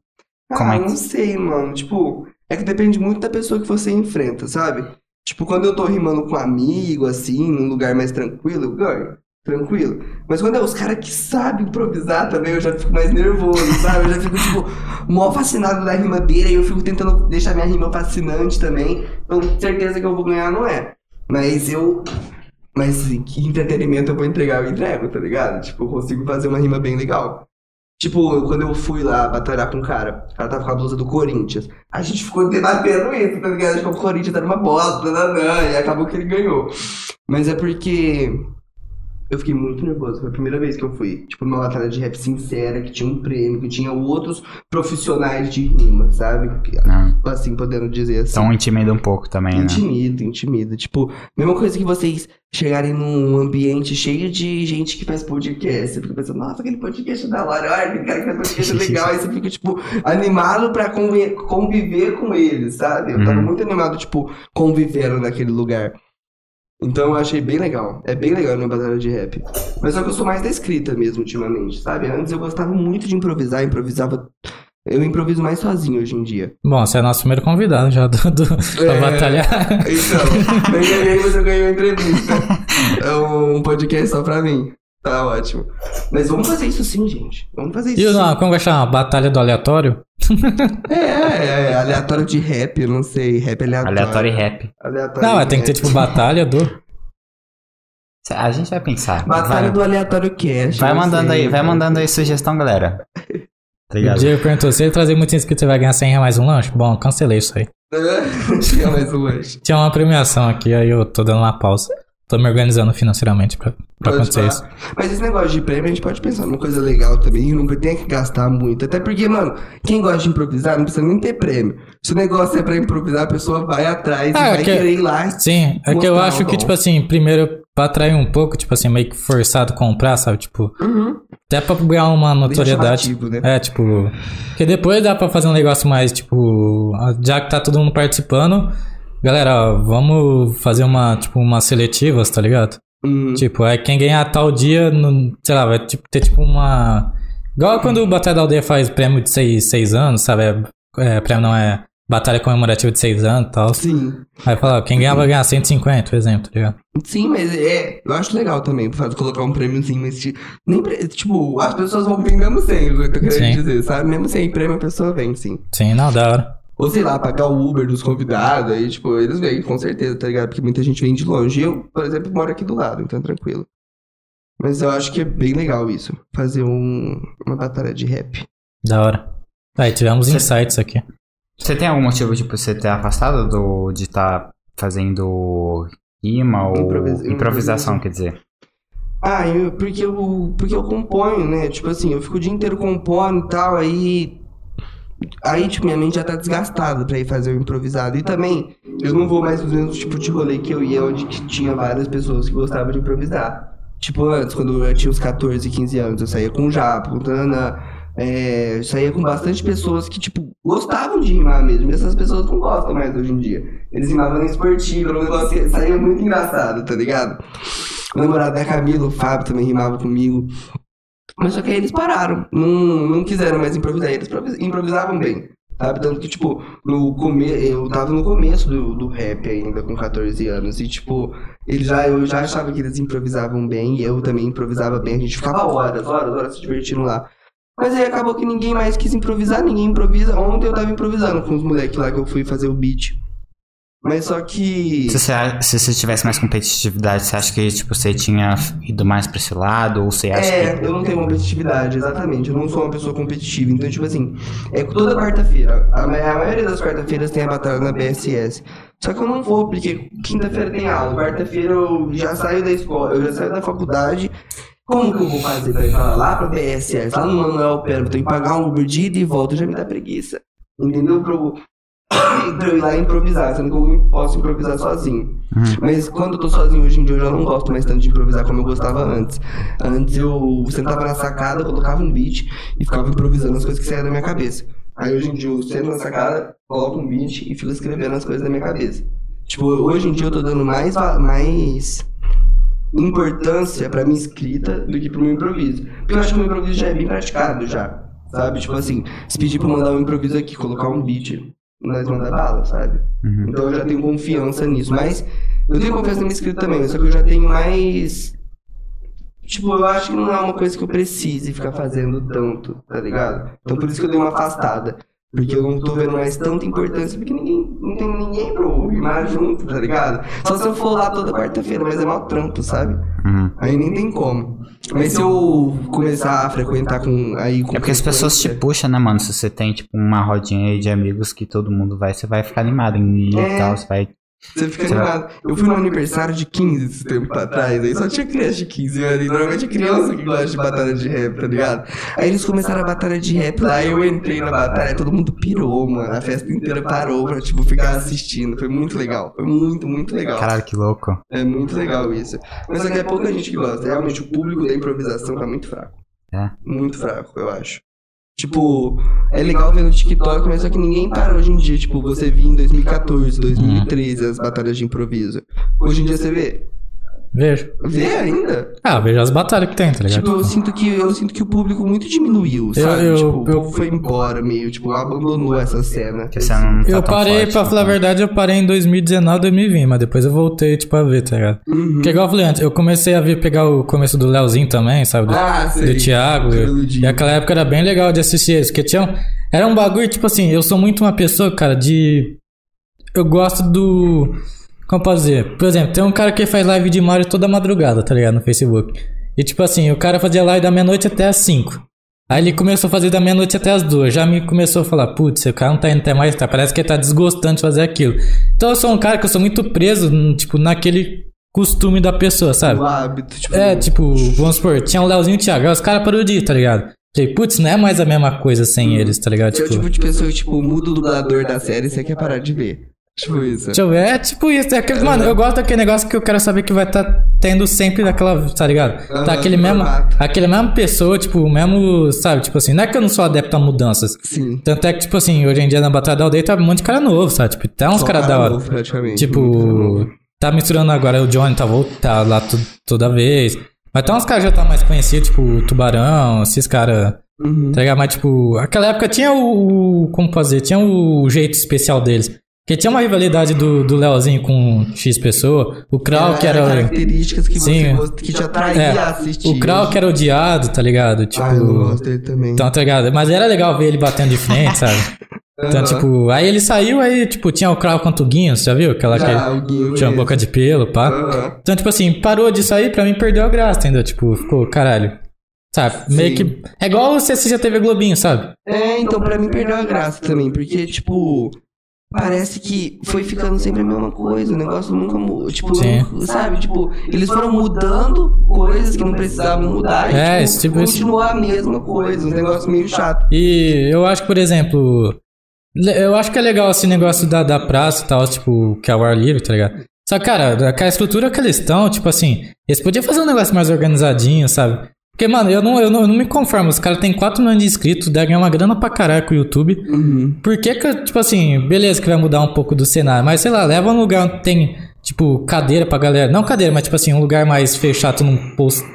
Como ah, é que- não sei, mano. Tipo, é que depende muito da pessoa que você enfrenta, sabe? Tipo, quando eu tô rimando com um amigo, assim, num lugar mais tranquilo, eu ganho. Tranquilo. Mas quando é os caras que sabem improvisar também, eu já fico mais nervoso, sabe? Eu já fico, tipo, mó fascinado da rima dele, aí eu fico tentando deixar minha rima fascinante também. Então, certeza que eu vou ganhar não é. Mas eu. Mas que entretenimento eu vou entregar, eu entrego, tá ligado? Tipo, eu consigo fazer uma rima bem legal. Tipo, quando eu fui lá batalhar com um cara, o cara tava com a blusa do Corinthians. A gente ficou debatendo isso, tá ligado? Tipo, o Corinthians era uma bosta, nanã, e acabou que ele ganhou. Mas é porque eu fiquei muito nervoso. Foi a primeira vez que eu fui, tipo, numa batalha de rap sincera, que tinha um prêmio, que tinha outros profissionais de rima, sabe? Que- Não. Assim, podendo dizer assim. Então intimida um pouco também, né? Intimida, intimida. Tipo, mesma coisa que vocês chegarem num ambiente cheio de gente que faz podcast. Você fica pensando, nossa, aquele podcast é da hora, olha, aquele cara que faz podcast é legal. Aí você fica, tipo, animado pra convi- conviver com eles, sabe? Eu tava Uhum. muito animado, tipo, convivendo naquele lugar. Então eu achei bem legal. É bem legal na batalha de rap. Mas só que eu sou mais da escrita mesmo, ultimamente, sabe? Antes eu gostava muito de improvisar, improvisava. Eu improviso mais sozinho hoje em dia. Bom, você é nosso primeiro convidado já do, do, pra É. batalhar. Então, não ganhei, mas eu ganhei uma entrevista. É um podcast só pra mim. Tá ótimo. Mas vamos fazer isso sim, gente. Vamos fazer isso E o sim. como vai chamar? Batalha do aleatório? É, é, é, aleatório de rap, eu não sei. Rap aleatório. Aleatório e rap. Aleatório Não, tem que ter rap. tipo batalha do. A gente vai pensar. Batalha vai, do aleatório cast. vai mandando sei. aí, vai mandando aí sugestão, galera. Tá O? Diego perguntou: se ele trazer muitos inscritos, você vai ganhar 100 reais mais um lanche? Bom, cancelei isso aí. Tinha mais um lanche. Tinha uma premiação aqui, aí eu tô dando uma pausa. Tô me organizando financeiramente pra, pra acontecer isso. Mas esse negócio de prêmio, a gente pode pensar numa coisa legal também, e não tem que gastar muito. Até porque, mano, quem gosta de improvisar não precisa nem ter prêmio. Se o negócio é pra improvisar, a pessoa vai atrás Ah, e vai que- querer ir lá. Sim, é que eu acho que, tipo assim, primeiro, pra atrair um pouco, tipo assim, meio que forçado comprar, sabe? Tipo, Uhum. até pra ganhar uma notoriedade. né? É, tipo. Porque depois dá pra fazer um negócio mais, tipo. Já que tá todo mundo participando, galera, vamos fazer uma, tipo, uma seletivas, tá ligado? Uhum. Tipo, é quem ganhar tal dia, no, sei lá, vai tipo, ter tipo uma. Igual quando o Batalha da Aldeia faz prêmio de seis, seis anos, sabe? É, é, prêmio não é batalha comemorativa de seis anos e tal. Sim. Aí fala, quem ganhar vai ganhar 150, por exemplo, tá ligado? Sim, mas é. Eu acho legal também, por fato colocar um prêmiozinho nesse. Nem, pre- tipo, as pessoas vão vir mesmo sem, o que eu tô querendo Sim. dizer, sabe? Mesmo sem prêmio, a pessoa vem, sim. Sim, não, da hora. Ou sei lá, pagar o Uber dos convidados, aí, tipo, eles vêm, com certeza, tá ligado? Porque muita gente vem de longe. Eu, por exemplo, moro aqui do lado, então tranquilo. Mas eu acho que é bem legal isso. Fazer um, uma batalha de rap. Da hora. Aí tivemos Você- insights aqui. Você tem algum motivo, tipo, você ter afastado do, de estar fazendo rima ou Improvisa- improvisação, improvisação. quer dizer? Ah, eu, porque, eu, porque eu componho, né? Tipo assim, eu fico o dia inteiro compondo e tal, aí. Aí, tipo, minha mente já tá desgastada pra ir fazer o improvisado. E também, eu não vou mais nos mesmos tipos de rolê que eu ia, onde tinha várias pessoas que gostavam de improvisar. Tipo, antes, quando eu tinha uns 14, 15 anos, eu saía com o Japo, o Tana, é, saía com bastante pessoas que, tipo, gostavam de rimar mesmo. E essas pessoas não gostam mais hoje em dia. Eles rimavam na esportiva, um negócio que saía muito engraçado, tá ligado? O namorado da Camila, o Fábio, também rimava comigo. Mas só que aí eles pararam. Não, não quiseram mais improvisar. Eles improvis- improvisavam bem. Sabe? Tanto que, tipo, no come... eu tava no começo do, do rap ainda, com 14 anos. E, tipo, eles já, eu já achava que eles improvisavam bem. E eu também improvisava bem. A gente ficava horas, horas, horas se divertindo lá. Mas aí acabou que ninguém mais quis improvisar. Ninguém improvisa. Ontem eu tava improvisando com os moleques lá que eu fui fazer o beat. Mas só que. Se você, se você tivesse mais competitividade, você acha que, tipo, você tinha ido mais pra esse lado? Ou você acha É, que... eu não tenho competitividade, exatamente. Eu não sou uma pessoa competitiva. Então, tipo assim, é toda quarta-feira. A, ma- a maioria das quarta-feiras tem a batalha na BSS. Só que eu não vou, porque quinta-feira tem aula. Quarta-feira eu já saio da escola, eu já saio da faculdade. Como que eu vou fazer pra ir pra lá pra BSS? Lá no Manuel Pera, eu tenho que pagar um Uber de ida e volta, já me dá preguiça. Entendeu? Pra eu, pra eu ir lá improvisar, sendo que eu posso improvisar sozinho. Mas quando eu tô sozinho hoje em dia, eu já não gosto mais tanto de improvisar como eu gostava antes. Antes eu sentava na sacada, colocava um beat e ficava improvisando as coisas que saíam da minha cabeça. Aí hoje em dia eu sento na sacada, coloco um beat e fico escrevendo as coisas da minha cabeça. Tipo, hoje em dia eu tô dando mais, mais importância pra minha escrita do que pro meu improviso. Porque eu acho que o meu improviso já é bem praticado já. Sabe? Tipo assim, se pedir pra eu mandar um improviso aqui, colocar um beat, nós manda bala, sabe? Uhum. Então eu já tenho confiança nisso. Mas eu tenho confiança na minha escrita também, só que eu já tenho mais. Tipo, eu acho que não é uma coisa que eu precise ficar fazendo tanto, tá ligado? Então por isso que eu dei uma afastada. Porque eu não tô vendo mais tanta importância, porque ninguém, não tem ninguém pra eu rimar junto, tá ligado? Só se eu for lá toda quarta-feira, mas é mal trampo, sabe? Uhum. Aí nem tem como. Mas se eu começar a frequentar com. Aí, com É porque as pessoas te puxam, né, mano? Se você tem, tipo, uma rodinha aí de amigos que todo mundo vai, você vai ficar animado em ir É. e tal, você vai... Você fica animado. Eu fui no aniversário de 15 esse tempo pra trás, aí só tinha criança de 15 anos, e normalmente é criança que gosta de batalha de rap, tá ligado? Aí eles começaram a batalha de rap lá, eu entrei na batalha, todo mundo pirou, mano. A festa inteira parou pra, tipo, ficar assistindo. Foi muito legal. Foi muito, muito legal. Caralho, que louco. É muito legal isso. Mas só que é pouca gente que gosta. Realmente, o público da improvisação tá muito fraco. É. Muito fraco, eu acho. Tipo, é legal ver no TikTok, mas só que ninguém para hoje em dia. Tipo, você via em 2014, 2013 as batalhas de improviso. Hoje em dia você vê. Vejo. Vê ainda? Ah, vejo as batalhas que tem, tá ligado? Tipo, eu sinto que eu sinto que o público muito diminuiu, sabe? eu- tipo, o eu- povo foi embora meio, tipo, abandonou essa cena. Que você não tá eu tão parei, forte, pra né? falar a verdade, eu parei em 2019, 2020, mas depois eu voltei, tipo, a ver, tá ligado? Uhum. Porque igual eu falei antes, eu comecei a ver, pegar o começo do Leozinho também, sabe? Do, Ah, sei. do Thiago. Ludinho. e aquela época era bem legal de assistir eles, porque tinha. um- Era um bagulho, tipo assim, eu sou muito uma pessoa, cara, de. Eu gosto do. Como posso dizer? Por exemplo, tem um cara que faz live de Mario toda madrugada, tá ligado? No Facebook. E tipo assim, o cara fazia live da meia-noite até as 5. Aí ele começou a fazer da meia-noite até as duas. Já me começou a falar, putz, o cara não tá indo até mais, tá? Parece que ele tá desgostando de fazer aquilo. Então eu sou um cara que eu sou muito preso, tipo, naquele costume da pessoa, sabe? O hábito, tipo. É, tipo, vamos supor, tinha o Leozinho e o Thiago, aí os caras parou de ir, tá ligado? Falei, putz, não é mais a mesma coisa sem eles, tá ligado? É Tipo, tipo de pessoa tipo, muda o dublador da série e você quer parar de ver. Tipo isso. deixa eu ver, é tipo isso, é aquele, mano, eu gosto daquele negócio que eu quero saber que vai tá tendo sempre daquela, tá ligado? Tá aquele mesmo, aquele mesmo pessoa, tipo, o mesmo, sabe? Tipo assim, não é que eu não sou adepto a mudanças. Sim. Tanto é que, tipo assim, hoje em dia na Batalha da Aldeia tá um monte de cara novo, sabe? Tipo, tá uns Só cara da hora. praticamente. Tipo, tá misturando agora o Johnny, tá, vol- tá lá toda vez. Mas tem uns caras já tá mais conhecidos, tipo o Tubarão, esses caras. Uhum. Tá ligado? Mas, tipo, aquela época tinha o. o- Como fazer? Tinha o jeito especial deles. Porque tinha uma rivalidade do, do Leozinho com X pessoa. O Krau, que era. Características que Sim. você que te atraía É, a assistir. O Krau que era odiado, tá ligado? Tipo. Ah, eu gosto dele também. Então, tá ligado? Mas era legal ver ele batendo de frente, sabe? Então, Aham. tipo, aí ele saiu, aí, tipo, tinha o Krau contra o Guinho, você já viu? Aquela Já, que Guinho tinha boca de pelo, pá. Aham. Então, tipo assim, parou de sair, pra mim perdeu a graça, entendeu? Tipo, ficou, caralho. Sabe? Meio Sim. que. É igual você assistir a TV Globinho, sabe? É, então pra mim perdeu a graça também, porque, tipo, parece que foi ficando sempre a mesma coisa, o negócio nunca mudou, tipo, sabe, tipo, eles foram mudando coisas que não precisavam mudar e, É, tipo, esse tipo- esse- continuar a mesma coisa, um negócio meio chato. E eu acho que, por exemplo. Eu acho que é legal esse negócio da, da praça e tal, tipo, que é o ar livre, tá ligado? Só que, cara, aquela estrutura que eles estão, tipo assim, eles podiam fazer um negócio mais organizadinho, sabe? Porque, mano, eu não, eu não, eu não me conformo. Os caras têm 4 milhões de inscritos, devem ganhar uma grana pra caralho com o YouTube. Uhum. Por que que, tipo assim, beleza que vai mudar um pouco do cenário, mas sei lá, leva um lugar onde tem, tipo, cadeira pra galera. Não cadeira, mas tipo assim, um lugar mais fechado, tu não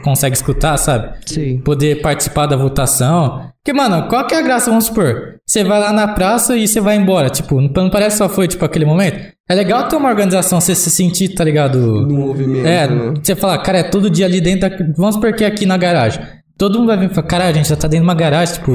consegue escutar, sabe? Sim. Poder participar da votação. Porque, mano, qual que é a graça, vamos supor? Você vai lá na praça e você vai embora. Tipo, não parece que só foi, tipo, aquele momento? É legal ter uma organização, você se sentir, tá ligado? No movimento, É, né? você falar, cara, é todo dia ali dentro da... Vamos supor que é aqui na garagem. Todo mundo vai vir e falar, caralho, a gente já tá dentro de uma garagem, tipo...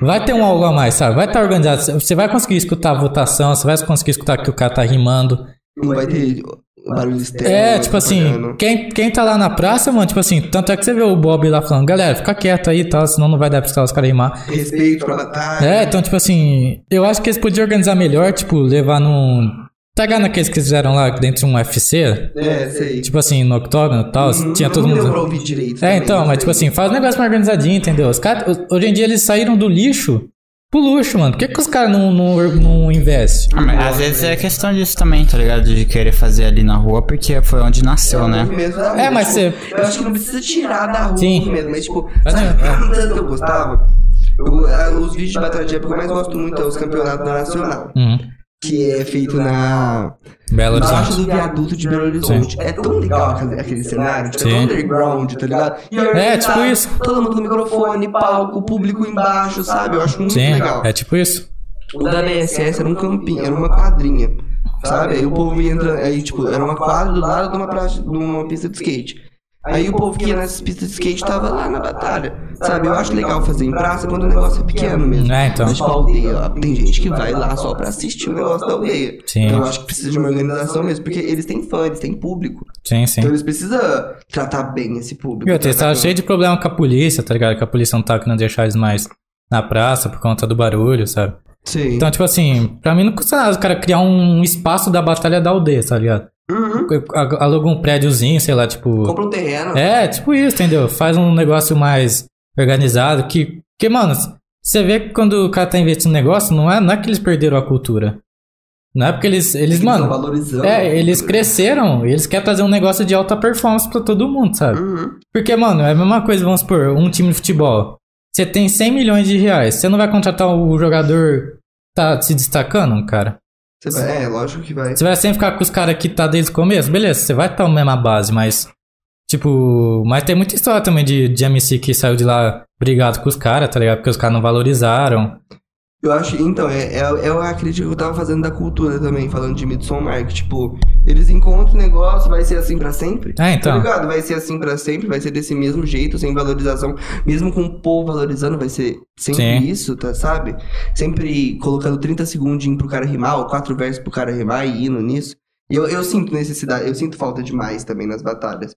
Vai ter um algo a mais, sabe? Vai estar organizado. Você vai conseguir escutar a votação, você vai conseguir escutar que o cara tá rimando. Não vai ter barulho externo. É, tipo assim, quem, quem tá lá na praça, mano, tipo assim, tanto é que você vê o Bob lá falando, galera, fica quieto aí e tal, senão não vai dar pra escutar os caras rimar. Respeito pra batalha. É, então, tipo assim, eu acho que eles podiam organizar melhor, tipo, levar num. Pegar naqueles que fizeram lá dentro de um UFC, É, sei. tipo assim, no octógono e tal, tinha todo não mundo. deu pra ouvir direito. É, também, então, mas sei. tipo assim, faz um negócio mais organizadinho, entendeu? Os caras, hoje em dia eles saíram do lixo pro luxo, mano. Por que, que os caras não, não, não investem? Ah, mas às vezes é questão disso também, tá ligado? De querer fazer ali na rua, porque foi onde nasceu, né? rua, É, mas tipo, você- Eu acho que não precisa tirar da rua Sim. o movimento, mas tipo, Mas sabe é, é. tanto que eu gostava? Eu- ah, os vídeos de batalha de época que eu mais gosto muito é os campeonatos da Nacional. Uhum. Que é feito na. Belo Horizonte. do viaduto de Belo Horizonte. É tão legal aquele, aquele cenário, tipo, é Sim. tão underground, tá ligado? E É, tipo isso. Todo mundo com microfone, palco, público embaixo, sabe? Eu acho muito Sim, legal. é tipo isso. O da BSS era um campinho, era uma quadrinha. Sabe? Aí o povo ia entrando. Aí, tipo, era uma quadra do lado de uma, praça, de uma pista de skate. Aí o povo que ia nessas pistas de skate tava lá na batalha. Sabe? Eu acho legal fazer em praça quando o negócio é pequeno mesmo. É, então. Mas, tipo, a aldeia, ó, tem gente que vai lá só pra assistir o negócio da aldeia. Sim. Então eu acho que precisa de uma organização mesmo, porque eles têm fã, eles têm público. Sim, sim. Então eles precisam tratar bem esse público. Tratar estavam com- cheios de problema com a polícia, tá ligado? Que a polícia não tá querendo deixar eles mais na praça por conta do barulho, sabe? Sim. Então, tipo assim, pra mim não custa nada o cara criar um espaço da batalha da aldeia, tá ligado? Uhum. Aluga um prédiozinho, sei lá, tipo. Compra um terreno. É, tipo isso, entendeu? Faz um negócio mais organizado. Que, que mano, você vê que quando o cara tá investindo no negócio, não é, não é que eles perderam a cultura. Não é porque eles. Eles, Eles tão mano. É, eles cresceram, eles querem trazer um negócio de alta performance pra todo mundo, sabe? Uhum. Porque, mano, é a mesma coisa, vamos supor, um time de futebol. você tem 100 milhões de reais. Você não vai contratar o jogador que tá se destacando, cara? Você vai, é, lógico que vai. Você vai sempre ficar com os caras que tá desde o começo? Beleza, você vai estar na mesma base, mas. Tipo, mas tem muita história também de, de MC que saiu de lá brigado com os caras, tá ligado? Porque os caras não valorizaram. Eu acho, então, é, é, é a crítica que eu tava fazendo da cultura também, falando de Midsommar, que, tipo, eles encontram o negócio, vai ser assim pra sempre? É, então. Tá ligado? Vai ser assim pra sempre, vai ser desse mesmo jeito, sem valorização. Mesmo com o povo valorizando, vai ser sempre Sim. isso, tá, sabe? Sempre colocando 30 segundinhos pro cara rimar, ou quatro versos pro cara rimar e indo nisso. E eu, eu sinto necessidade, eu sinto falta demais também nas batalhas.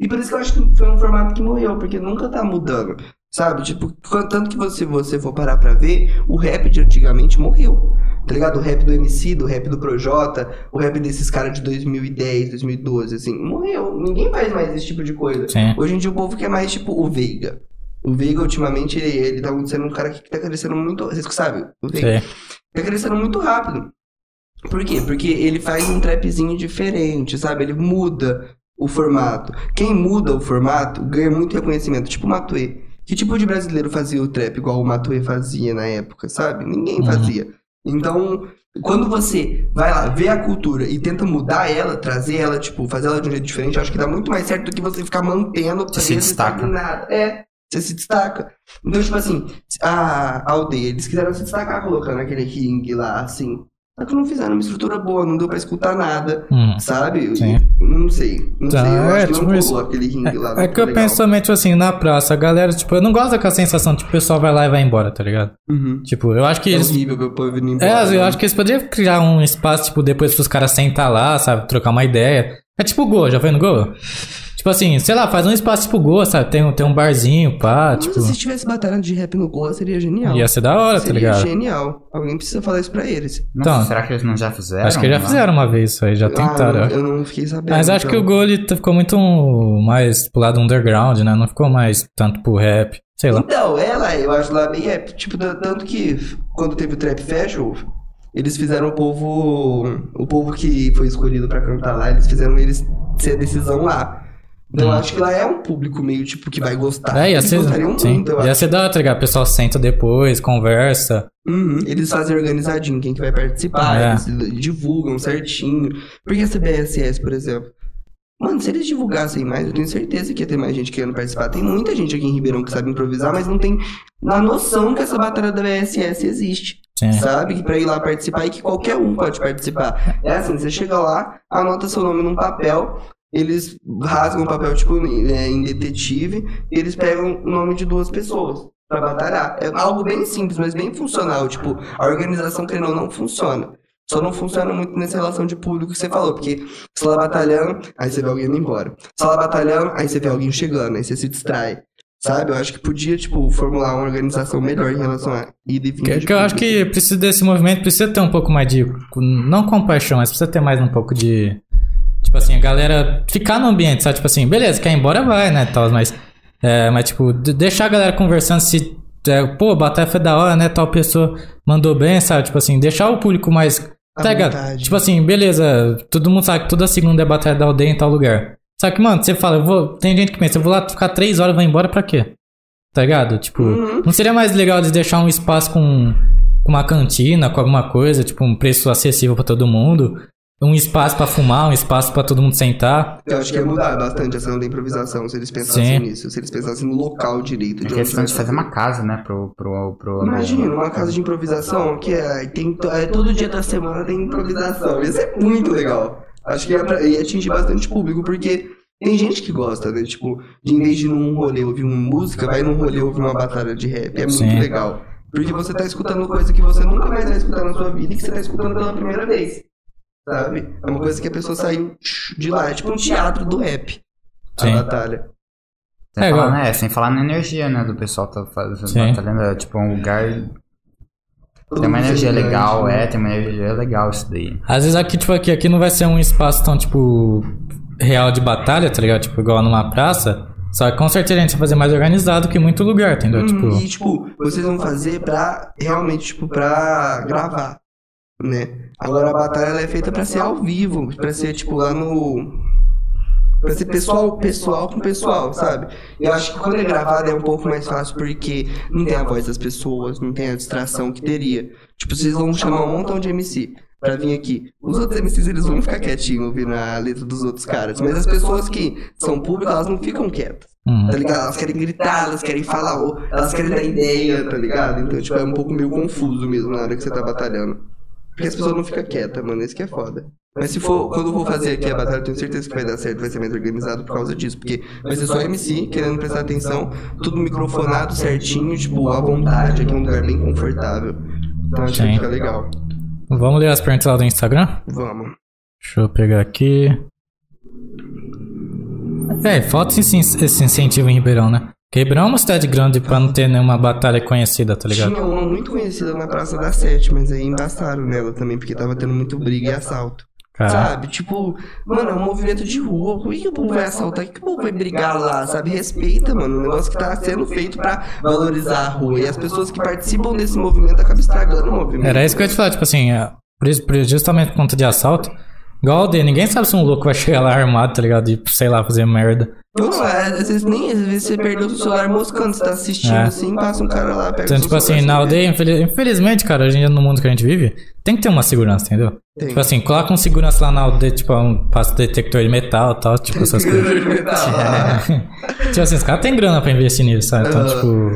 E por isso que eu acho que foi um formato que morreu, porque nunca tá mudando. Sabe? Tipo, tanto que você, você for parar pra ver, o rap de antigamente morreu. Tá ligado? O rap do MC, do rap do Projota, o rap desses caras de 2010, 2012, assim, morreu. Ninguém faz mais esse tipo de coisa. Sim. Hoje em dia o povo quer mais, tipo, o Veiga. O Veiga, ultimamente, ele, ele tá sendo um cara que tá crescendo muito. Vocês que sabem? O Veiga Sei. tá crescendo muito rápido. Por quê? Porque ele faz um trapzinho diferente, sabe? Ele muda o formato. Quem muda o formato ganha muito reconhecimento. Tipo o Matuê. Que tipo de brasileiro fazia o trap igual o Matuê fazia na época, sabe? Ninguém Uhum. fazia. Então, quando você vai lá, vê a cultura e tenta mudar ela, trazer ela, tipo, fazer ela de um jeito diferente, acho que dá muito mais certo do que você ficar mantendo Você se destaca. nada. É, você se destaca. Então, tipo assim, a aldeia, eles quiseram se destacar colocando aquele ringue lá, assim. Só que não fizeram uma estrutura boa, não deu pra escutar nada, Hum. sabe? Sim. Não sei. Não Tá, sei, eu é, acho que tipo não isso. colou aquele ringue lá. não É que eu legal. penso também, tipo assim, na praça, a galera, tipo, eu não gosto daquela sensação, tipo, o pessoal vai lá e vai embora, tá ligado? Uhum. Tipo, eu acho que É eles. horrível ver o povo vindo embora. É, eu né? acho que eles poderiam criar um espaço, tipo, depois pros caras sentar lá, sabe? Trocar uma ideia. É tipo o Go, já foi no Go? Tipo assim, sei lá, faz um espaço tipo Go, sabe? Tem, um- tem um barzinho, pá, Mas tipo. se tivesse batalha de rap no Goa, seria genial. Ia ser da hora, tá seria ligado? genial. Alguém precisa falar isso pra eles. Nossa, Então, será que eles não já fizeram? Acho que já Não? fizeram uma vez isso aí, já tentaram. Ah, eu eu não fiquei sabendo. Mas acho que o então. Go ele ficou muito mais pro lado underground, né? Não ficou mais tanto pro rap. Sei lá. Então, ela, eu acho lá bem rap. Tipo, tanto que quando teve o Trap Fashion, eles fizeram o povo. O povo que foi escolhido pra cantar lá, eles fizeram eles ser a decisão lá. Eu acho que lá é um público meio tipo que vai gostar. É, ia ser. gostariam Sim, ia ser da hora, tá ligado? O pessoal senta depois, conversa. Uhum, Eles fazem organizadinho quem que vai participar, É. eles divulgam certinho. Porque essa BSS, por exemplo. Mano, se eles divulgassem mais, eu tenho certeza que ia ter mais gente querendo participar. Tem muita gente aqui em Ribeirão que sabe improvisar, mas não tem a noção que essa batalha da BSS existe. Sim. Sabe? Que pra ir lá participar e que qualquer um pode participar. É assim, você chega lá, anota seu nome num papel, eles rasgam o papel, tipo, é, em detetive, e eles pegam o nome de duas pessoas pra batalhar. É algo bem simples, mas bem funcional. Tipo, a organização, querendo ou não, funciona. Só não funciona muito nessa relação de público que você falou, porque você tá lá batalhando, aí você vê alguém indo embora. Você tá lá batalhando, aí você vê alguém chegando, aí você se distrai. Sabe? Eu acho que podia, tipo, formular uma organização melhor em relação a ida e vinda Que, que eu acho que precisa desse movimento, precisa ter um pouco mais de. Não compaixão, mas precisa ter mais um pouco de. Tipo assim, a galera ficar no ambiente, sabe? Tipo assim, beleza, quer ir embora, vai, né? Tal, mas. É, mas, tipo, de- deixar a galera conversando se. É, pô, batalha foi da hora, né? Tal pessoa mandou bem, sabe? Tipo assim, deixar o público mais. Tá ligado? Tipo assim, beleza, todo mundo sabe que toda segunda é batalha da aldeia em tal lugar. Só que, mano, você fala, eu vou. Tem gente que pensa, eu vou lá ficar três horas e vou embora pra quê? Tá ligado? Tipo, Uhum. não seria mais legal eles deixar um espaço com, com uma cantina, com alguma coisa, tipo, um preço acessível pra todo mundo? Um espaço pra fumar, um espaço pra todo mundo sentar. Eu acho que ia mudar bastante a cena da improvisação se eles pensassem Sim. nisso, se eles pensassem no local direito. É de questão onde de fazer uma casa, né, pro... pro, pro Imagina, uma casa de improvisação que é, tem é, todo dia da semana tem improvisação. Isso é muito legal. Acho que ia, pra- ia atingir bastante público, porque tem gente que gosta, né? Tipo, de em vez de ir num rolê ouvir uma música, vai num rolê ouvir uma batalha de rap. É muito Sim. legal. Porque você tá escutando coisa que você nunca mais vai escutar na sua vida e que você tá escutando pela primeira vez. Sabe? É uma coisa que a pessoa sai de lá. É tipo um teatro do rap. Sim. A batalha. Sem, É, falar, igual- né, sem falar na energia, né, do pessoal tá fazendo, Sim. batalhando, é, tipo, um lugar... Tem uma energia legal, né? é, tem uma energia legal isso daí. Às vezes aqui, tipo, aqui, aqui não vai ser um espaço tão, tipo, real de batalha, tá ligado? Tipo, igual numa praça. Só que com certeza a gente vai fazer mais organizado que muito lugar, entendeu? Hum, Tipo, E, tipo, vocês vão fazer pra realmente, tipo, pra gravar, né? Agora a batalha ela é feita pra ser ao vivo, pra ser, tipo, lá no. Pra ser pessoal, pessoal com pessoal, sabe? Eu acho que quando é gravado é um pouco mais fácil porque não tem a voz das pessoas, não tem a distração que teria. Tipo, vocês vão chamar um montão de MC pra vir aqui. Os outros MCs, eles vão ficar quietinhos ouvindo a letra dos outros caras. Mas as pessoas que são públicas, elas não ficam quietas. Uhum. Tá ligado? Elas querem gritar, elas querem falar, elas querem dar ideia, tá ligado? Então, tipo, é um pouco meio confuso mesmo na hora que você tá batalhando. Porque as pessoas não ficam quietas, mano. Isso que é foda. Mas se for, quando eu for fazer aqui a batalha, eu tenho certeza que vai dar certo, vai ser mais organizado por causa disso. Porque vai ser só MC, querendo prestar atenção, tudo microfonado certinho, tipo, à vontade, aqui é um lugar bem confortável. Então acho que Sim. fica legal. Vamos ler as perguntas lá do Instagram? Vamos. Deixa eu pegar aqui. É, falta esse, esse incentivo em Ribeirão, né? É uma cidade grande pra não ter nenhuma batalha conhecida, tá ligado? Tinha uma muito conhecida na Praça da Sete, mas aí embaçaram nela também, porque tava tendo muito briga e assalto. Cara, Sabe? Tipo, mano, é um movimento de rua. Por que que o povo vai assaltar? Por que que o povo vai brigar lá? Sabe? Respeita, mano. Um negócio que tá sendo feito pra valorizar a rua. E as pessoas que participam desse movimento acabam estragando o movimento. era isso que eu ia te falar, tipo assim, é, justamente por conta de assalto. Igual a aldeia, ninguém sabe se um louco vai chegar lá armado, tá ligado? E, sei lá, fazer merda. Não, é, às vezes nem, às vezes você perdeu seu celular moscando, você tá assistindo É. assim, passa um cara lá, pega Então, tipo assim, na aldeia, infeliz- infelizmente, cara, hoje em dia no mundo que a gente vive, tem que ter uma segurança, entendeu? Tem. Tipo assim, coloca um segurança lá na aldeia, tipo, um passo detector de metal e tal, tipo essas coisas. tipo assim, os caras têm grana pra investir nisso, sabe? Então, Aham.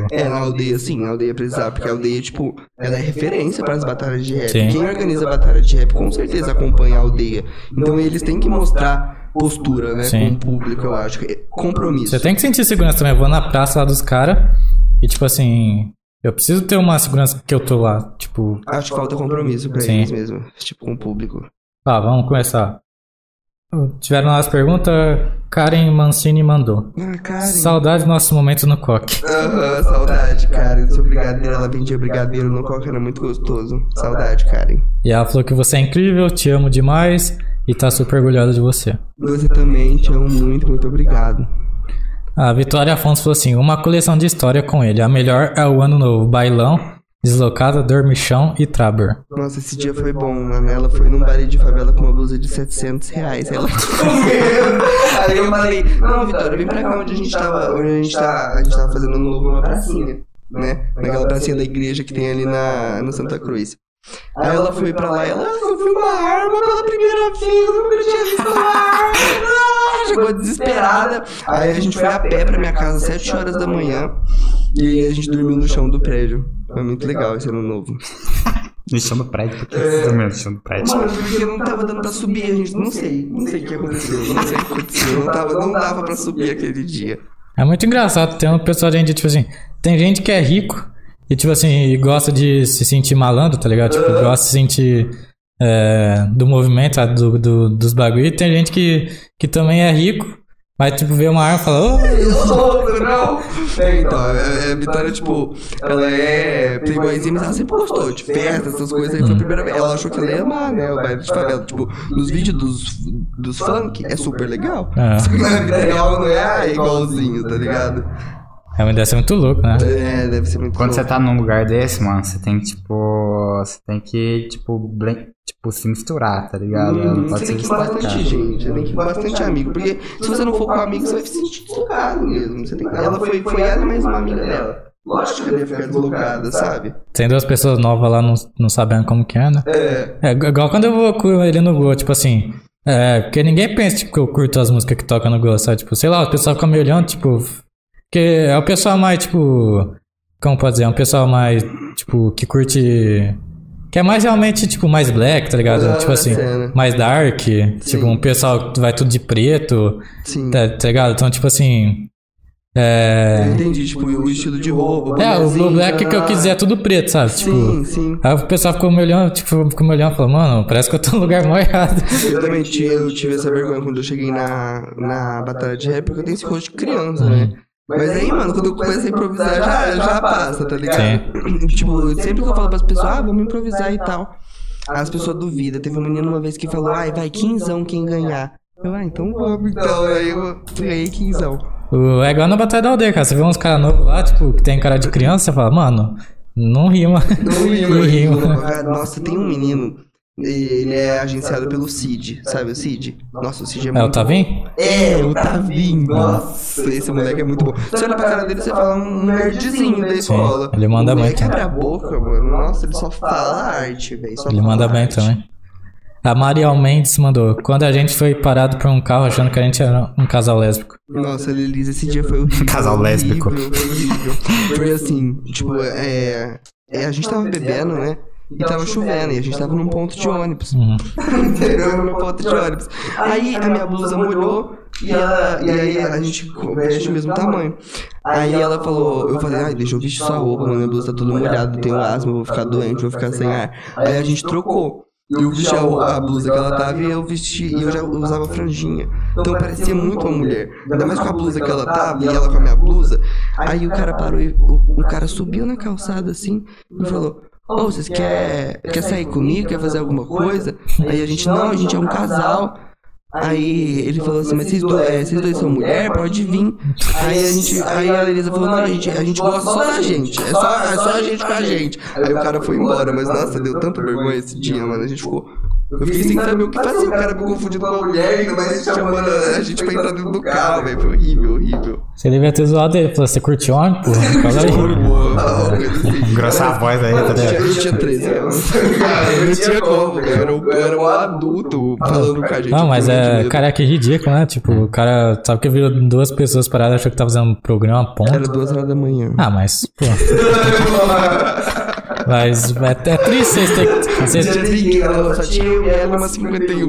tipo. É, na aldeia, sim, na aldeia precisar, porque a aldeia, tipo, ela é referência para as batalhas de rap. Sim. Quem organiza a batalha de rap com certeza acompanha a aldeia. Então eles têm que mostrar postura, né, Sim. com o público, eu acho. é Compromisso. Você tem que sentir segurança também. Eu vou na praça lá dos caras e, tipo assim, eu preciso ter uma segurança que eu tô lá. Tipo, Acho que falta compromisso pra Sim. eles mesmo, tipo, com o público. ah, vamos começar. Tiveram lá as perguntas, Karen Mancini mandou. Ah, cara. Saudade dos nossos momentos no coque. Aham, saudade, cara. Seu brigadeiro, ela vendia brigadeiro no coca, era muito gostoso. Saudade, Karen. E ela falou que você é incrível, te amo demais e tá super orgulhosa de você. Você também, te amo muito, muito obrigado. A Vitória Afonso falou assim: uma coleção de história com ele. A melhor é o Ano Novo, Bailão, Deslocada, Dormichão e Traber. Nossa, esse dia foi bom, mano. Ela foi num baile de favela com uma blusa de 700 reais. Ela. Aí eu falei, não, Vitória, vem pra cá onde a gente tava, onde a gente tá, a gente tava fazendo um novo numa pracinha, né? Naquela pracinha da igreja que tem ali na, no Santa Cruz. Aí ela foi pra lá e ela, ah, eu vi uma arma pela primeira vez, eu nunca tinha visto uma arma. Ah, Chegou desesperada. Aí a gente foi a pé pra minha casa às 7 horas da manhã. E a gente dormiu no chão do prédio. Foi muito legal esse ano novo. No chão do prédio, por que você dormiu no chão do prédio? Mano, porque não tava dando pra subir, a gente não sei. Não sei o que aconteceu. Não sei o que aconteceu. Não, tava, não dava pra subir aquele dia. É muito engraçado, tem um pessoal de gente, tipo assim, tem gente que é rico e, tipo assim, gosta de se sentir malandro, tá ligado? Tipo, gosta de se sentir é, do movimento, sabe? do, do- dos bagulho. E tem gente que, que também é rico, mas, tipo, vê uma arma e fala, ô, Não, não. É, então, a, a Vitória, tipo, ela é playboyzinha, mas ela sempre gostou de festa, essas coisas. Aí foi a primeira vez. Ela achou que ela ia amar, né? O baile de favela. Tipo, nos vídeos dos, dos funk é super legal. É. Só que na vida real não é igualzinho, tá ligado? É, mas deve ser muito louco, né? É, deve ser muito Quando louco. você tá num lugar desse, mano, você tem que, tipo. Você tem que, tipo, blen- tipo se misturar, tá ligado? Uhum, Não pode você tem que ir bastante gente, você tem que ir com bastante amigo. Porque se você não for com amigo, você vai se sentir deslocado mesmo. Você tem que... Ela foi, foi ela e mais uma amiga dela. Lógico que ela ia ficar deslocada, sabe? Tem duas pessoas novas lá não, não sabendo como que é, né? É. É igual quando eu vou com ele no Go, tipo assim. É, porque ninguém pensa tipo, que eu curto as músicas que tocam no Go, sabe? Tipo, sei lá, o pessoal fica me olhando, tipo. Porque é o pessoal mais, tipo. Como pode dizer? É um pessoal mais, tipo, que curte. Que é mais realmente, tipo, mais black, tá ligado? Ah, tipo assim, mais dark. Tipo, um pessoal que vai tudo de preto, Sim. tá, tá ligado? Então, tipo assim. É. Eu entendi, tipo, o estilo de roupa. É, o, o black que eu quiser é tudo preto, sabe? Tipo. Sim, sim. Aí o pessoal ficou me olhando, tipo, ficou me olhando e falou, mano, parece que eu tô no lugar mó errado. Eu também tive, eu tive essa vergonha quando eu cheguei na, na batalha de rap, porque eu tenho esse rosto de criança, né? Mas aí, mano, quando eu começo a improvisar, já, já passa, tá ligado? Tipo, sempre que eu falo pras pessoas, ah, vamos improvisar e tal. As pessoas duvidam. Teve um menino uma vez que falou, ai, vai, quinzão quem ganhar. Eu, ah, então vamos, então. Aí eu ganhei quinzão. É igual na Batalha da Aldeia, cara. Você vê uns caras novos lá, tipo, que tem cara de criança, você fala, mano, não rima. Não Não rima. Nossa, tem um menino ele é agenciado pelo Cid, sabe o Cid? Nossa, o Cid é muito É o Tavim? É, o Tavim. Nossa, esse moleque é muito bom. Você olha pra cara dele e você fala um nerdzinho da escola. ele manda moleque muito. abre a boca, mano. Nossa, ele só fala arte, velho. Ele manda bem arte. também. A Mariel Mendes mandou. Quando a gente foi parado por um carro achando que a gente era um casal lésbico. Nossa, Lelisa, esse dia foi horrível. Casal lésbico. Horrível, foi horrível. Foi assim, tipo, é, é, A gente tava bebendo, né? E tava chovendo, e a gente tava num ponto de ônibus. Uhum. Entendeu? No ponto de ônibus. Aí a minha blusa molhou e, ela, e aí a gente veste o mesmo tamanho. Aí ela falou, eu falei, ai, deixa eu vestir sua roupa, mano, minha blusa tá toda molhada, tenho asma, vou ficar doente, vou ficar sem ar. Aí a gente trocou. Eu vesti a, a blusa que ela tava e eu vesti, e eu já usava franjinha. Então parecia muito uma mulher. Ainda mais com a blusa que ela tava e ela com a minha blusa. Aí o cara parou e o, o cara subiu na calçada assim e falou. Ô, vocês quer, quer sair comigo? Quer fazer alguma coisa? Aí a gente, não, a gente é um casal. Aí ele falou assim, mas vocês dois, é, vocês dois são mulher, pode vir. Aí a gente, aí a Elisa falou, não, a gente, a gente gosta só da gente, é só, é só a gente com a gente. Aí o cara foi embora, mas nossa, deu tanta vergonha esse dia, mano, a gente ficou... Eu fiquei sem saber o que fazer, o cara me confundindo com uma mulher, ainda mais chamando a gente pra entrar dentro do carro, velho, foi horrível, horrível. Você devia ter zoado ele. Falou, você curtiu ontem, porra? Fala aí. Boa, Engrossar a voz aí, tá Eu eu tinha 13 anos. Eu não tinha como, eu era, um- eu era um adulto falando com a gente. Não, mas é, cara, que ridículo, né? Tipo, o cara sabe que virou duas pessoas paradas, achou que tava fazendo um programa, ponto. Era duas horas da manhã. Ah, mas, pô. Mas é, é triste vocês terem que. Vocês, Já desliguei, ela só tinha eu ela uma 51.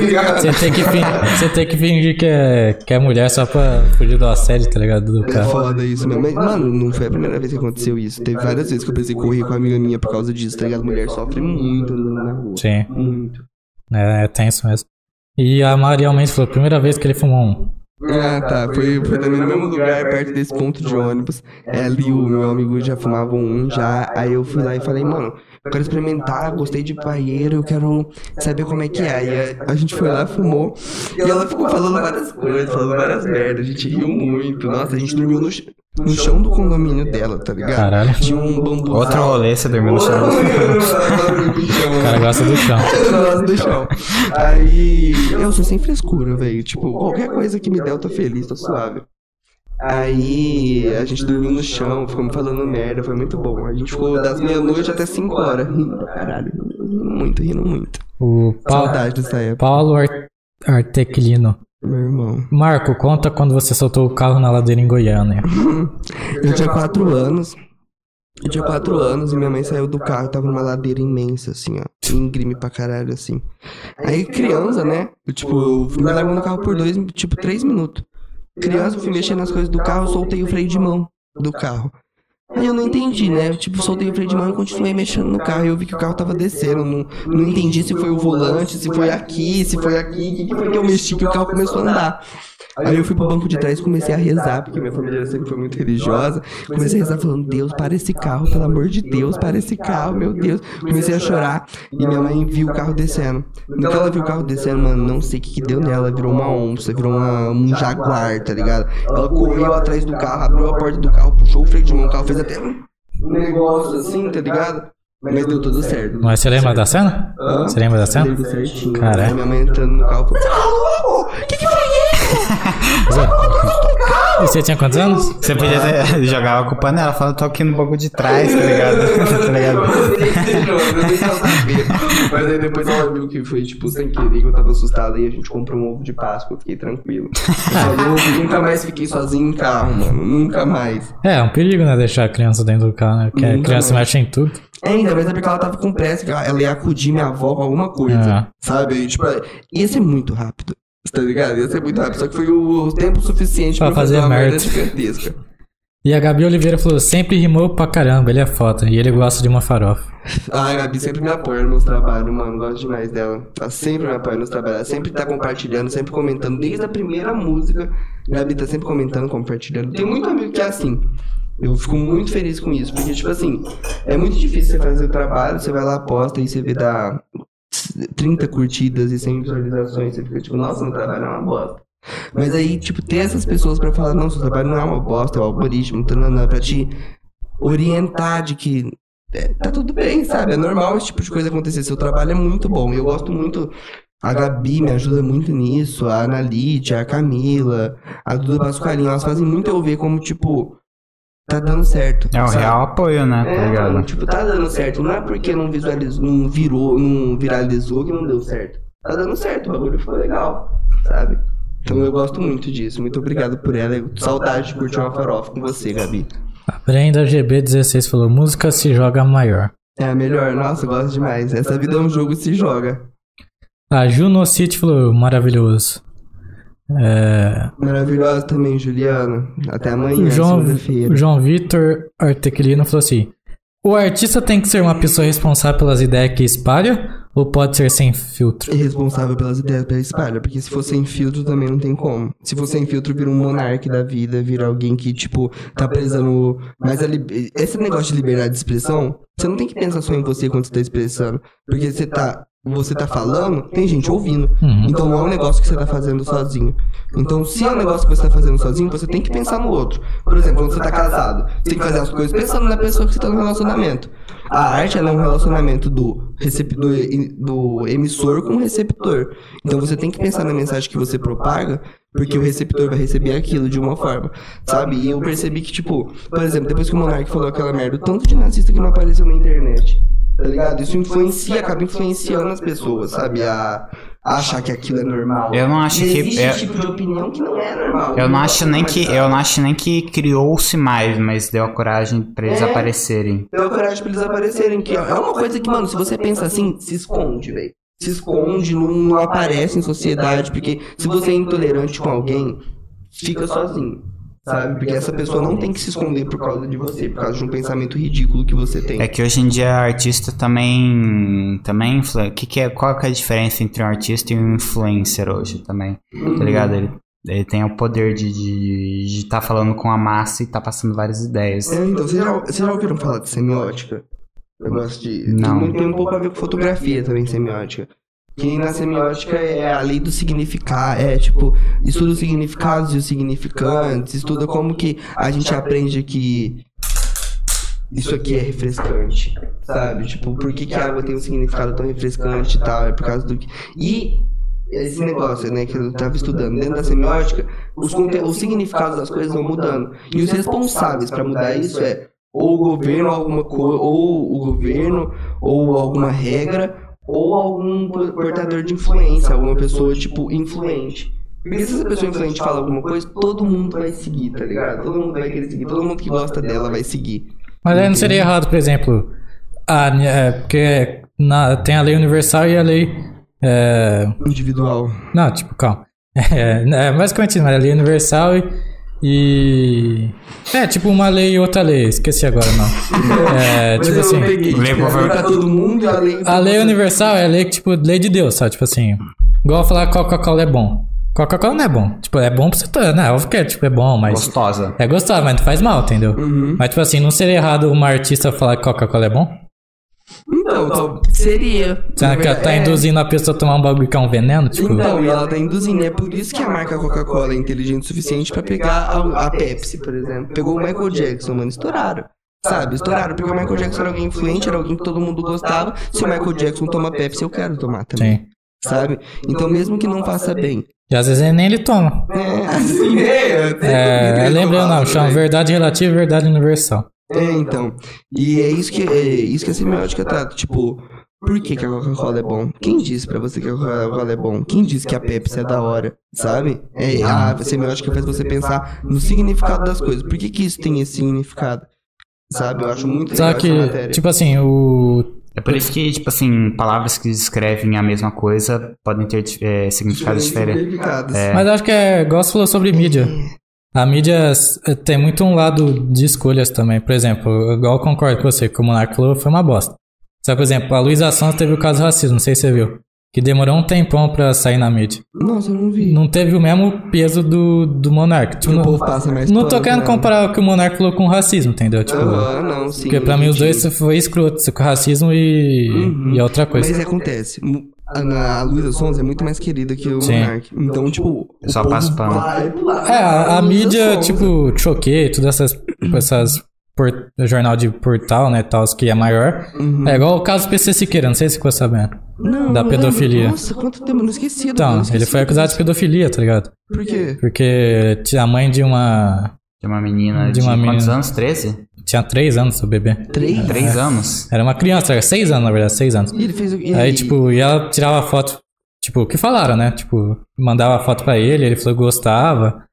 Ligado? você tem que, você tem que fingir que é, que é mulher só pra fugir do assédio, tá ligado? Do É cara. foda isso mesmo. Mas, mano, não foi a primeira vez que aconteceu isso. Teve várias vezes que eu pensei correr com uma amiga minha por causa disso, tá ligado? Mulher sofre muito andando na rua. Sim, Muito. é, é tenso mesmo. E a Maria Mendes falou, primeira vez que ele fumou um. Ah, tá. Foi, foi também no mesmo lugar, perto desse ponto de ônibus. É, ali o meu amigo já fumava um já. Aí eu fui lá e falei, mano, eu quero experimentar, gostei de paeiro, eu quero saber como é que é. Aí a, a gente foi lá, fumou. E ela ficou falando várias coisas, falando várias merdas. A gente riu muito. Nossa, a gente dormiu no, no chão do condomínio dela, tá ligado? Caralho. Tinha um bambu. Outro rolê, você dormiu no chão. O cara gosta do chão. Nossa, do chão. Aí eu sou sem frescura, velho. Tipo, qualquer coisa que me der, eu tô feliz, tô suave. Aí a gente dormiu no chão, ficamos falando merda, foi muito bom. A gente ficou das meia-noite até 5 horas, rindo caralho. Rindo muito, rindo muito. O Pa- Saudade dessa época, Paulo Ar Artequilino. meu irmão. Marco, conta quando você soltou o carro na ladeira em Goiânia. Eu tinha 4 anos. Eu tinha 4 anos e minha mãe saiu do carro, tava numa ladeira imensa, assim, ó. Íngreme pra caralho, assim. Aí, criança, né? Eu, tipo, eu fui me largando no carro por dois, tipo, três minutos. Criança, fui mexendo nas coisas do carro, soltei o freio de mão do carro. Aí eu não entendi, né? Tipo, soltei o freio de mão e continuei mexendo no carro. E eu vi que o carro tava descendo. Não, não entendi se foi o volante, se foi aqui, se foi aqui. O que, que foi que eu mexi que o carro começou a andar? Aí eu fui pro banco de trás e comecei a rezar, porque minha família sempre foi muito religiosa. Comecei a rezar falando, Deus, para esse carro, pelo amor de Deus, para esse carro, meu Deus. Comecei a chorar e minha mãe viu o carro descendo. No que ela viu o carro descendo, mano, não sei o que, que deu nela. Virou uma onça, virou uma, um jaguar, tá ligado? Ela correu atrás do carro, abriu a porta do carro, puxou o freio de mão, o carro fez até um negócio assim, tá ligado? Mas deu tudo certo. Mas você lembra da cena? Hã? Você lembra da cena? Lembro certinho. Caralho. Minha mãe entrando no carro Você tá maluco? Que que foi E você tinha quantos anos? Você podia ter, jogava com panela, falando, tô aqui no banco de trás, tá ligado? tá ligado? Mas aí depois ela viu que foi, tipo, sem querer, que eu tava assustado. Aí a gente comprou um ovo de Páscoa, eu fiquei tranquilo. Eu nunca mais fiquei sozinho em carro, mano. Nunca mais. É, é um perigo, né? Deixar a criança dentro do carro, né? Porque a Nunca criança mais. mexe em tudo. É, ainda mais é porque ela tava com pressa, ela ia acudir minha avó com alguma coisa. Ah. Sabe? E, tipo, ia ser muito rápido. Tá ligado? Ia ser muito rápido. Só que foi o tempo suficiente Pra pra, fazer fazer uma merda gigantesca. E a Gabi Oliveira falou: sempre rimou pra caramba, ele é foda. E ele gosta de uma farofa. Ah, a Gabi sempre me apoia nos trabalhos, mano. Gosto demais dela. Ela sempre me apoia nos trabalhos. Ela sempre tá compartilhando, sempre comentando. Desde a primeira música, a Gabi tá sempre comentando, compartilhando. Tem muito amigo que é assim. Eu fico muito feliz com isso. Porque, tipo assim, é muito difícil você fazer o trabalho, você vai lá, posta e você vê dar 30 curtidas e 100 visualizações. Você fica tipo, nossa, meu trabalho é uma bosta. Mas aí, tipo, ter essas pessoas pra falar, não, seu trabalho não é uma bosta, é o algoritmo, tanana, pra te orientar de que é, tá tudo bem, sabe? É normal esse tipo de coisa acontecer. Seu trabalho é muito bom. Eu gosto muito. A Gabi me ajuda muito nisso, a Analite, a Camila, a Duda Pasqualinha, elas fazem muito eu ver como, tipo, tá dando certo. É um sabe? real apoio, né? Tá É, ligado? mano, tipo, tá dando certo. Não é porque não visualizou, não virou, não viralizou que não deu certo. Tá dando certo, o bagulho ficou legal, sabe? Então eu gosto muito disso. Muito obrigado por ela. Saudade de curtir uma farofa com você, Gabi. A Brenda GB16 falou: música se joga maior. É a melhor, nossa, eu gosto demais. Essa vida é um jogo se joga. A Juno City falou: maravilhoso. É, Maravilhosa também, Juliana. Até amanhã, o João, João Vitor Artequilino falou assim: o artista tem que ser uma pessoa responsável pelas ideias que espalha ou pode ser sem filtro? E responsável pelas ideias pela espalha, porque se for sem filtro também não tem como. Se for sem filtro, vira um monarca da vida, vira alguém que, tipo, tá prezando. Mas a lib- esse negócio de liberdade de expressão, você não tem que pensar só em você quando você tá expressando. Porque você tá. Você tá falando, tem gente ouvindo. Uhum. Então não é um negócio que você tá fazendo sozinho. Então, se é um negócio que você tá fazendo sozinho, você tem que pensar no outro. Por exemplo, quando você tá casado, você tem que fazer as coisas pensando na pessoa que você tá no relacionamento. A arte ela é um relacionamento do, recep... do, do emissor com o receptor. Então você tem que pensar na mensagem que você propaga, porque o receptor vai receber aquilo de uma forma, sabe? E eu percebi que, tipo, por exemplo, depois que o Monark falou aquela merda, o tanto de nazista que não apareceu na internet. Tá ligado? Isso influencia, acaba influenciando as pessoas, sabe? A, a achar que aquilo é normal. Eu não acho que- Existe eu- tipo de opinião que não é normal. Eu não acho nem que eu não acho nem que criou-se mais, mas deu a coragem pra eles É. aparecerem. Deu coragem pra eles aparecerem. Que é uma coisa que, mano, se você pensa assim, se esconde, velho. Se esconde, não, não aparece em sociedade, porque se você é intolerante com alguém, fica sozinho. Sabe? Porque essa pessoa não tem que se esconder por causa de você, por causa de um pensamento ridículo que você tem. É que hoje em dia artista também também influ... que que é qual que é a diferença entre um artista e um influencer hoje também? Tá ligado? Ele, ele tem o poder de estar de, tá falando com a massa e tá passando várias ideias. É, então, vocês já, vocês já ouviram falar de semiótica? Eu gosto de. Não. Tem, tem um pouco a ver com fotografia também, semiótica. Que na semiótica é a lei do significar, é tipo, estuda os significados e os significantes, estuda como que a gente aprende que isso aqui é refrescante, sabe? Tipo, por que, que a água tem um significado tão refrescante e tal? É por causa do que. E esse negócio, né, que eu tava estudando dentro da semiótica, os, conte- os significados das coisas vão mudando. E os responsáveis pra mudar isso é ou o governo, alguma coisa, ou o governo, ou alguma regra, ou algum por- portador de influência, alguma pessoa, tipo, influente. Porque se essa pessoa influente fala alguma coisa, todo mundo vai seguir, tá ligado? Todo mundo vai querer seguir, todo mundo que gosta dela vai seguir. Mas aí não seria errado, por exemplo, a, é, porque na- tem a lei universal e a lei. É, Individual. não, tipo, calma. É, é basicamente a lei universal e, e. É, tipo uma lei e outra lei, esqueci agora não. É, tipo assim. peguei, lei tipo, a lei pra todo mundo e a lei A universal é a lei que, tipo, lei de Deus, sabe? Tipo assim. Igual falar que Coca-Cola é bom. Coca-Cola não é bom. Tipo, é bom pra você. Tá, né? Óbvio que é, tipo, é bom, mas. Gostosa. É gostoso, mas não faz mal, entendeu? Uhum. Mas, tipo assim, não seria errado uma artista falar que Coca-Cola é bom? Então, tal- seria. Será que ela tá É. induzindo a pessoa a tomar um bagulho que é um veneno? Tipo, Então, e ela tá induzindo. É por isso que a marca Coca-Cola é inteligente o suficiente pra pegar a, a Pepsi, por exemplo. Pegou o Michael Jackson, mano, estouraram. Sabe, estouraram, porque o Michael Jackson era alguém influente, era alguém que todo mundo gostava. Se o Michael Jackson toma Pepsi, eu quero tomar também. sim. Sabe? Então, mesmo que não faça bem. E às vezes nem ele toma. É, assim, é. É, lembrando, não, chama verdade relativa e verdade universal. É, então. E é isso que, é isso que a semiótica trata. Tipo, por que, que a Coca-Cola é bom? Quem disse pra você que a Coca-Cola é bom? Quem disse que a Pepsi é da hora? Sabe? É, a semiótica faz você pensar no significado das coisas. Por que, que isso tem esse significado? Sabe? Eu acho muito legal Só essa que, matéria. tipo assim, o. É por isso que, tipo assim, palavras que descrevem a mesma coisa podem ter é, significados diferentes. significados. Mas eu acho que é. Você falou sobre mídia. A mídia tem muito um lado de escolhas também. Por exemplo, igual eu concordo com você, que o Monark falou foi uma bosta. Só, por exemplo, a Luísa Sons teve o caso do racismo, não sei se você viu. Que demorou um tempão pra sair na mídia. Nossa, eu não vi. Não teve o mesmo peso do, do Monark. Tipo, não, passa mais não tô querendo né? comparar o que o Monark falou com o racismo, entendeu? Tipo, Aham, não, sim. porque pra mim os dois foi escroto, com racismo e, Uhum. e é outra coisa. Mas acontece. A, a Luísa Sons é muito mais querida que o Sim. Monark. Então, tipo. o Só povo passa pano. vai pro lado É, a, a mídia, Sonza. tipo, choquei, todas essas, essas por- jornal de portal, né, tal, que é maior. Uhum. É igual o caso do PC Siqueira, não sei se ficou sabendo. Não, Da pedofilia. lembro. Nossa, quanto tempo? Eu não esqueci. eu Então, não esqueci ele foi acusado de pedofilia, tá ligado? Por quê? Porque tinha a mãe de uma. De uma menina De de, uma quantos menina. anos? 13? Tinha três anos o bebê. Três? Três anos? Era uma criança, era seis anos, na verdade, seis anos. E ele fez o e Aí, tipo, e ela tirava foto, tipo, que falaram, né? Tipo, mandava foto pra ele, ele falou que gostava.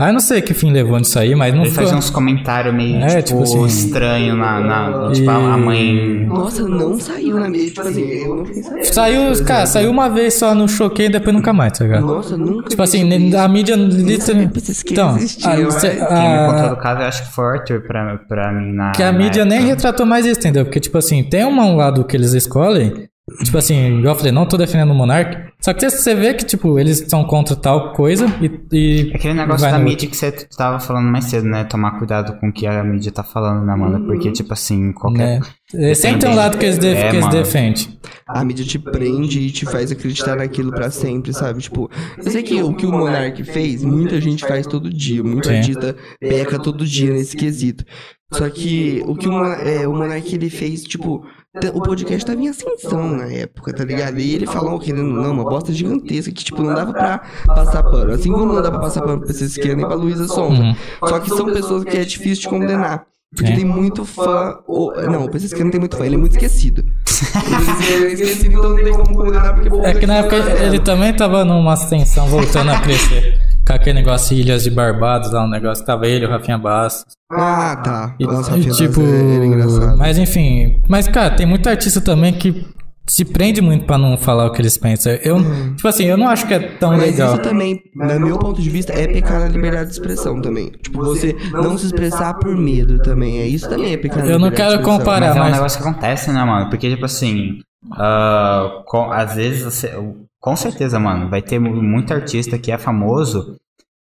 Eu não sei que fim levou nisso aí, mas não Ele ficou... fazia uns comentários meio, É, tipo, tipo assim- estranho na, na- Tipo, E- a a mãe... Nossa, não saiu na mídia. Tipo assim, eu não sabendo. Saiu, cara, saiu uma vez só no choquei e depois nunca mais, tá ligado? Nossa, nunca. Tipo assim, a mídia literalmente... Então, existiam, a- cê- mas- Quem me contou a- do caso, eu acho que foi o Arthur pra, pra mim na que a na mídia nem retratou mais isso, entendeu? Porque, tipo assim, tem uma- um lado que eles escolhem, tipo assim, igual eu falei, não tô defendendo o Monark, só que você vê que, tipo, eles são contra tal coisa e... e Aquele negócio vai da no mídia que você tava falando mais cedo, né? Tomar cuidado com o que a mídia tá falando, né, mano? Porque, tipo assim, qualquer... Né? Sempre tem um lado que eles, def- É, que eles mano. defendem. A mídia te prende e te faz acreditar naquilo pra sempre, sabe? Tipo, eu sei que o que o Monark fez, muita gente faz todo dia. Muito Sim. artista peca todo dia nesse quesito. Só que o que o, é, o Monark ele fez, tipo, o podcast tava em ascensão na época, tá ligado? E ele falou, querendo não, uma bosta gigantesca que, tipo, não dava pra passar pano. Assim como não dá pra passar pano pra vocês que nem pra Luísa Sonza. Uhum. Só que são pessoas que é difícil de condenar. Porque É. tem muito fã. Ou, não, o PC não tem muito fã, ele é muito esquecido. ele é esquecido, então não tem como condenar porque É que na época ele também tava numa ascensão, voltando a crescer. Com aquele negócio de Ilhas de Barbados, lá um negócio que tava ele, o Rafinha Bastos. Ah, tá. E, Nossa, e, tipo, é engraçado. mas enfim, mas cara, tem muito artista também que se prende muito pra não falar o que eles pensam. Eu, tipo assim, eu não acho que é tão Mas legal. isso também, no meu ponto de vista, é pecar na liberdade de expressão também. Tipo, você não se expressar por medo também. É isso também é pecar na Eu não quero comparar. Mas é um mas- negócio que acontece, né, mano? Porque, tipo assim, ah, com- às vezes você. Com certeza, mano, vai ter mu- muito artista que é famoso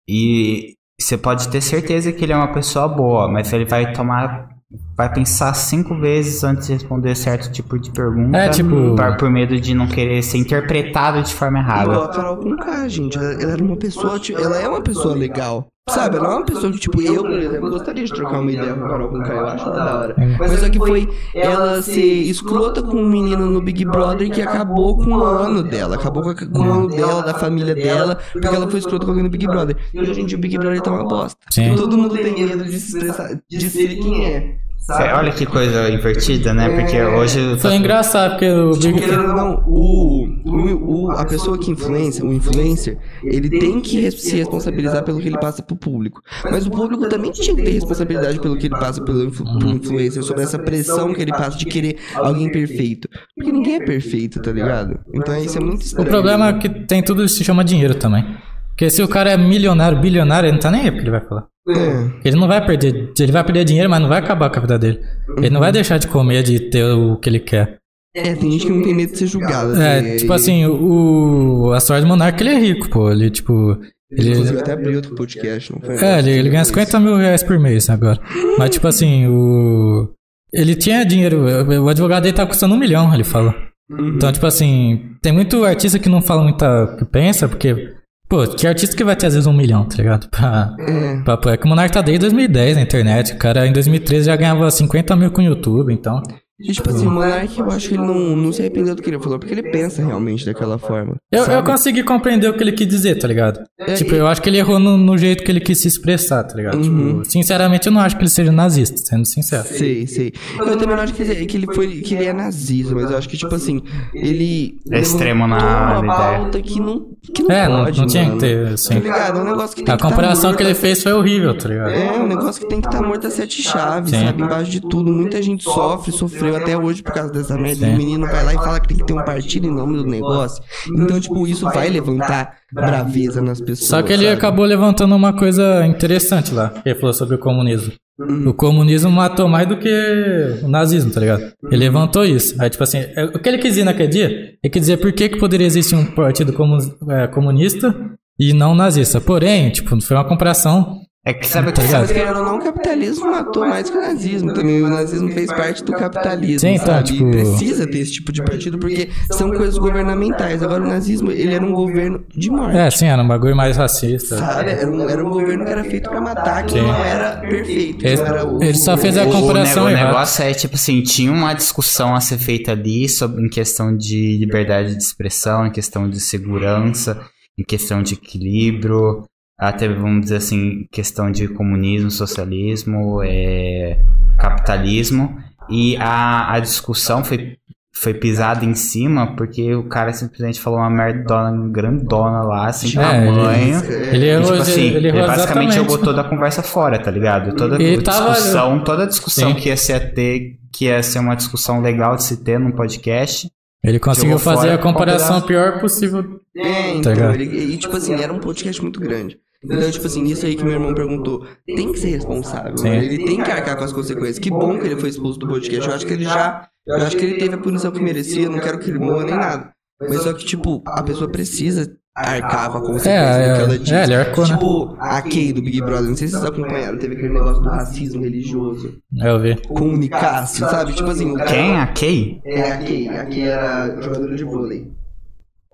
e você pode ter certeza que ele é uma pessoa boa, mas ele vai tomar. Vai pensar cinco vezes antes de responder certo tipo de pergunta. É, tipo- por, por medo de não querer ser interpretado de forma Igual errada. a Carol Conká, gente. Ela, ela era uma pessoa, tipo, ela é uma pessoa legal. Sabe, ela é uma pessoa que, tipo, eu, por exemplo, gostaria de trocar uma ideia com a Carol Conká, eu acho ela da hora. Mas só que foi ela ser escrota com um menino no Big Brother que acabou com o ano dela. Acabou com, com o ano dela, da família dela, porque ela foi escrota com alguém no Big Brother. E hoje em dia o Big Brother tá uma bosta. Sim. Todo mundo tem medo de se expressar, de ser quem é. Cê- olha que coisa invertida, né? Porque hoje. Foi engraçado, porque o Big Tipo, Querendo ou não, o, o, o- a pessoa que influencia, o influencer, ele tem que se responsabilizar pelo que ele passa pro público. Mas o público também tinha que ter responsabilidade pelo que ele passa pelo, influencer, sobre essa pressão que ele passa de querer alguém perfeito. Porque ninguém é perfeito, tá ligado? Então isso é muito O estranho. problema é que tem tudo isso se chama dinheiro também. Porque se o cara é milionário, bilionário, ele não tá nem aí porque ele vai falar. É. Ele não vai perder. Ele vai perder dinheiro, mas não vai acabar com a vida dele. Ele não vai deixar de comer, de ter o que ele quer. É, tem gente que não tem medo de ser julgada. É, tipo assim, o. A sorte do Monark, ele é rico, pô. Ele, tipo. Ele Ele, inclusive até abriu outro podcast, não foi? é, ele, ele ganha 50 mil reais por mês agora. Mas, tipo assim, o. Ele tinha dinheiro. O advogado dele tá custando um milhão, ele falou. Então, tipo assim, tem muito artista que não fala muito o que pensa, porque. Pô, que artista que vai ter às vezes um milhão, tá ligado? Pra, É. pra, pra- é que o Monark tá desde 2010 na internet. O cara em 2013 já ganhava 50 mil com o YouTube, então. E, tipo assim, o Monark, eu acho que ele não, não se arrependeu do que ele falou, porque ele pensa realmente daquela forma. Eu, eu consegui compreender o que ele quis dizer, tá ligado? É, tipo, e- eu acho que ele errou no, no jeito que ele quis se expressar, tá ligado? Uhum. Tipo, sinceramente, eu não acho que ele seja nazista, sendo sincero. Sei, sei. Eu também não acho que ele, que ele foi que ele é nazista, mas eu acho que, tipo assim, ele. É extremo na- uma pauta que não, que não É, não, pode, não tinha que ter, assim. Tá ligado? É um negócio que tem A que tá comparação morto que ele fez foi horrível, tá ligado? É, um negócio que tem que estar tá morto a sete chaves, Sim. sabe? Embaixo de tudo. Muita gente sofre, sofreu até hoje por causa dessa merda. O menino vai lá e fala que tem que ter um partido em nome do negócio. Então, tipo, isso vai levantar braveza nas pessoas. Só que ele sabe? acabou levantando uma coisa interessante lá. que Ele falou sobre o comunismo. Uhum. O comunismo matou mais do que o nazismo, tá ligado? Ele levantou isso. Aí, tipo assim, é- o que ele quis dizer naquele dia, ele quis dizer por que, que poderia existir um partido é, comunista e não nazista. Porém, tipo, foi uma comparação É que sabe Tá que ligado? Ou não, o capitalismo matou mais que o nazismo também. O nazismo fez parte do capitalismo, Sim, então, sabe? tipo- E precisa ter esse tipo de partido porque são coisas governamentais. Agora o nazismo, ele era um governo de morte. É, sim, era um bagulho mais racista. Sabe? Era um, era um governo que era feito pra matar, que Sim. não era perfeito. Ele- era o- ele só fez a comparação o, o negócio é tipo assim, tinha uma discussão a ser feita ali sobre em questão de liberdade de expressão, em questão de segurança, em questão de equilíbrio, até vamos dizer assim, questão de comunismo, socialismo, é, capitalismo, e a, a discussão foi foi pisada em cima porque o cara simplesmente falou uma merdona grandona lá, sem É, ele- tamanho. Ele E, tipo assim, ele basicamente exatamente. jogou toda a conversa fora, tá ligado? Toda Ele a tava- discussão, toda a discussão Sim. que ia ser ter, que ia ser uma discussão legal de se ter num podcast. Ele conseguiu fazer fora a comparação com pior possível. É, Tá então, ligado? ele, e tipo assim, era um podcast muito grande. Então, tipo assim, isso aí que meu irmão perguntou, tem que ser responsável, mano. ele tem que arcar com as consequências. Que bom que ele foi expulso do podcast. Eu acho que ele já. Eu acho que ele teve a punição que merecia, eu não quero que ele morra nem nada. Mas só que, tipo, a pessoa precisa arcar com a consequência É, do que ela é, diz. é, ele arcou, né? Tipo, a Kay do Big Brother, não sei se vocês acompanharam, teve aquele negócio do racismo religioso. Eu vi. Com o Nicásio, sabe? Tipo assim, Quem? A Kay? é, a Kay. A Kay era jogadora de vôlei.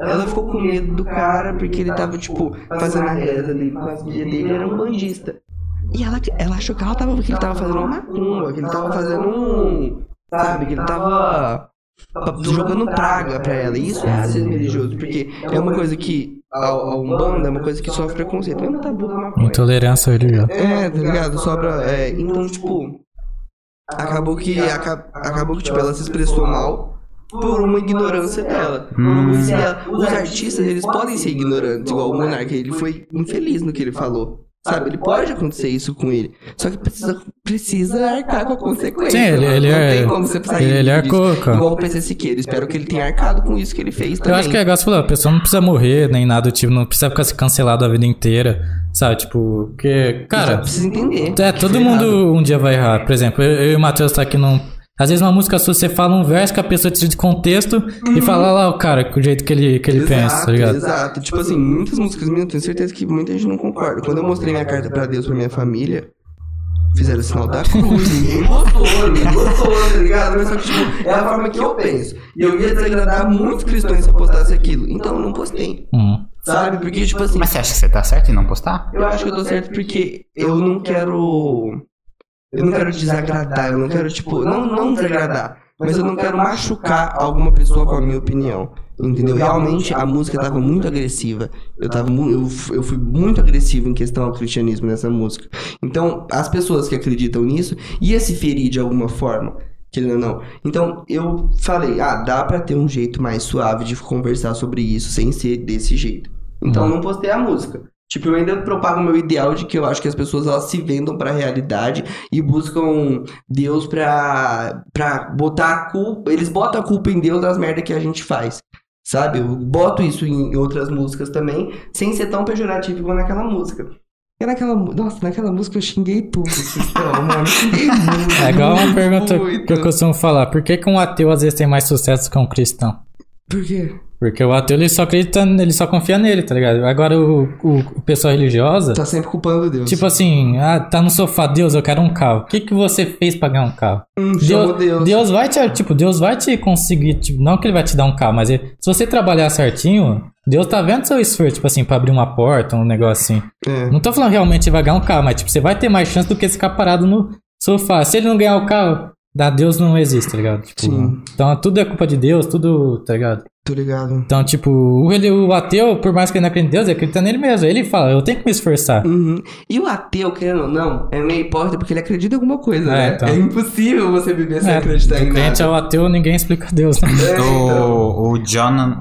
Ela ficou com medo do cara porque ele tava, tipo, fazendo a reza ali com as guias dele, ele era um bandista. E ela, ela achou que, ela tava, que ele tava fazendo uma macumba, que ele tava fazendo um. Sabe? Que ele tava jogando praga pra ela. E isso é racismo religioso, porque é uma coisa que. A, a Umbanda é uma coisa que sofre preconceito. Mesmo tabu da maconha. Intolerância religiosa. É, tá ligado? Sobra. É, então, tipo. Acabou que. aca- acabou que, tipo, ela se expressou mal por uma ignorância dela. Hum. Se ela- os artistas, eles podem ser ignorantes, igual o Monark. Ele foi infeliz no que ele falou. Sabe? Ele pode acontecer isso com ele. Só que precisa, precisa arcar com a consequência. Sim, ele- ele Não é- tem como você sair ele- ele disso. arcou, cara. Igual o PC Siqueira. Espero que ele tenha arcado com isso que ele fez também. Eu acho que é igual você falou, a pessoa não precisa morrer, nem nada do tipo, não precisa ficar se cancelado a vida inteira, sabe? Tipo, porque, Cara, precisa entender. é, todo foi mundo errado. um dia vai errar. Por exemplo, eu, eu e o Matheus tá aqui num. Às vezes uma música sua, você fala um verso que a pessoa tira de contexto e fala lá o cara, com o jeito que ele, que ele pensa, tá ligado? Exato. Tipo assim, muitas músicas minhas, eu tenho certeza que muita gente não concorda. Quando eu mostrei minha carta pra Deus, pra minha família, fizeram o sinal da cruz. Ninguém gostou, ninguém gostou, tá ligado? Mas só que, tipo, é a forma que eu penso. E eu ia desagradar muitos cristãos se eu postasse aquilo. Então eu não postei. Hum. Sabe? Porque, tipo assim, Mas você acha que você tá certo em não postar? eu acho que eu tô certo porque eu não quero. Eu não quero desagradar, eu não quero, tipo, não, não desagradar, mas eu não quero machucar alguma pessoa com a minha opinião. Entendeu? Realmente a música tava muito agressiva. Eu, tava eu, eu fui muito agressivo em questão ao cristianismo nessa música. Então, as pessoas que acreditam nisso ia se ferir de alguma forma. Querendo ou não. Então, eu falei, ah, dá pra ter um jeito mais suave de conversar sobre isso sem ser desse jeito. Então, eu não postei a música. Tipo, eu ainda propago o meu ideal de que eu acho que as pessoas elas se vendam pra realidade e buscam Deus pra, pra botar a culpa. Eles botam a culpa em Deus das merdas que a gente faz. Sabe? Eu boto isso em outras músicas também, sem ser tão pejorativo igual naquela música. E naquela, nossa, naquela música eu xinguei tudo, Cristão, mano. Eu xinguei muito. É igual uma pergunta muito. que eu costumo falar: por que, que um ateu às vezes tem mais sucesso que um cristão? Por quê? Porque o ateu ele só acredita, ele só confia nele, tá ligado? Agora o, o, o pessoal religiosa, Tá sempre culpando Deus. tipo assim, ah, tá no sofá, Deus, eu quero um carro. O que, que você fez pra ganhar um carro? hum, Deus, Deus. Deus vai te, tipo, Deus vai te conseguir, tipo, não que ele vai te dar um carro, mas ele- se você trabalhar certinho, Deus tá vendo seu esforço, tipo assim, pra abrir uma porta, um negócio assim. É. Não tô falando realmente vai ganhar um carro, mas tipo, você vai ter mais chance do que ficar parado no sofá. Se ele não ganhar o carro, da Deus não existe, tá ligado? Tipo, Sim. Então tudo é culpa de Deus, tudo, tá ligado? Tô ligado. Então, tipo, o, ele, o ateu, por mais que ele não acredite em Deus, ele acredita nele mesmo. Ele fala, eu tenho que me esforçar. Uhum. E o ateu, querendo ou não, é meio hipócrita porque ele acredita em alguma coisa, É, né? então. É impossível você viver sem É, acreditar em do crente nada. ao ateu, ninguém explica Deus, né? É, então. O, o John,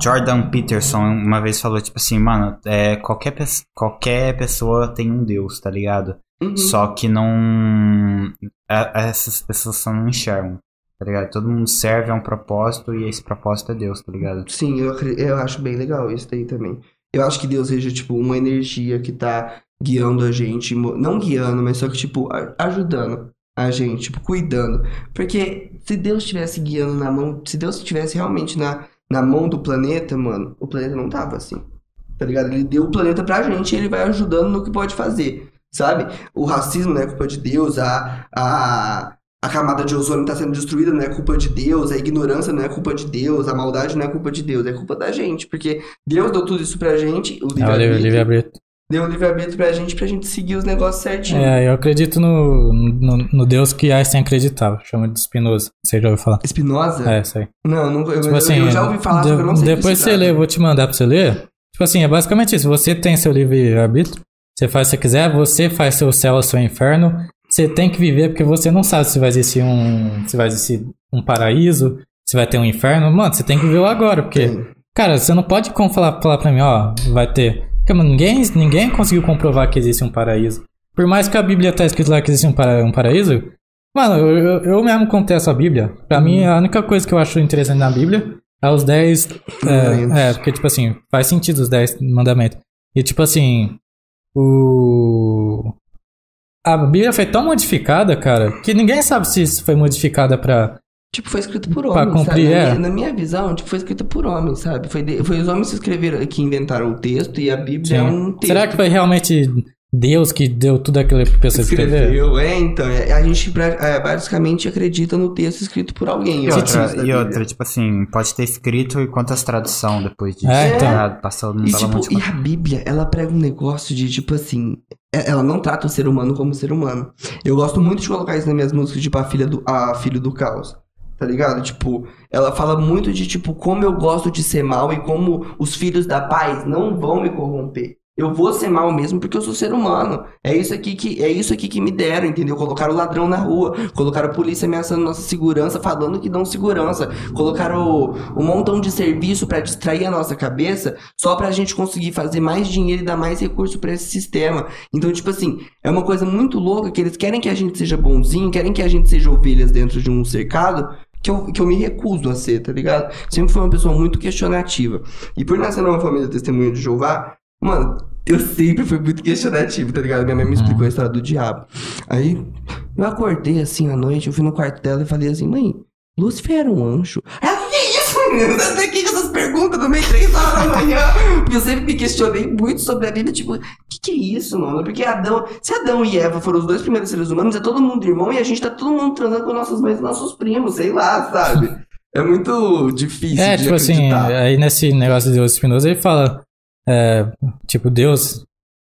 Jordan Peterson uma vez falou, tipo assim, mano, é, qualquer, pes- qualquer pessoa tem um Deus, tá ligado? Uhum. Só que não. a- essas pessoas só não enxergam, tá ligado? Todo mundo serve a um propósito e esse propósito é Deus, tá ligado? Sim, eu, eu acho bem legal isso daí também. Eu acho que Deus seja, tipo, uma energia que tá guiando a gente, não guiando, mas só que, tipo, ajudando a gente, tipo, cuidando. Porque se Deus estivesse guiando na mão, se Deus estivesse realmente na, na mão do planeta, mano, o planeta não tava assim. Tá ligado? Ele deu o planeta pra gente e ele vai ajudando no que pode fazer. Sabe? O racismo não é culpa de Deus, a, a, a camada de ozônio está sendo destruída não é culpa de Deus, a ignorância não é culpa de Deus, a maldade não é culpa de Deus, é culpa da gente, porque Deus deu tudo isso pra gente, o É livre-arbítrio, deu o livre-arbítrio pra gente, pra gente seguir os negócios certinho. É, eu acredito no, no, no Deus que Einstein acreditava. Chama de Spinoza. Você já ouviu falar? Espinosa? É, isso aí. Não, Tipo eu- assim, eu já ouvi falar, de- eu não sei depois você lê, eu vou te mandar pra você ler. Tipo assim, é basicamente isso. Você tem seu livre-arbítrio, você faz o que você quiser, você faz seu céu, seu inferno. Você tem que viver porque você não sabe se vai existir um. Se vai existir um paraíso, se vai ter um inferno. Mano, você tem que viver agora, porque. Sim. Cara, você não pode como falar, falar pra mim, ó, vai ter. Porque, mano, ninguém, ninguém conseguiu comprovar que existe um paraíso. Por mais que a Bíblia tá escrito lá que existe um, para, um paraíso, mano, eu, eu, eu mesmo contesto a Bíblia. Pra mim, a única coisa que eu acho interessante na Bíblia é os 10. Mandamentos. É, é, porque, tipo assim, faz sentido os 10 mandamentos. E, tipo assim, o. A Bíblia foi tão modificada, cara, que ninguém sabe se isso foi modificada pra. Tipo, foi escrito por homens, cumprir, sabe? Na é. minha, na minha visão, tipo, foi escrito por homens, sabe? Foi, de- foi os homens que escreveram, que inventaram o texto e a Bíblia é um texto. Será que foi realmente Deus que deu tudo aquilo pra pessoa escrever? escreveu? É, então, é, a gente é, basicamente acredita no texto escrito por alguém. E outra, e outra, tipo assim, pode ter escrito e quantas tradução depois disso. É, então. tá? Passando E, tipo, e a Bíblia, ela prega um negócio de, tipo assim, é- ela não trata o ser humano como ser humano. Eu gosto muito de colocar isso nas minhas músicas, tipo, a filha do, a filho do caos. Tá ligado? Tipo, ela fala muito de, tipo, como eu gosto de ser mal e como os filhos da paz não vão me corromper. Eu vou ser mal mesmo porque eu sou ser humano. É isso aqui que é isso aqui que me deram, entendeu? Colocaram o ladrão na rua, colocaram a polícia ameaçando nossa segurança, falando que dão segurança, colocaram um montão de serviço pra distrair a nossa cabeça, só pra gente conseguir fazer mais dinheiro e dar mais recurso pra esse sistema. Então, tipo assim, é uma coisa muito louca que eles querem que a gente seja bonzinho, querem que a gente seja ovelhas dentro de um cercado, que eu, que eu me recuso a ser, tá ligado? Sempre fui uma pessoa muito questionativa. E por nascer numa família testemunha de Jeová, mano, eu sempre fui muito questionativo, tá ligado? Minha mãe me explicou a história do diabo. Aí, eu acordei assim à noite, eu fui no quarto dela e falei assim, mãe, Lúcifer era um anjo. Ela, que isso, menino? Você tá aqui com essas perguntas também, três horas da manhã. Eu sempre me questionei muito sobre a Bíblia, tipo, o que, que é isso, mano? Porque Adão, se Adão e Eva foram os dois primeiros seres humanos, é todo mundo irmão e a gente tá todo mundo transando com nossas mães e nossos primos, sei lá, sabe? É muito difícil É, tipo assim, acreditar. aí nesse negócio de Deus Espinosa, ele fala, é, tipo, Deus,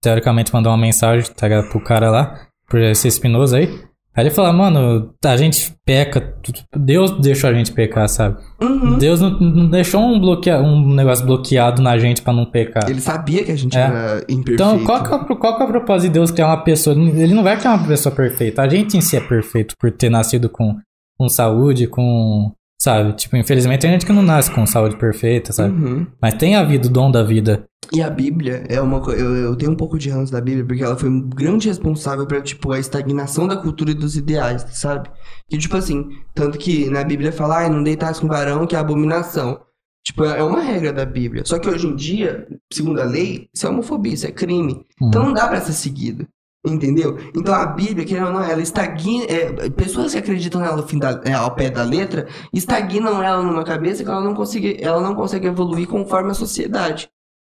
teoricamente, mandou uma mensagem, tá pro cara lá, por esse Espinosa aí. Aí ele fala, mano, a gente peca, Deus deixou a gente pecar, sabe? Uhum. Deus não, não deixou um, bloquea, um negócio bloqueado na gente pra não pecar. Ele sabia que a gente É. era imperfeito. Então, qual que, é, o- qual que é o propósito de Deus criar uma pessoa? Ele não vai criar uma pessoa perfeita. A gente em si é perfeito por ter nascido com, com saúde, com. Sabe? Tipo, infelizmente tem gente que não nasce com saúde perfeita, sabe? Uhum. Mas tem a vida, o dom da vida. E a Bíblia é uma coisa. Eu, eu tenho um pouco de ranço da Bíblia porque ela foi um grande responsável pra, tipo, a estagnação da cultura e dos ideais, sabe? Que, tipo assim, tanto que na Bíblia fala, ai, não deitar com varão, que é abominação. Tipo, é é uma regra da Bíblia. Só que hoje em dia, segundo a lei, isso é homofobia, isso é crime. Então não dá pra ser seguido. Entendeu? Então a Bíblia, querendo ou não, ela estagna. é, pessoas que acreditam nela ao, fim da- é, ao pé da letra estagnam ela numa cabeça que ela não consegue, ela não consegue evoluir conforme a sociedade.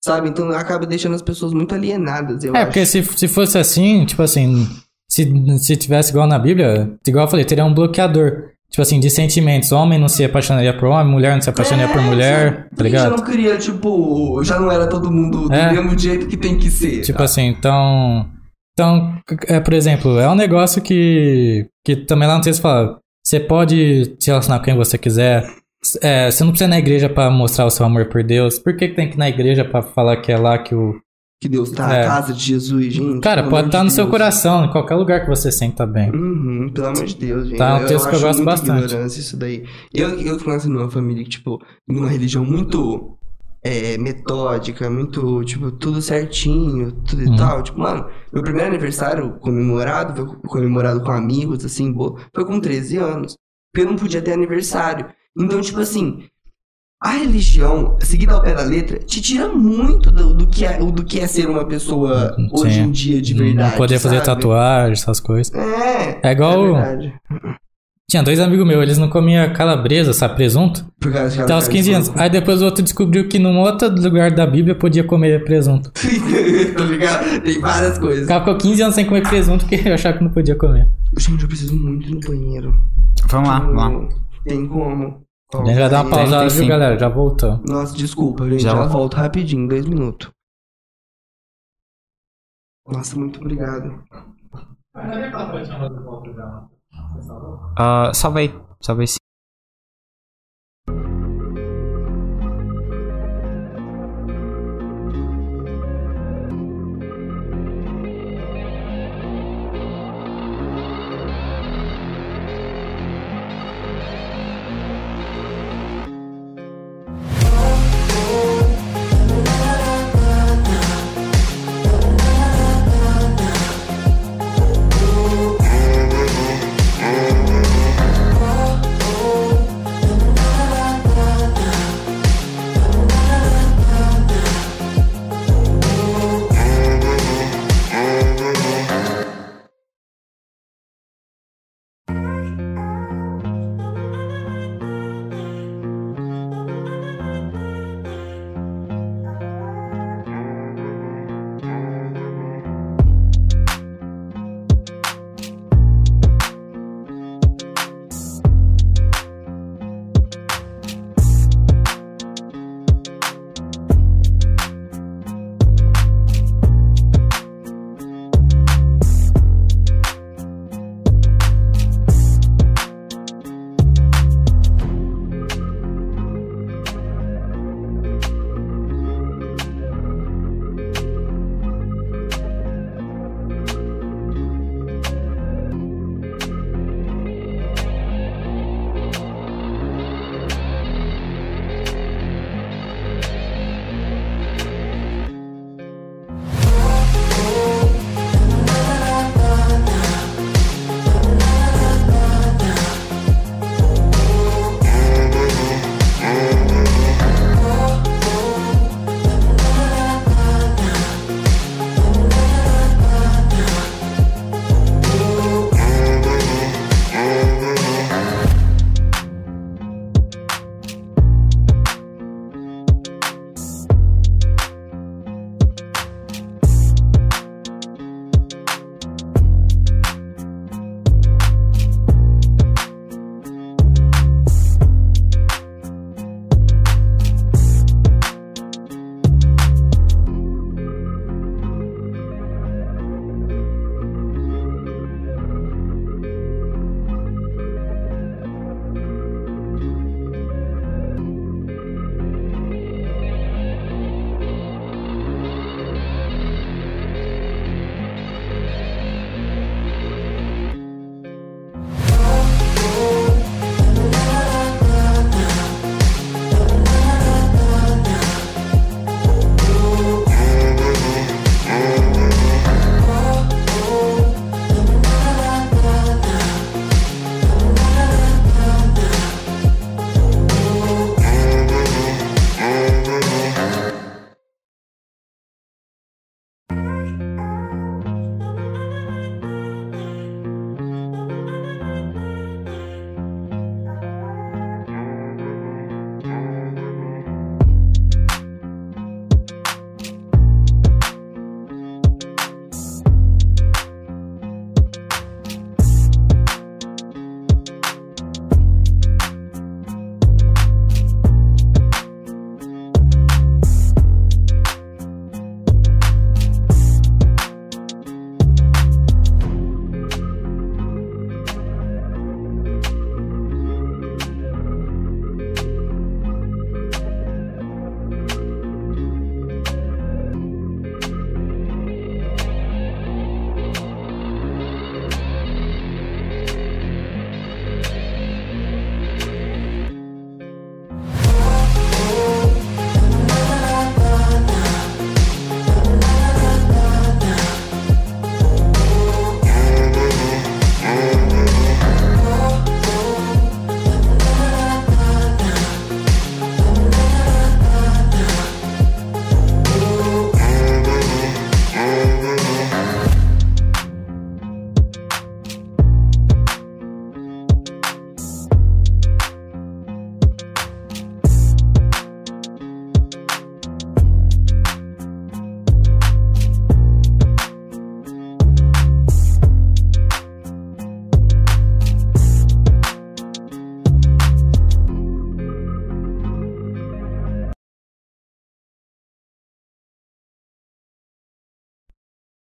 Sabe? Então acaba deixando as pessoas muito alienadas. É, acho. porque se, se fosse assim, tipo assim, se, se tivesse igual na Bíblia, igual eu falei, teria um bloqueador. Tipo assim, de sentimentos. Homem não se apaixonaria por homem, mulher não se apaixonaria por É, mulher, sabe? tá Por que Já ligado? não queria, tipo, já não era todo mundo do É. mesmo jeito que tem que ser. Tipo assim, então. Então, é, por exemplo, é um negócio que. Que também lá no texto fala. Você pode se relacionar com quem você quiser. É, você não precisa ir na igreja pra mostrar o seu amor por Deus. Por que, que tem que ir na igreja pra falar que é lá que o. que Deus tá É. a casa de Jesus, gente. Cara, pode estar de no seu Deus. coração, em qualquer lugar que você senta bem. Uhum, pelo amor de Deus, gente. Tá, é um texto que eu gosto bastante. isso daí. Eu, eu que nasci numa família que, tipo, numa religião muito é, metódica, muito, tipo, tudo certinho, tudo Uhum. e tal. Tipo, mano, meu primeiro aniversário comemorado, foi comemorado com amigos, assim, bo- foi com 13 anos. Porque eu não podia ter aniversário. Então, tipo assim, a religião, seguida ao pé da letra, te tira muito do, do que, é, do que é ser uma pessoa Sim. hoje em dia de verdade. não poder fazer sabe? tatuagem, essas coisas. É. É igual- É. Tinha dois amigos meus, eles não comiam calabresa, sabe, presunto. Por causa que Até os faz 15 anos. Aí depois o outro descobriu que num outro lugar da Bíblia podia comer presunto. tá ligado? Tem várias O coisas. cara ficou 15 anos sem comer presunto porque achava que não podia comer. Gente, eu preciso muito ir no banheiro. Vamos lá, vamos lá. Tem como. A gente vai dar uma pausada, tem viu, sim. galera? Já voltou. Nossa, desculpa, gente. Já Já, volto. volto rapidinho, dois minutos. Nossa, muito obrigado. Ah, salva aí, salva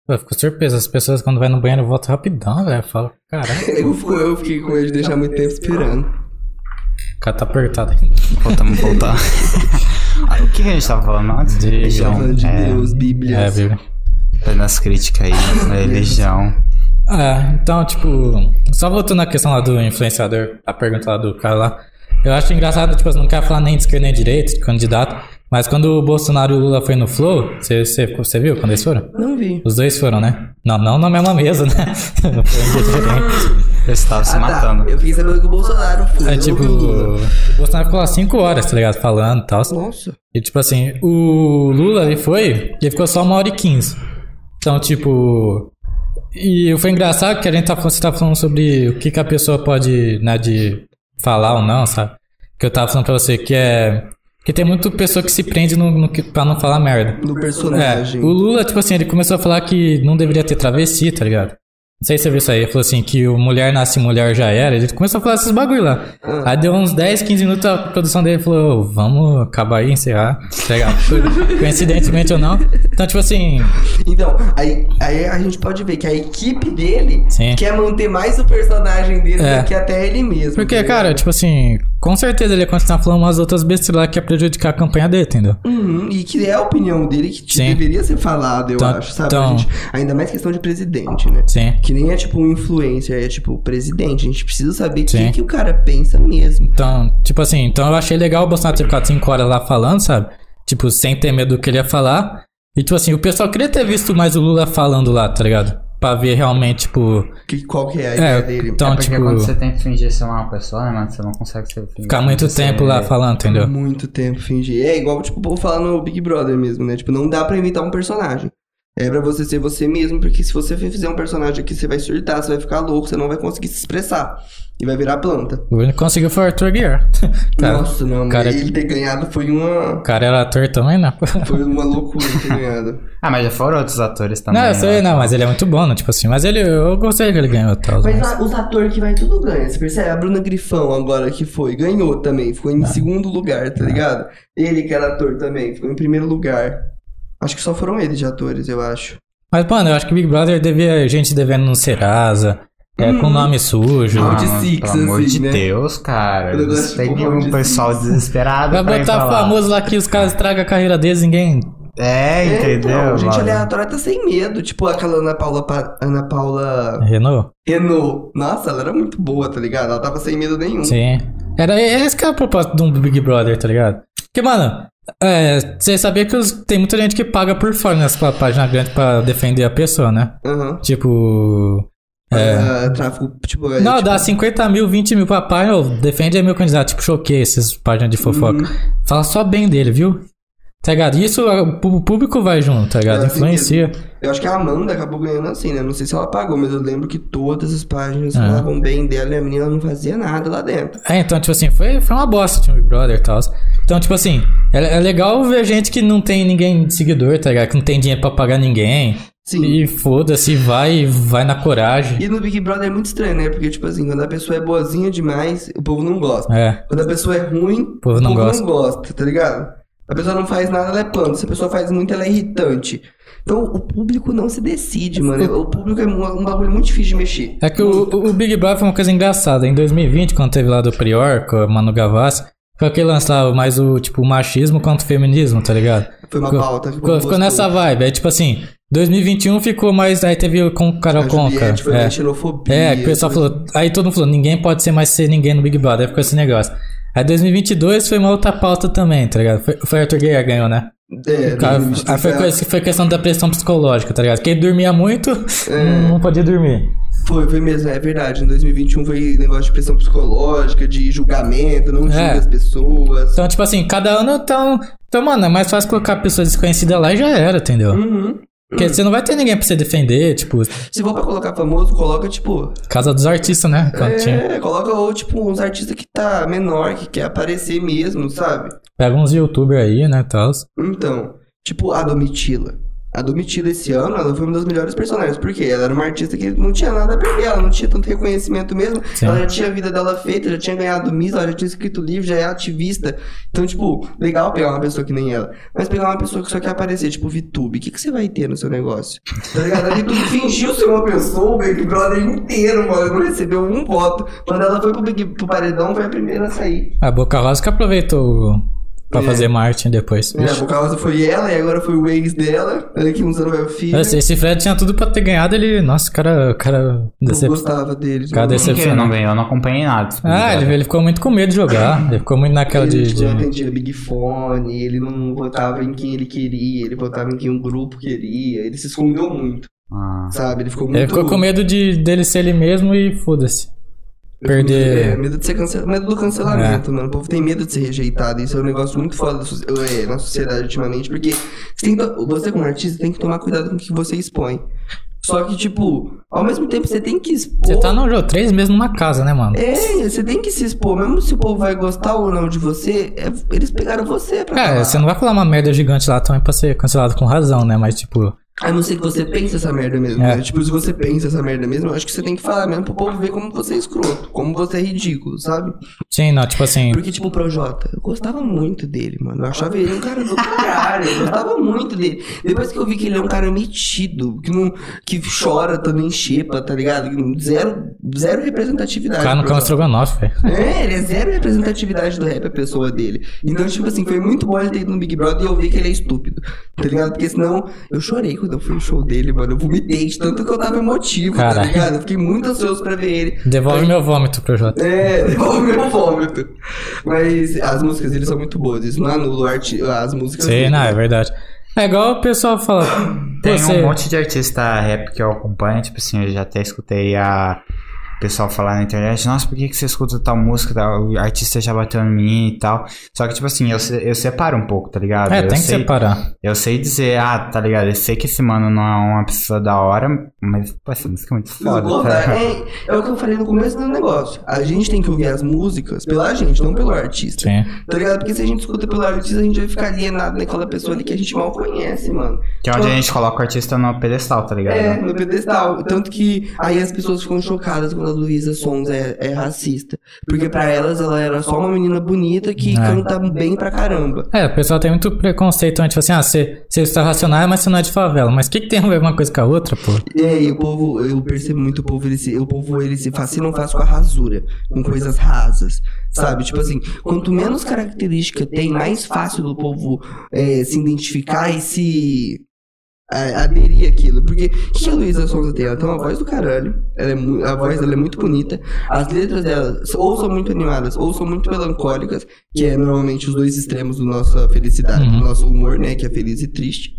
Eu fico surpreso, as pessoas quando vai no banheiro voltam rapidão, velho. Eu falo, caralho, Eu, fico- eu fiquei com medo de deixar muito tempo esperando. o cara tá apertado. Voltamos a voltar. Ah, o que a gente tava falando antes? De- Religião. Falando de É, Deus, Bíblia. É, Bíblia. nas críticas aí, da religião. É, então, tipo, só voltando à questão lá do influenciador, a pergunta lá do cara lá. Eu acho engraçado, tipo, eu não quero falar nem de esquerda nem de direita, de candidato, mas quando o Bolsonaro e o Lula foi no Flow, você, você, você viu quando eles foram? Não vi. Os dois foram, né? Não, não na mesma mesa, né? Não foi um dia diferente. Eles estavam se Ah, tá. matando. Eu fiquei sabendo que o Bolsonaro foi. É tipo, o o Bolsonaro ficou lá 5 horas, tá ligado? Falando e tal. Nossa. E tipo assim, o Lula ele foi, ele ficou só uma hora e quinze. Então, tipo. E foi engraçado que a gente tá, falando- você tá falando sobre o que, que a pessoa pode, né, de falar ou não, sabe? Que eu tava falando pra você que é. Que tem muita pessoa que se prende no, no, pra não falar merda. No É, personagem. o Lula, tipo assim, ele começou a falar que não deveria ter travesti, tá ligado? Não sei se você viu isso aí. Ele falou assim, que o mulher nasce mulher já era. Ele começou a falar esses bagulho lá. Ah. Aí deu uns 10, 15 minutos, a produção dele falou, vamos acabar aí, encerrar. Ligado? Coincidentemente ou não. Então, tipo assim, Então, aí, aí a gente pode ver que a equipe dele Sim. quer manter mais o personagem dele É. do que até ele mesmo. porque, cara, tipo assim, com certeza ele ia continuar falando umas outras besteiras lá que ia prejudicar a campanha dele, entendeu? Uhum, e que é a opinião dele que Sim. deveria ser falado, eu Então- acho, sabe? então- A gente- ainda mais questão de presidente, né? Sim. Que nem é tipo um influencer, é tipo presidente. A gente precisa saber o que, que o cara pensa mesmo. Então, tipo assim, então eu achei legal o Bolsonaro ter ficado 5 horas lá falando, sabe? Tipo, sem ter medo do que ele ia falar. E, tipo assim, o pessoal queria ter visto mais o Lula falando lá, tá ligado? Pra ver realmente, tipo, Que, qual que é a É, ideia dele? então- é porque tipo- quando você tenta fingir ser uma pessoa, né, mano, você não consegue ser fingir ficar muito ser- tempo lá falando, entendeu? Muito tempo fingir. É igual, tipo, o povo falar no Big Brother mesmo, né? Tipo, não dá pra imitar um personagem. É pra você ser você mesmo, porque se você fizer um personagem aqui, você vai surtar, você vai ficar louco, você não vai conseguir se expressar. E vai virar planta. O único que conseguiu foi o Arthur Guiar. cara, Nossa, não, cara- ele ter ganhado foi uma. o cara era ator também, né? Foi uma loucura ter ganhado. Ah, mas já foram outros atores também. Não, eu sei, né? não, mas ele é muito bom, né? Tipo assim, mas ele, eu gostei que ele ganhou tal. Mas a- os atores que vai tudo ganha, você percebe? A Bruna Grifão agora que foi, ganhou também, ficou Ah. em segundo lugar, tá ligado? Ele que era ator também, ficou em primeiro lugar. Acho que só foram eles de atores, eu acho. Mas, mano, eu acho que Big Brother devia gente devendo no Serasa, é, com nome sujo. Ah, de Six, pelo amor assim, de né? Deus, cara. Tem tipo um de pessoal Six. desesperado Vai botar falar. famoso lá que os caras estragam a carreira deles, ninguém. É, É, entendeu? então, gente aleatória tá sem medo. Tipo aquela Ana Paula, Pa- Ana Paula Renault? Renault. Nossa, ela era muito boa, tá ligado? Ela tava sem medo nenhum. Sim. Era esse que é a proposta de um Big Brother, tá ligado? Porque, mano, é, você sabia que os- tem muita gente que paga por fora nessa página grande pra defender a pessoa, né? Aham. Tipo. Ah, tráfico, tipo... é, Não, tipo, dá 50 mil, 20 mil pra página, defende aí meu candidato. Tipo, choquei essas páginas de fofoca. Uhum. Fala só bem dele, viu? Tá ligado? Isso o o público vai junto, tá ligado? É Influencia. Eu acho que a Amanda acabou ganhando assim, né? Não sei se ela pagou, mas eu lembro que todas as páginas É. falavam bem dela e a menina não fazia nada lá dentro. É, então, tipo assim, foi, foi uma bosta o Big Brother e tal. Então, tipo assim, é, é legal ver gente que não tem ninguém de seguidor, tá ligado? Que não tem dinheiro pra pagar ninguém. Sim. E foda-se, vai, vai na coragem. E no Big Brother é muito estranho, né? Porque, tipo assim, quando a pessoa é boazinha demais, o povo não gosta. É, Quando a pessoa é ruim, o povo não gosta. não gosta, tá ligado? A pessoa não faz nada, ela é planta. Se a pessoa faz muito, ela é irritante. Então, o público não se decide, mano. O público é um um bagulho muito difícil de mexer. É que o, o Big Brother foi uma coisa engraçada. Em 2020, quando teve lá do Prior, com o Manu Gavassi, foi aquele lá, mais o, tipo, machismo contra o feminismo, tá ligado? Foi uma Ficou, pauta. ficou, ficou nessa vibe. Aí, tipo assim, 2021 ficou mais. Aí teve o com o Carol A Conca. Foi É. xenofobia. É, que o pessoal coisa- falou. Aí todo mundo falou, ninguém pode ser mais ser ninguém no Big Brother. Aí ficou esse negócio. Aí 2022 foi uma outra pauta também, tá ligado? Foi, foi Arthur Guerra ganhou, né? É, cara- aí foi, coisa- foi questão da pressão psicológica, tá ligado? Quem dormia muito, não, não podia dormir. Foi, foi mesmo, é verdade. Em 2021 foi negócio de pressão psicológica, de julgamento, não julga É. as pessoas. Então, tipo assim, cada ano então. Então, mano, é mais fácil colocar pessoas desconhecidas lá e já era, entendeu? Uhum. Porque você não vai ter ninguém pra você defender, tipo, Se for pra colocar famoso, coloca, tipo. casa dos artistas, né? Quando tinha. É, coloca ou, tipo, uns artistas que tá menor, que quer aparecer mesmo, sabe? Pega uns youtubers aí, né, tal. Então, tipo a Domitila. A Domitila esse ano, ela foi uma das melhores personagens. Porque ela era uma artista que não tinha nada a perder, ela não tinha tanto reconhecimento mesmo. Sim. Ela já tinha a vida dela feita, já tinha ganhado Miss, ela já tinha escrito livro, já é ativista. Então, tipo, legal pegar uma pessoa que nem ela. Mas pegar uma pessoa que só quer aparecer, tipo, VTube, o que, que você vai ter no seu negócio? Tá ligado? A VTube fingiu ser uma pessoa, o Big Brother inteiro, mano, não recebeu um voto. Quando ela foi pro, Big, pro Paredão, foi a primeira a sair. A Boca Rosa que aproveitou pra É. fazer marketing depois. É, por causa foi ela e agora foi o ex dela. Olha que uns anos vai o filho. Esse, esse Fred tinha tudo pra ter ganhado, ele. Nossa, o cara. O cara não decep... gostava dele. Cara, não. ele não ganhou? Eu não acompanhei nada. Ah, ele, ele ficou muito com medo de jogar. Ele ficou muito naquela ele, de. tipo, de- não atendia Big Fone, ele não votava em quem ele queria, ele votava em quem o grupo queria, ele se escondeu muito, Ah. sabe? Ele ficou muito... Ele ficou com medo de, dele ser ele mesmo e foda-se. Perder. É, medo de ser cancelado, medo do cancelamento, mano. O povo tem medo de ser rejeitado. Isso é um negócio muito foda da é, na sociedade ultimamente, porque você, tem você como artista tem que tomar cuidado com o que você expõe. Só que, tipo, ao mesmo tempo você tem que expor. Você tá no jogo, três meses numa casa, né, mano? É, você tem que se expor, mesmo se o povo vai gostar ou não de você, é- eles pegaram você pra É, falar. você não vai falar uma merda gigante lá também pra ser cancelado com razão, né? Mas, tipo, A não ser que você pense essa merda mesmo, É. né? Tipo, se você pensa essa merda mesmo, eu acho que você tem que falar mesmo pro povo ver como você é escroto, como você é ridículo, sabe? sim, não, tipo assim. Porque, tipo, o Projota, eu gostava muito dele, mano. Eu achava ele um cara do caralho. Eu gostava muito dele. Depois que eu vi que ele é um cara metido, que não. que chora também xepa, tá ligado? Zero, zero O representatividade. cara não estrogonofe, velho. É, ele é zero representatividade do rap, a pessoa dele. Então, tipo assim, foi muito bom ele ter ido no Big Brother e eu vi que ele é estúpido. Tá ligado? Porque senão eu chorei quando eu fui no show dele, mano. Eu vomitei de tanto que eu tava emotivo, tá Caralho. ligado? Eu fiquei muito ansioso pra ver ele. Devolve meu vômito pro Jota. É, devolve meu vômito. Mas as músicas dele são muito boas. Isso não anula as músicas Sim, dele. não, é verdade. É igual o pessoal fala. Tem você... um monte de artista rap que eu acompanho, tipo assim, eu já até escutei a pessoal falar na internet, nossa, por que, que você escuta tal música, tal? o artista já bateu em mim e tal. Só que, tipo assim, eu, eu separo um pouco, tá ligado? É, eu tem que sei, separar. Eu sei dizer, ah, tá ligado? Eu sei que esse mano não é uma pessoa da hora, mas, pô, essa música é muito Não, foda. é, tá? é, é o que eu falei no começo do negócio. A gente tem que ouvir as músicas pela gente, não pelo artista. Sim. Tá ligado? Porque se a gente escuta pelo artista, a gente vai ficar alienado naquela pessoa ali que a gente mal conhece, mano. Que é onde a gente coloca o artista no pedestal, tá ligado? É, no pedestal. Tanto que aí as pessoas ficam chocadas quando Luísa Sons é, é racista. Porque pra elas ela era só uma menina bonita que É. canta bem pra caramba. É, o pessoal tem muito preconceito antes, tipo assim, ah, você, você está racional, mas você não é de favela. Mas o que, que tem a ver uma coisa com a outra, pô? É, e o povo, eu percebo muito o povo, ele se, o povo ele se fascina não faz com a rasura, com coisas rasas, sabe? Tipo assim, quanto menos característica tem, mais fácil do povo é, se identificar e se aderir àquilo. Porque o que a Luísa Sonza tem? Ela tem uma voz do caralho, ela é mu- a voz dela é muito bonita, as letras dela ou são muito animadas ou são muito melancólicas, que é normalmente os dois extremos da nossa felicidade, Uhum. do nosso humor, né? Que é feliz e triste.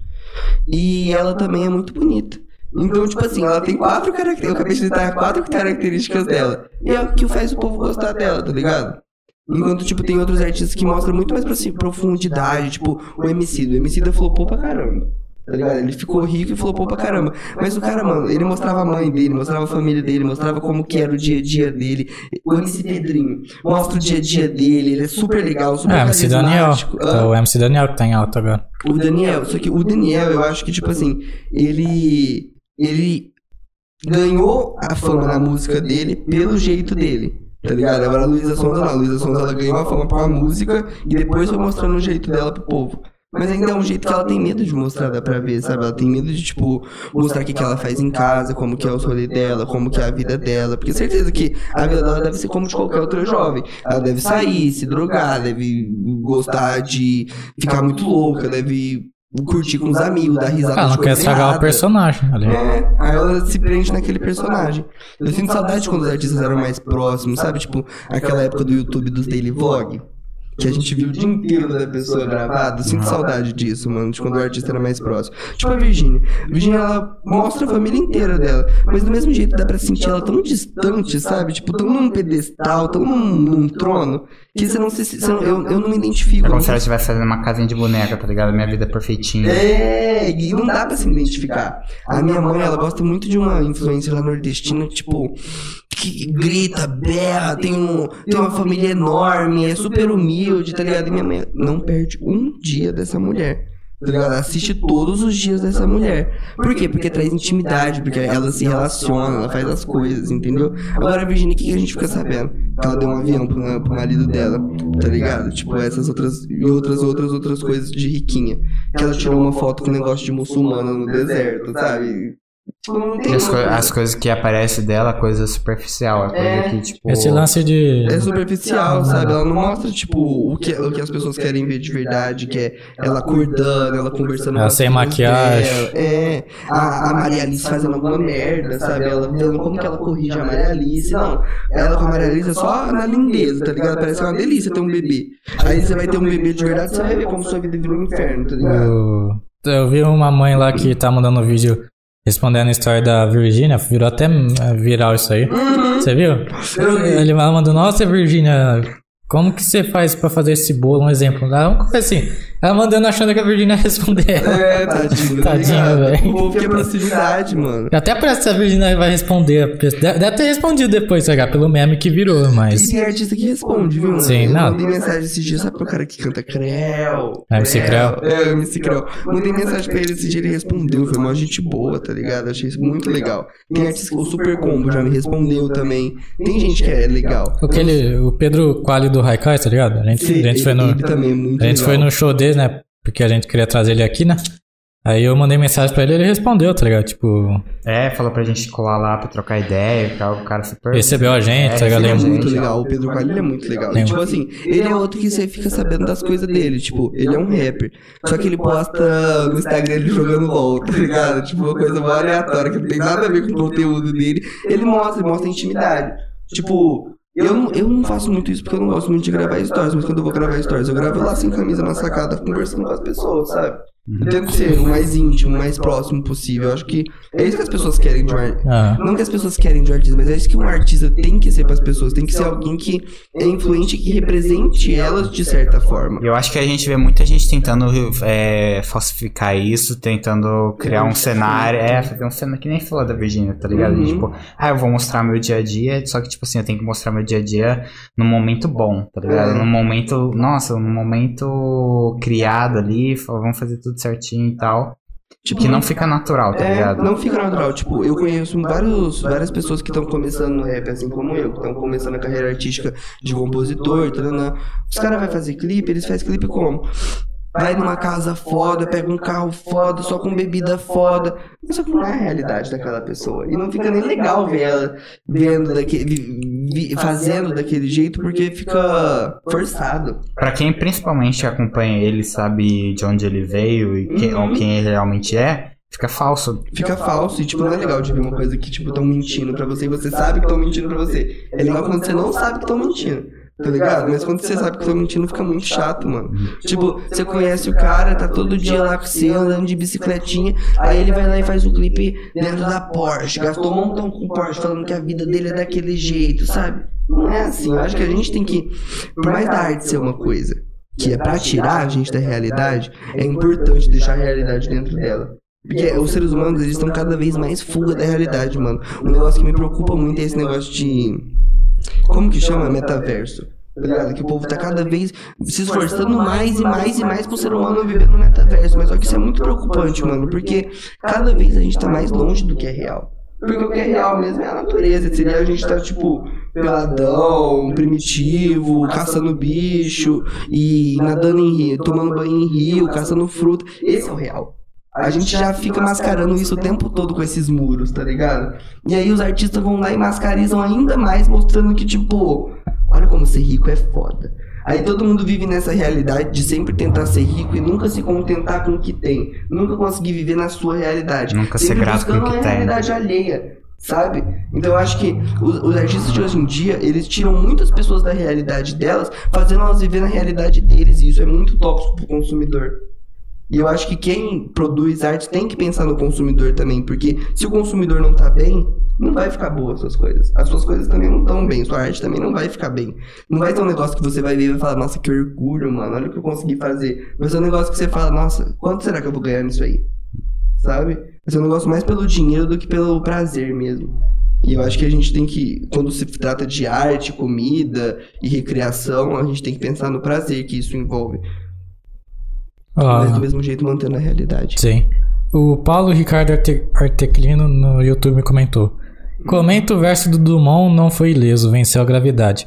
E ela também é muito bonita. Então, tipo assim, ela tem quatro características. Eu acabei de citar quatro características dela. E é o que faz o povo gostar dela, tá ligado? Enquanto, tipo, tem outros artistas que mostram muito mais profundidade, tipo, o MC. O MC da flopou pra caramba. Tá ligado? Ele ficou rico e flopou pra caramba. Mas o cara, mano, ele mostrava a mãe dele, mostrava a família dele, mostrava como que era o dia a dia dele. O MC Pedrinho mostra o dia a dia dele, ele é super legal, super É, MC Daniel. Ah, o MC Daniel que tá em alta agora. o Daniel, só que o Daniel, eu acho que, tipo assim, ele. Ele ganhou a fama na música dele pelo jeito dele. Tá ligado? Agora a Luísa Sonza não. A Luísa Sonza ela ganhou a fama pra música e depois foi mostrando o jeito dela pro povo. Mas ainda é um jeito que ela tem medo de mostrar, dá pra ver, sabe? Ela tem medo de, tipo, mostrar o que, que ela faz em casa, como que é o rolê dela, como que é a vida dela. Porque certeza que a vida dela deve ser como de qualquer outra jovem. Ela deve sair, se drogar, deve gostar de ficar muito louca, deve curtir com os amigos, dar risada Ah, não quer estragar o personagem ali. É, aí ela se prende naquele personagem. Eu sinto saudade quando os artistas eram mais próximos, sabe? Tipo, aquela época do YouTube dos Daily Vlog. Que a gente viu o dia inteiro da pessoa gravada. Sinto saudade disso, mano, de quando o artista era mais próximo. Tipo a Virginia. Virginia, ela mostra a família inteira dela. Mas do mesmo jeito dá pra sentir ela tão distante, sabe? Tipo, tão num pedestal, tão num, num trono, que você não se. Você não- eu, eu não me identifico. É como se ela estivesse fazendo uma casinha de boneca, tá ligado? Minha vida é perfeitinha. é, e não dá pra se identificar. A minha mãe, ela gosta muito de uma influência lá nordestina, tipo, que grita, berra, tem, um, tem uma família enorme, é super humilde, tá ligado? E minha mãe não perde um dia dessa mulher. Tá ligado? Assiste todos os dias dessa mulher. Por quê? Porque traz intimidade, porque ela se relaciona, ela faz as coisas, entendeu? Agora, Virginia, o que a gente fica sabendo? Que ela deu um avião pro, pro marido dela, tá ligado? Tipo, essas outras e outras, outras, outras coisas de riquinha. Que ela tirou uma foto com um negócio de muçulmana no deserto, sabe? Tipo, não tem as, co- uma- as coisas que aparecem dela, coisa superficial. A coisa É. que, tipo. Esse lance de. É superficial, sabe? Ela não mostra, tipo, o que, o que as pessoas querem ver de verdade, que é ela acordando, ela conversando Ela sem maquiagem. dela. É, a, a Maria Alice fazendo alguma merda, sabe? Ela vendo como que ela corrige a Maria Alice. Não, ela com a Maria Alice é só na lindeza, tá ligado? Parece uma delícia ter um bebê. Aí você vai ter um bebê de verdade, você vai ver como sua vida virou um inferno, tá ligado? Eu, eu vi uma mãe lá que tá mandando um vídeo respondendo a história da Virgínia, virou até viral isso aí. Você viu? Ele mandou, nossa, Virgínia, como que você faz pra fazer esse bolo? Um exemplo. Ela, coisa assim. Ela mandando achando que a Virgínia ia responder. É, tadinho, tá Tadinho, velho. Quer proximidade, mano. Até parece que a Virgínia vai responder. Deve, ter respondido depois, tá ligado? Pelo meme que virou, E mas. tem artista que responde, viu? mano? Sim, eu não. mandei mensagem esses dias, sabe pro cara que canta Creu? Ah, MC Creu. É, MC Creu. Mandei mensagem pra ele esse dia, ele respondeu. Foi uma gente boa, tá ligado? Achei isso muito legal. Tem artista que o Super Combo já me respondeu também. Tem gente que é legal. Aquele, o Pedro Quali do Haikai, tá ligado? A gente, Sim, a gente foi no. é A gente legal. foi no show dele, né? Porque a gente queria trazer ele aqui, né? Aí eu mandei mensagem pra ele e ele respondeu, tá ligado? Tipo, É, falou pra gente colar lá pra trocar ideia e tal. O cara super. recebeu a gente, É, tá ligado? Ele é muito legal, o Pedro Coelho ele é muito legal. E, tipo assim, ele é outro que você fica sabendo das coisas dele. Tipo, ele é um rapper. Só que ele posta no Instagram ele jogando LOL, tá ligado? Tipo, uma coisa mó aleatória que não tem nada a ver com o conteúdo dele. Ele mostra, ele mostra intimidade. Tipo. Eu, não- eu não faço muito isso porque eu não gosto muito de gravar stories, mas quando eu vou gravar stories, eu gravo lá sem camisa na sacada, conversando com as pessoas, sabe? Eu tento ser o mais íntimo, o mais próximo possível. Eu acho que é isso que as pessoas querem de um ar- Ah, não que as pessoas querem de um artista, mas é isso que um artista tem que ser pras pessoas. Tem que ser alguém que é influente, que represente elas de certa forma. Eu acho que a gente vê muita gente tentando é, falsificar isso, tentando criar um cenário. É, fazer um cenário que nem falou da Virginia, tá ligado? Uhum. Tipo, ah, eu vou mostrar meu dia a dia, só que, tipo assim, eu tenho que mostrar meu dia a dia num momento bom, tá ligado? É. Num momento, nossa, num momento criado ali, vamos fazer tudo certinho e tal. Tipo, Que não fica natural, tá É, ligado? não fica natural. Tipo, eu conheço vários, várias pessoas que estão começando no rap, assim como eu, que estão começando a carreira artística de compositor, taranã. Os caras vão fazer clipe, eles fazem clipe como? Vai numa casa foda, pega um carro foda, só com bebida foda. Mas só que não é a realidade daquela pessoa. E não fica nem legal ver ela vendo daquele. fazendo daquele jeito, porque fica forçado. Pra quem principalmente acompanha ele, sabe de onde ele veio e quem, Uhum. quem ele realmente é, fica falso. Fica falso e, tipo, não é legal de ver uma coisa que, tipo, estão mentindo pra você e você sabe que estão mentindo pra você. É legal quando você não sabe que estão mentindo, tá ligado? Mas quando você sabe que estão mentindo, fica muito chato, mano. Tipo, você conhece o cara, tá todo dia lá com você, andando de bicicletinha, aí ele vai lá e faz o clipe dentro da Porsche, gastou um montão com Porsche, falando que a vida dele é daquele jeito, sabe? Não é assim, eu acho que a gente tem que, por mais da arte ser uma coisa, que é pra tirar a gente da realidade, é importante deixar a realidade dentro dela. Porque os seres humanos, eles estão cada vez mais fuga da realidade, mano. Um negócio que me preocupa muito é esse negócio de. Como que chama? Metaverso. Tá ligado? Que o povo tá cada vez se esforçando mais e mais e mais pro ser humano viver no metaverso. Mas só que isso é muito preocupante, mano. Porque cada vez a gente tá mais longe do que é real. Porque o que é real mesmo é a natureza. Seria a gente tá, tipo, peladão, primitivo, caçando bicho e nadando em rio, tomando banho em rio, caçando fruta. Esse é o real. A gente já fica mascarando isso o tempo todo com esses muros, tá ligado? E aí os artistas vão lá e mascarizam ainda mais, mostrando que, tipo, olha como ser rico é foda. Aí todo mundo vive nessa realidade de sempre tentar ser rico e nunca se contentar com o que tem. Nunca conseguir viver na sua realidade. Nunca ser sempre grato com o buscando que a tem. realidade alheia. Sabe? Então eu acho que os, os artistas de hoje em dia, eles tiram muitas pessoas da realidade delas, fazendo elas viver na realidade deles. E isso é muito tóxico pro consumidor. E eu acho que quem produz arte tem que pensar no consumidor também, porque se o consumidor não tá bem, não vai ficar boa as suas coisas. As suas coisas também não estão bem, sua arte também não vai ficar bem. Não vai ser um negócio que você vai ver e vai falar, nossa, que orgulho, mano, olha o que eu consegui fazer. Vai ser um negócio que você fala, nossa, quanto será que eu vou ganhar nisso aí? Sabe? Vai ser um negócio mais pelo dinheiro do que pelo prazer mesmo. E eu acho que a gente tem que, quando se trata de arte, comida e recreação, a gente tem que pensar no prazer que isso envolve. Ó, mas do mesmo jeito mantendo a realidade. Sim. O Paulo Ricardo Arte- Arteclino no YouTube comentou. Comenta o verso do Dumont não foi ileso, venceu a gravidade.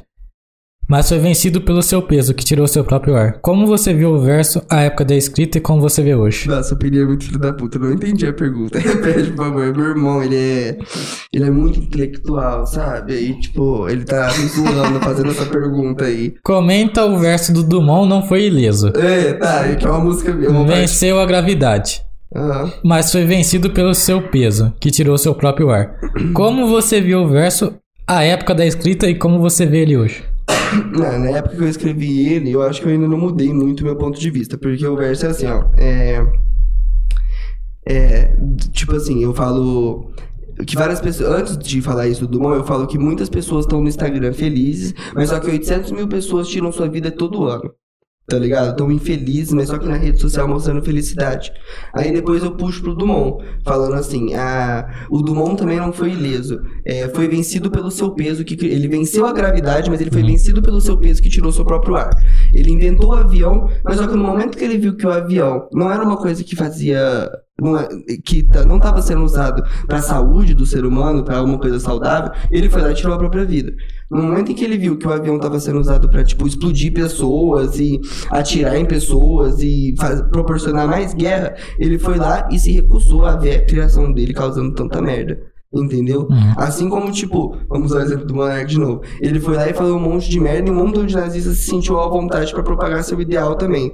Mas foi vencido pelo seu peso, que tirou seu próprio ar. Como você viu o verso à época da escrita e como você vê hoje? Nossa, Peri é muito filho da puta, eu não entendi a pergunta. Repete, por favor. Meu irmão, ele é. Ele é muito intelectual, sabe? Aí, tipo, ele tá me zoando fazendo essa pergunta aí. Comenta o verso do Dumont não foi ileso. É, tá, é que é uma música. É uma parte- Venceu a gravidade. Aham. Mas foi vencido pelo seu peso, que tirou seu próprio ar. Como você viu o verso à época da escrita e como você vê ele hoje? Na, na época que eu escrevi ele, eu acho que eu ainda não mudei muito o meu ponto de vista, porque o verso é assim, ó. É. É. Tipo assim, eu falo. Que várias pessoas. Antes de falar isso do Dumont, eu falo que muitas pessoas estão no Instagram felizes, mas só que 800 mil pessoas tiram sua vida todo ano. Tá ligado? Estão infelizes, mas só que na rede social mostrando felicidade. Aí depois eu puxo pro Dumont, falando assim: ah, o Dumont também não foi ileso. É, foi vencido pelo seu peso, que ele venceu a gravidade, mas ele foi vencido pelo seu peso que tirou seu próprio ar. Ele inventou o avião, mas só que no momento que ele viu que o avião não era uma coisa que fazia. Não, é- que tá- não estava sendo usado para a saúde do ser humano, para alguma coisa saudável, ele foi lá e tirou a própria vida. No momento em que ele viu que o avião estava sendo usado para tipo explodir pessoas e atirar em pessoas e faz- proporcionar mais guerra, ele foi lá e se recusou a ver a criação dele causando tanta merda. Entendeu? Uhum. Assim como, tipo, vamos usar o exemplo do Monark de novo. Ele foi lá e falou um monte de merda e um montão de nazistas se sentiu à vontade pra propagar seu ideal também.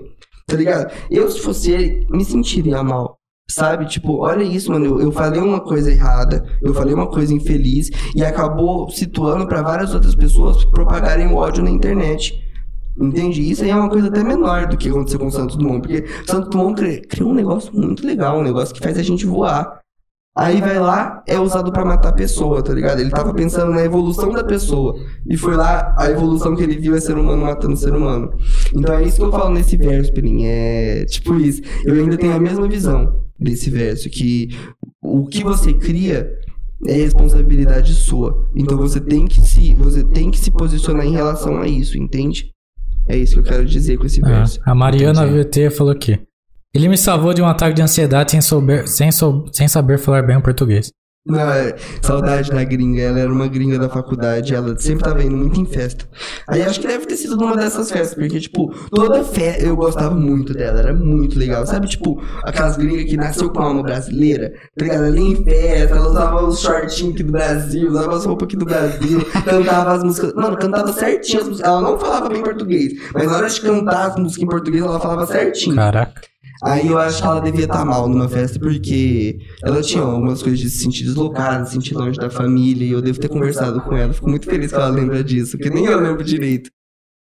Tá ligado? Eu, se fosse ele, me sentiria mal. Sabe? Tipo, olha isso, mano. Eu, eu falei uma coisa errada, eu falei uma coisa infeliz e acabou situando pra várias outras pessoas propagarem o ódio na internet. Entende? Isso aí é uma coisa até menor do que aconteceu com o Santos Dumont. Porque Santos Dumont cri- criou um negócio muito legal, um negócio que faz a gente voar. Aí vai lá, é usado pra matar a pessoa, tá ligado? Ele tava pensando na evolução da pessoa. E foi lá, a evolução que ele viu é ser humano matando ser humano. Então é isso que eu falo nesse verso, Perim. É tipo isso. Eu ainda tenho a mesma visão desse verso, que o que você cria é responsabilidade sua. Então você tem que se, você tem que se posicionar em relação a isso, entende? É isso que eu quero dizer com esse Ah, verso. a Mariana. VT falou aqui. Ele me salvou de um ataque de ansiedade sem, souber, sem, sou- sem saber falar bem o português. Não, é, saudade da gringa. Ela era uma gringa da faculdade, ela sempre tava indo muito em festa. Aí acho que deve ter sido numa dessas festas, porque, tipo, toda festa eu gostava muito dela, era muito legal. Sabe, tipo, aquelas gringas que nasceu com alma brasileira, tá ligado? Ela ia em festa, ela usava os shortinhos aqui do Brasil, usava as roupas aqui do Brasil, cantava as músicas. Mano, cantava certinho as músicas. Ela não falava bem português, mas na hora de cantar as músicas em português, ela falava certinho. Caraca. Aí eu acho que ela devia estar mal numa festa porque ela tinha algumas coisas de se sentir deslocada, se sentir longe da família, e eu devo ter conversado com ela. Fico muito feliz que ela lembra disso, porque nem eu lembro direito.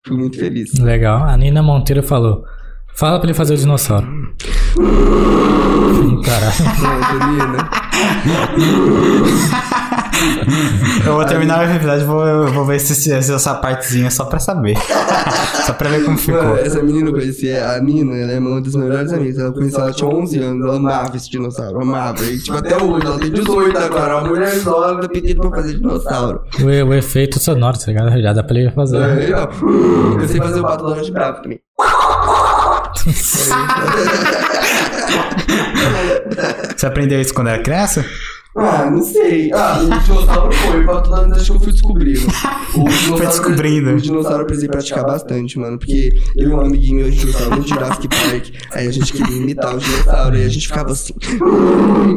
Fico muito feliz. Legal. A Nina Monteiro falou. Fala pra ele fazer o dinossauro. Caralho. Nina. Eu vou terminar o episódio e vou, eu vou ver se, se essa partezinha só pra saber. só pra ver como ficou. Mano, essa menina eu conheci, a Nina, ela é uma das melhores amigas. Ela conheci ela tinha 11 anos, ela amava esse dinossauro, amava. E tipo, até hoje, ela tem 18 agora, uma mulher sólida pedindo pra fazer dinossauro. O, o efeito sonoro, tá ligado? Já dá pra ele fazer. Aí, ó, eu sei fazer o pato de bravo também. Você aprendeu isso quando era criança? Ah, não sei. Ah, o dinossauro foi. O pato Donald acho que eu fui descobrindo. O dinossauro, Foi descobrindo. O dinossauro eu precisei praticar bastante, mano. Porque eu e um amiguinho meu, a gente gostava muito de Jurassic Park. Aí a gente queria imitar o dinossauro. E a gente ficava assim,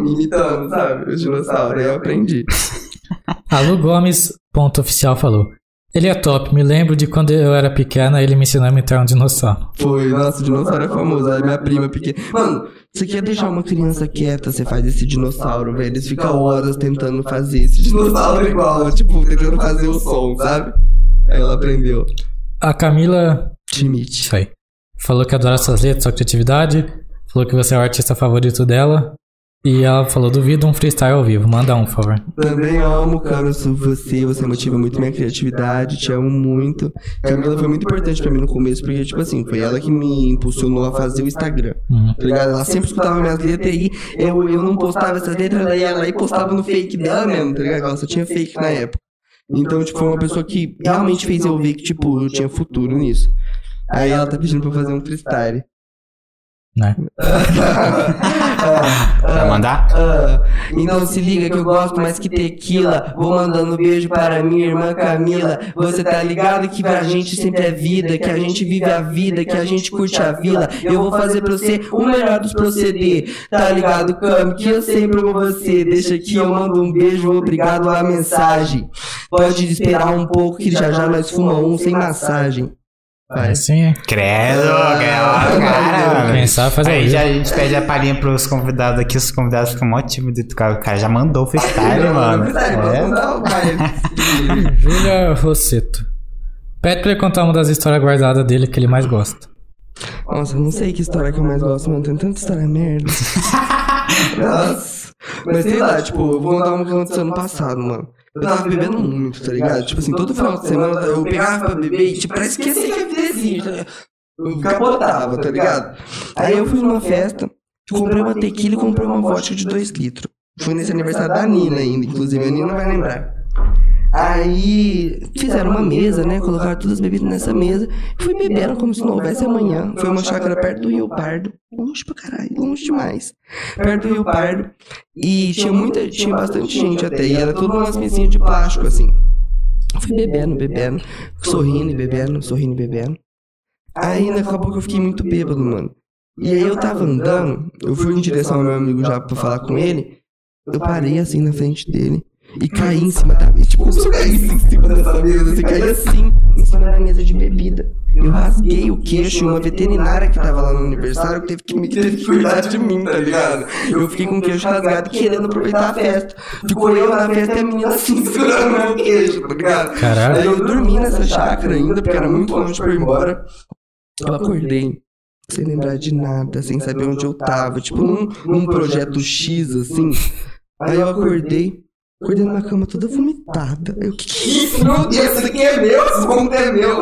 imitando, sabe? O dinossauro. Aí eu aprendi. A Lu Gomes, ponto oficial, falou. Ele é top, me lembro de quando eu era pequena, ele me ensinou a imitar um dinossauro. Foi, nossa, o dinossauro é famoso. É minha prima pequena. Mano, você quer deixar uma criança quieta, você faz esse dinossauro, velho. Eles ficam horas tentando fazer esse dinossauro igual, tipo, tentando fazer o som, sabe? Aí ela aprendeu. A Camila, Schmidt. isso aí, falou que adora suas letras, sua criatividade, falou que você é o artista favorito dela, e ela falou, duvido um freestyle ao vivo, manda um, por favor. Também amo, sou você, você motiva muito minha criatividade, te amo muito. Camila foi muito importante pra mim no começo, porque, tipo assim, foi ela que me impulsionou a fazer o Instagram. Uhum. Tá ligado? Ela sempre escutava minhas letras e eu, eu não postava essas letras, ela ia lá e postava no fake dela mesmo, tá ligado? Ela só tinha fake na época. Então, tipo, foi uma pessoa que realmente fez eu ver que, tipo, eu tinha futuro nisso. Aí ela tá pedindo pra eu fazer um freestyle. Né? Vai mandar? Ah, então se liga que eu gosto mais que tequila. Vou mandando beijo para minha irmã Camila. Você tá ligado que pra gente sempre é vida, que a gente vive a vida, que a gente curte a vila. Eu vou fazer pra você o melhor dos proceder. Tá ligado, Cam? Que eu sempre amo você. Deixa aqui, eu mando um beijo, obrigado a mensagem. Pode esperar um pouco que já já nós fuma um sem massagem. É assim, hein? Credo, cara. Quem sabe faz ao Aí já a gente pede a palhinha pros convidados aqui, os convidados ficam mó tímidos. O cara o cara já mandou o freestyle, mano. É. Júlia Rosseto. Pede pra ele contar uma das histórias guardadas dele que ele mais gosta. Nossa, eu não sei que história que eu mais gosto, mano. Tem tanta história merda. Nossa. Mas sei lá, tipo, eu vou contar uma que aconteceu ano passado, mano. Eu tava bebendo muito, tá ligado? Tipo assim, todo final de semana eu pegava pra beber e, tipo, pra esquecer que a vida existe, tá ligado? Eu capotava, tá ligado? Aí eu fui numa festa, comprei uma tequila e comprei uma vodka de 2 litros. Fui nesse aniversário da Nina ainda, inclusive, a Nina vai lembrar. Aí fizeram uma mesa, né? Colocaram todas as bebidas nessa mesa. Fui bebendo como se não houvesse amanhã. Foi uma chácara perto do Rio Pardo. Longe pra caralho, longe demais. Perto do Rio Pardo. E tinha muita, tinha bastante gente até. E era tudo umas mesinhas de plástico, assim. Fui bebendo, bebendo, sorrindo e bebendo, sorrindo e bebendo. Aí daqui a pouco eu fiquei muito bêbado, mano. E aí eu tava andando, eu fui em direção ao meu amigo já pra falar com ele. Eu parei assim na frente dele e caí em cima da mesa. Tipo, como se eu caísse em cima dessa mesa, você caí assim, em cima da mesa de bebida. Eu rasguei o queixo e uma veterinária que tava lá no aniversário teve que, me, teve que cuidar de mim, tá ligado? Eu fiquei com o queixo rasgado querendo aproveitar a festa. Ficou eu na festa e a menina assim, segurando meu queixo, tá ligado? Caralho. Aí eu dormi nessa chácara ainda, porque era muito longe pra ir embora. Eu acordei sem lembrar de nada, sem saber onde eu tava, tipo num, num projeto X, assim. Aí eu acordei, acordei numa cama toda vomitada. Eu, que que é isso? Meu Deus, isso aqui é meu, esse vômito é meu.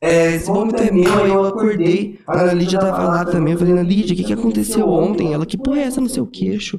É, esse vômito é meu, aí eu acordei, a Ana Lídia tava lá também, eu falei, Ana Lídia, o que que aconteceu ontem? Ela, que porra é essa no seu queixo?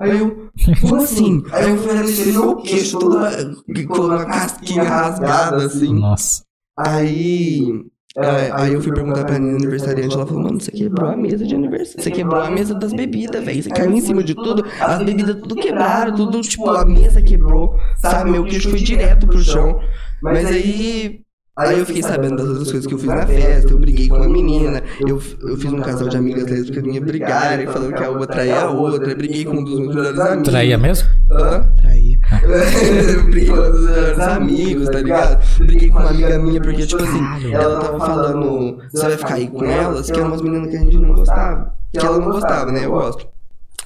Aí eu, como assim? Aí eu falei, Lídia, meu queixo, toda com uma casquinha rasgada, assim. Nossa. Aí. É, aí eu fui perguntar pra menina aniversariante, ela falou, mano, você quebrou a mesa de aniversário. Você quebrou a mesa das bebidas, velho. Você caiu em cima de tudo, as bebidas tudo quebraram, tudo, tipo, a mesa quebrou, sabe? Meu queixo foi direto pro chão. Mas aí. Aí eu fiquei sabendo das outras coisas que eu fiz na festa, eu briguei com uma menina, eu, eu fiz um casal de amigas lésbicas minhas brigarem, falando que a uma traía a outra, eu briguei com um dos meus melhores amigos. Traía mesmo? Hã? Traía. Eu briguei com os amigos, tá ligado? Briguei com uma amiga minha porque, tipo assim, ela tava falando, você vai ficar aí com elas, que eram umas meninas que a gente não gostava. Que ela não gostava, né? Eu gosto.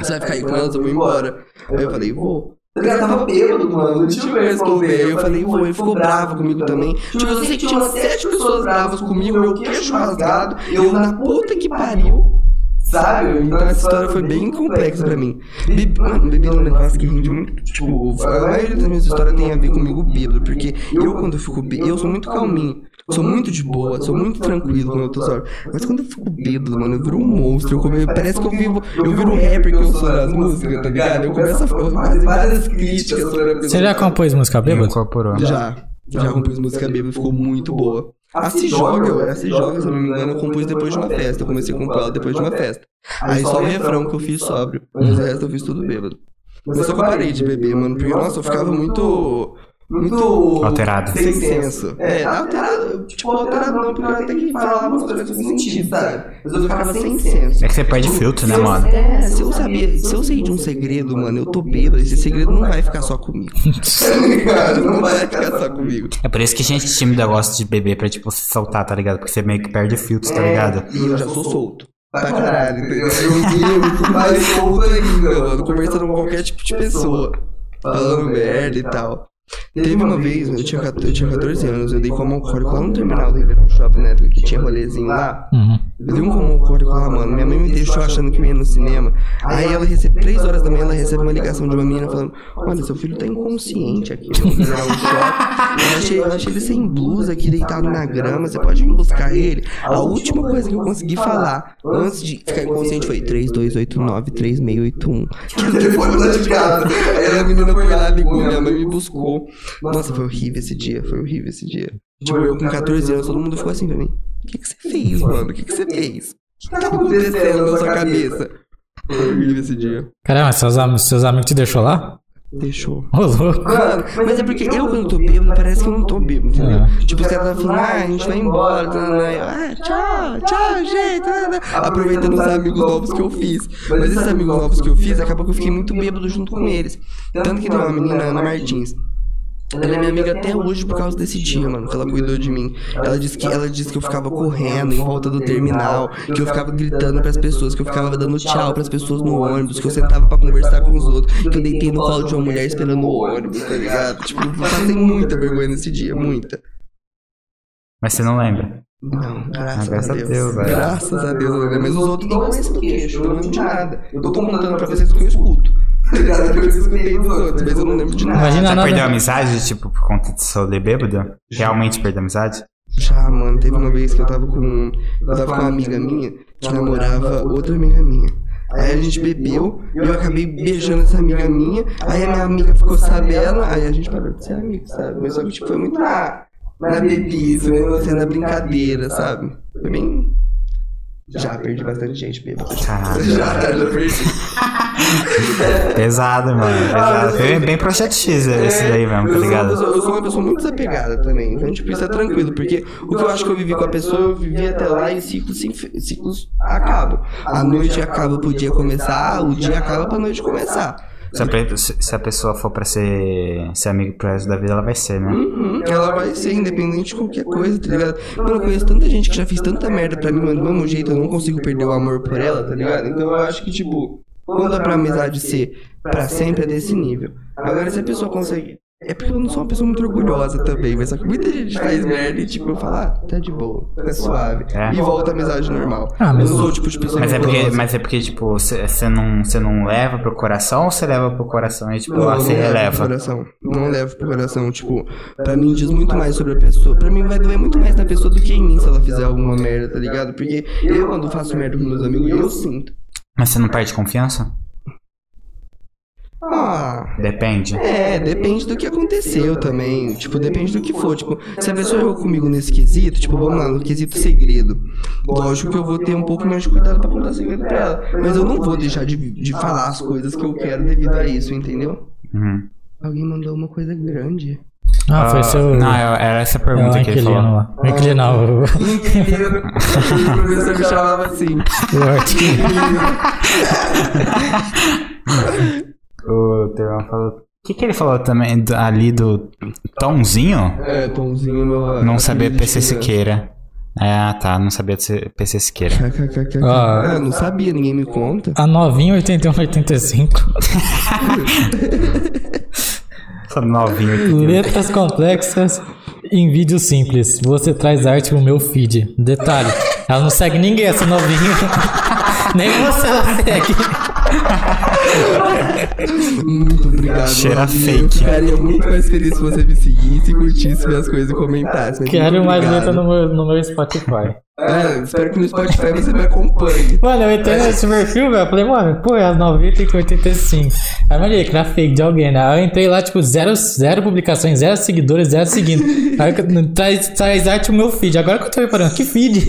Você vai ficar aí com elas, eu vou embora. Aí eu falei, vou. Ele tava bêbado, mano, não tinha o que responder. Aí eu falei, vou, ele ficou bravo comigo também. Tipo, eu sei que tinha umas sete pessoas bravas comigo, meu queixo rasgado, eu na puta que pariu. Sabe? Então essa história foi bem complexa pra mim. Bebi, mano, beber é um negócio que rende muito. Tipo, a maioria das minhas histórias tem a ver comigo bêbado. Porque eu, quando eu fico bêbado, eu sou muito calminho. Sou muito de boa, sou muito tranquilo quando eu tô só. Mas quando eu fico bêbado, mano, eu viro um monstro. Eu come... Parece que eu vivo. Eu viro um rapper que eu sou nas músicas, tá ligado? Eu começo a fazer várias críticas sobre a pessoa. Você já compôs música bêbada? Já. Já compus música bêbada, ficou muito boa. A Se Joga, a Se Joga, se eu não me engano, eu compus depois de uma festa. Eu comecei a compor ela depois de uma festa. Aí só o refrão que eu fiz sóbrio. Mas o resto eu fiz tudo bêbado. Mas só que eu parei de beber, mano. Porque, nossa, eu ficava muito. Muito. Alterado. Sem senso. É, alterado. Tipo, alterado não, porque eu até que falava umas coisas sem sentido, sabe? Mas eu ficava sem senso. É que você perde filtro, né, mano? É, se eu sabia, se eu sei de um segredo, mano, eu tô bêbado, esse segredo não vai ficar só comigo. Tá ligado? Não vai ficar só comigo. É por isso que gente tímida gosta de beber pra, tipo, se soltar, tá ligado? Porque você meio que perde filtros, tá ligado? E eu já sou solto. Pra caralho, entendeu? Eu, eu fico mais solto ainda, mano, conversando com qualquer tipo de pessoa. Falando merda e tal. Teve uma vez, eu tinha, 14 eu tinha 14 anos, eu dei como alcoólico lá no terminal do Ribeirão Shopping, né? Que tinha rolezinho lá. Uhum. Eu dei um alcoólico lá, mano. Minha mãe me deixou achando que eu ia no cinema. Aí ela recebe, 3 horas da manhã, ela recebe uma ligação de uma menina falando: Olha, seu filho tá inconsciente aqui. Eu achei, eu achei ele sem blusa aqui, deitado na grama. Você pode vir buscar ele? A última coisa que eu consegui falar antes de ficar inconsciente foi 3289-3681. Que é o telefone lá de casa. Aí a menina foi lá, ligou, minha mãe me buscou. Nossa, foi horrível esse dia, foi horrível esse dia. Tipo, eu com 14 anos, todo mundo ficou assim pra mim. O que, que você fez, mano? O que, que você fez? O que tá acontecendo na sua cabeça? Foi horrível esse dia. Caramba, seus, am- seus amigos te deixou lá? Deixou. Ô, louco. Mano, mas é porque eu quando tô bêbado, parece que eu não tô bêbado, entendeu? É. Tipo, os caras falando, ah, a gente vai embora, tá, né? Ah, tchau, tchau, gente, tá, né? aproveitando os amigos novos que eu fiz. Mas esses amigos novos que eu fiz, acabou que eu fiquei muito bêbado junto com eles. Tanto que tem uma menina, Ana Martins. Ela é minha amiga até hoje por causa desse dia, mano, que ela cuidou de mim. Ela disse que ela disse que eu ficava correndo em volta do terminal, que eu ficava gritando pras pessoas, que eu ficava dando tchau pras pessoas no ônibus, que eu sentava pra conversar com os outros, que eu deitei no colo de uma mulher esperando o ônibus, tá ligado? Tipo, eu passei muita vergonha nesse dia, muita. Mas você não lembra. Não, graças, Ah, graças a Deus. Deus, velho. graças a Deus, mas os outros não esse no queixo, eu não lembro de nada. Eu tô contando pra vocês o que eu escuto. Tá ligado? Que eu escutei dos outros, mas eu não lembro de nada. Imagina Já nada. perdeu a amizade, tipo, por conta de seu de bêbado? Realmente perdeu a amizade? Já, mano, teve uma vez que eu tava com. Eu tava com uma amiga minha que namorava outra amiga minha. Aí a gente bebeu e eu acabei beijando essa amiga minha. Aí a minha amiga ficou sabendo, aí a gente parou de ser amigo, sabe? Mas só que tipo, foi muito na, na bebice, mesmo assim, na brincadeira, sabe? Foi bem. Já perdi bastante gente bêbada. Caralho. Já, já perdi. Pesado, mano. Pesado. Foi bem projeto X esse daí mesmo, tá sou ligado? pessoa, eu sou uma pessoa muito desapegada também. Então, tipo, isso é tranquilo. Porque o que eu acho que eu vivi com a pessoa, eu vivi até lá e ciclos, ciclos acabam. A noite acaba pro dia começar, o dia acaba pra noite começar. Se a, se- a pessoa for pra ser, ser amigo pro resto da vida, ela vai ser, né? Uhum, ela vai ser independente de qualquer coisa, tá ligado? Mano, eu conheço tanta gente que já fez tanta merda pra mim, mas do mesmo jeito eu não consigo perder o amor por ela, tá ligado? Então eu acho que, tipo, quando é pra amizade ser pra sempre é desse nível. Agora, se a pessoa consegue. É porque eu não sou uma pessoa muito orgulhosa também, mas só que muita gente faz merda e, tipo, eu falo, ah, tá de boa, tá suave. É. E volta a amizade normal. Ah, eu mas- não sou o tipo de pessoa Mas é porque, mas é porque tipo, você não, cê não leva pro coração ou você leva pro coração e, tipo, Não, lá você releva? coração. Não levo pro coração. Tipo, pra mim diz muito mais sobre a pessoa. Pra mim vai doer muito mais na pessoa do que em mim se ela fizer alguma merda, tá ligado? Porque eu, quando faço merda com meus amigos, eu sinto. Mas você não perde confiança? Ah. Depende. É, depende do que aconteceu também. Tipo, depende do que for. Tipo, se a pessoa errou comigo nesse quesito, tipo, vamos lá, no quesito segredo. Lógico que eu vou ter um pouco mais de cuidado pra contar segredo pra ela. Mas eu não vou deixar de, de falar as coisas que eu quero devido a isso, entendeu? Uhum. Alguém mandou uma coisa grande. Ah, foi seu. Não, eu- era essa é pergunta que ele falou. lá. O- Inquilino. o professor me chamava assim. O Teron falou. O que, que ele falou também ali do Tomzinho? É, Tomzinho, meu. Não sabia PC. Siqueira. Ah, tá. Não sabia de ser PC Siqueira. Ah. Ah, não sabia, ninguém me conta. A novinha 8185. Só novinho aqui. Letras complexas em vídeo simples. Você traz arte pro meu feed. Detalhe, ela não segue ninguém, essa novinha. Nem você ela segue. Muito obrigado. Cheira Novinho. fake. Eu ficaria muito mais feliz se você me seguisse, curtisse minhas coisas e comentasse. Quero mais letra no meu, no meu Spotify. É, espero que no Spotify você me acompanhe. Mano, eu entrei nesse perfil, velho. eu Falei, mano, pô, é as 90 e 85. Aí olhei que era fake de alguém, né? Aí eu entrei lá, tipo, zero, zero publicações, zero seguidores, zero seguindo. Aí traz, traz arte o meu feed. Agora que eu tô reparando, que feed?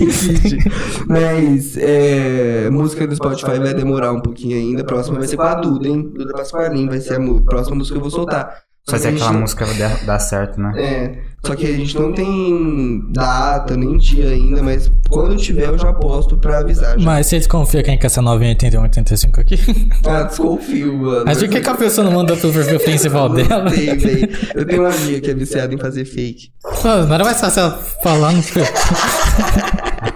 Mas é, música do Spotify vai demorar um pouquinho ainda. A próxima vai ser com a Duda, hein? Duda Pasqualin vai ser a próxima música que eu vou soltar. Só que Fazer aquela não- música dar, dar certo, né? É, só que a gente não tem data, nem dia ainda, mas quando tiver eu já posto pra avisar. Já. Mas você desconfia quem que é essa novinha 81, 85 aqui? Ah, desconfio, mano. Mas por que, que a pessoa não mandou pro perfil principal dela? Não sei, véi. Eu tenho uma amiga que é viciada em fazer fake. Pô, não era mais fácil ela falar no perfil.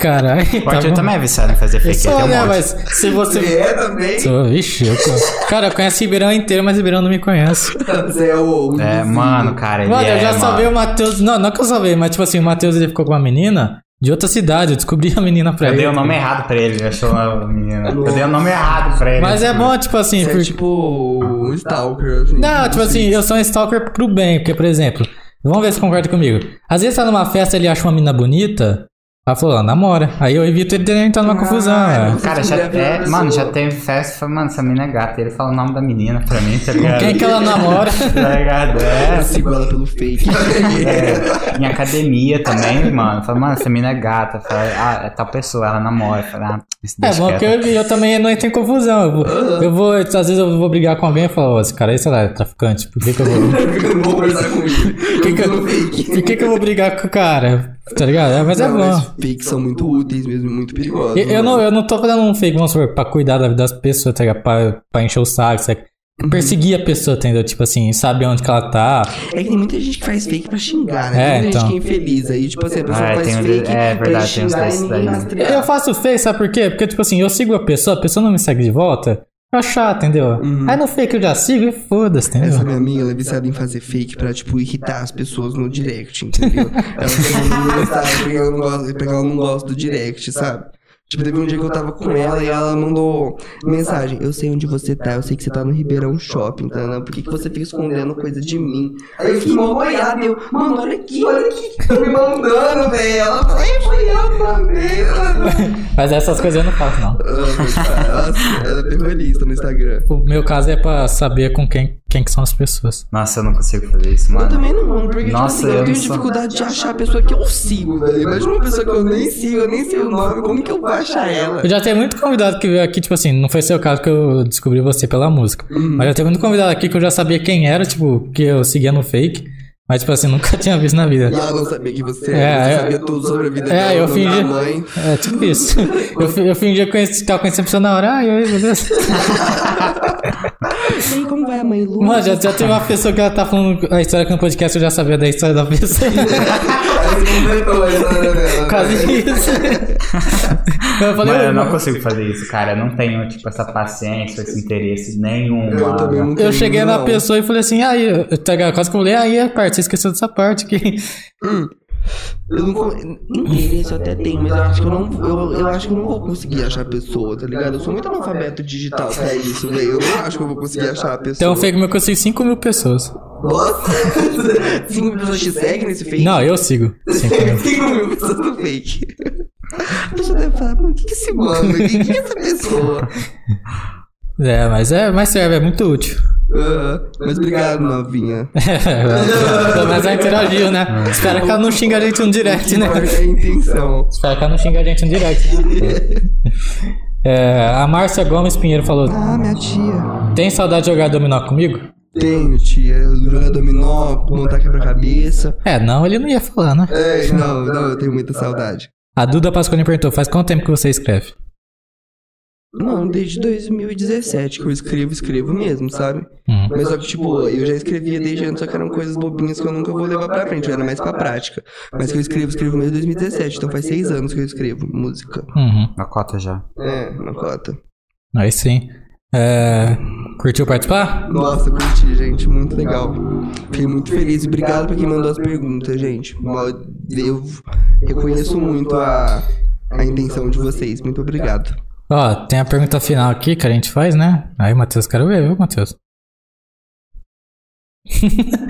Caralho. O tá Arthur bom. também é viciado em fazer Eu fake. sou, um né? Mas se você. É também? Sou, vixe, eu tô... Cara, eu conheço Ribeirão inteiro, mas Ribeirão não me conhece. Você é o. o É, mano, cara, ele Mano, é, eu já mano. salvei o Matheus. Não, não que eu salvei, mas tipo assim, o Matheus ele ficou com uma menina de outra cidade. Eu descobri a menina pra Eu ele. dei o nome errado pra ele, ele achou a menina. Eu dei o nome errado pra ele. Mas é bom, tipo assim. Você é porque- tipo um stalker, assim. Não, tipo assim, eu sou um stalker pro bem, porque, por exemplo, vamos ver se concorda comigo. Às vezes tá numa festa ele acha uma mina bonita, Ela falou, ela namora. Aí eu evito ele de entrar numa confusão. Ah, é. Cara, já, Mulher é, a mano, já teve festa e falou, mano, essa mina é gata. E ele fala o nome da menina pra mim, tá ligado? Quem que ela namora? Tá ligado? É. Eu sigo ela pelo fake. É, em academia também, mano. Fala, mano, essa mina é gata. Fala, ah, é tal pessoa, ela namora. Fala, ah, isso É bom que eu, eu também não entro em confusão. Eu vou, eu vou- às vezes eu vou brigar com alguém e falo, esse cara aí, sei lá, é traficante. Por que, que eu vou. Eu não vou conversar com ele. que que eu. Por que, que eu vou brigar com o cara? Tá ligado? É, mas é Não, bom. mas fakes são muito úteis mesmo, muito perigosos. Eu, eu não, mano. eu não tô fazendo um fake, vamos supor, pra cuidar da vida das pessoas, tá ligado? Pra, pra encher o saco, sabe? Perseguir a pessoa, entendeu? Tipo assim, saber onde que ela tá. É que tem muita gente que faz fake pra xingar, né? É, tem muita então. gente que é infeliz. Aí, tipo assim, a pessoa Ah, faz tem um- fake é pra verdade, tem uns desses daí. Eu faço fake, sabe por quê? Porque, tipo assim, eu sigo a pessoa, a pessoa não me segue de volta. Chato, entendeu? Aí no fake eu já sigo e foda-se, Essa entendeu? minha amiga, ela é viciada em fazer fake pra, tipo, irritar as pessoas no direct, entendeu? ela fica mandando mensagem porque ela não gosta do direct, sabe? Tipo, teve um dia que eu tava com ela e ela mandou mensagem. Eu sei onde você tá, eu sei que você tá no Ribeirão Shopping, tá? Por que, que você fica escondendo coisa de mim? Aí eu fiquei mal boiado, eu, mano, olha aqui, olha aqui, que tá me mandando, velho. Ela falou, "Ai, foi eu mandei. Mas essas coisas eu não faço, não. Nossa, ela é terrorista no Instagram. O meu caso é pra saber com quem, quem que são as pessoas. Nossa, eu não consigo fazer isso, mano. Eu também não, porque Nossa, tipo assim, eu, eu tenho dificuldade de achar a pessoa que eu sigo, velho. Imagina uma pessoa que eu nem sigo, eu nem sei o nome, como que eu vou achar ela? Eu já tenho muito convidado que veio aqui, tipo assim, não foi seu caso que eu descobri você pela música. Mas já tenho muito convidado aqui que eu já sabia quem era, tipo, que eu seguia no fake. Mas, tipo assim, nunca tinha visto na vida. E ela não sabia que você É, era, você é. sabia tudo sobre a vida É, dela, eu fingi- da mãe. É, tipo isso. Eu, eu fingia conhecer, tava conhecendo a pessoa na hora. Ai, oi, beleza? E aí, como vai a mãe Lu? Mano, já, já teve uma pessoa que ela tá falando a história aqui no podcast, eu já sabia da história da pessoa. Dela. Quase isso. Eu falei, Mano, eu "Ô, não consigo fazer isso, cara. Eu não tenho, tipo, essa paciência, esse interesse nenhum, Eu também não tenho, Eu cheguei na não. pessoa e falei assim, aí, tá ligado? quase que eu falei, aí, a parte, você esqueceu dessa parte aqui. Eu não interesse eu até tenho, mas eu acho que eu não. Eu, eu acho que eu não vou conseguir achar a pessoa, tá ligado? Eu sou muito analfabeto digital pra isso, velho. Eu não acho que eu vou conseguir achar a pessoa. Um fake meu que eu sigo 5 mil pessoas. Nossa! 5 mil pessoas te seguem nesse fake? Não, eu sigo. 5 mil. 5 mil pessoas no fake. A pessoa deve falar, mano, o que que esse mano? O que que é essa pessoa? É, mas é, mas serve, é muito útil. Ah, mas obrigado, novinha. Pelo menos ela interagiu, né? Espero que ela não xinga a gente no direct, né? É a intenção. Espero que ela não xinga a gente no direct. né? É, a Márcia Gomes Pinheiro falou: Ah, minha tia. Tem saudade de jogar dominó comigo? Tenho, tia. Jogar dominó, montar quebra-cabeça. É, não, ele não ia falar, né? É, não, não, eu tenho muita saudade. A Duda Pascolini perguntou: Faz quanto tempo que você escreve? Não, desde 2017 que eu escrevo, escrevo mesmo, sabe? Hum. Mas só que, tipo, eu já escrevia desde antes, só que eram coisas bobinhas que eu nunca vou levar pra frente, eu era mais pra prática. Mas que eu escrevo, escrevo mesmo desde 2017, então faz seis anos que eu escrevo música. Uhum. Na cota já. É, na cota. Aí sim. É, curtiu participar? Nossa, curti, gente, muito legal. Fiquei muito feliz e obrigado pra quem mandou as perguntas, gente. Eu reconheço muito a, a intenção de vocês, muito obrigado. Ó, tem a pergunta final aqui que a gente faz, né? Aí, Matheus, quero ver, viu, Matheus?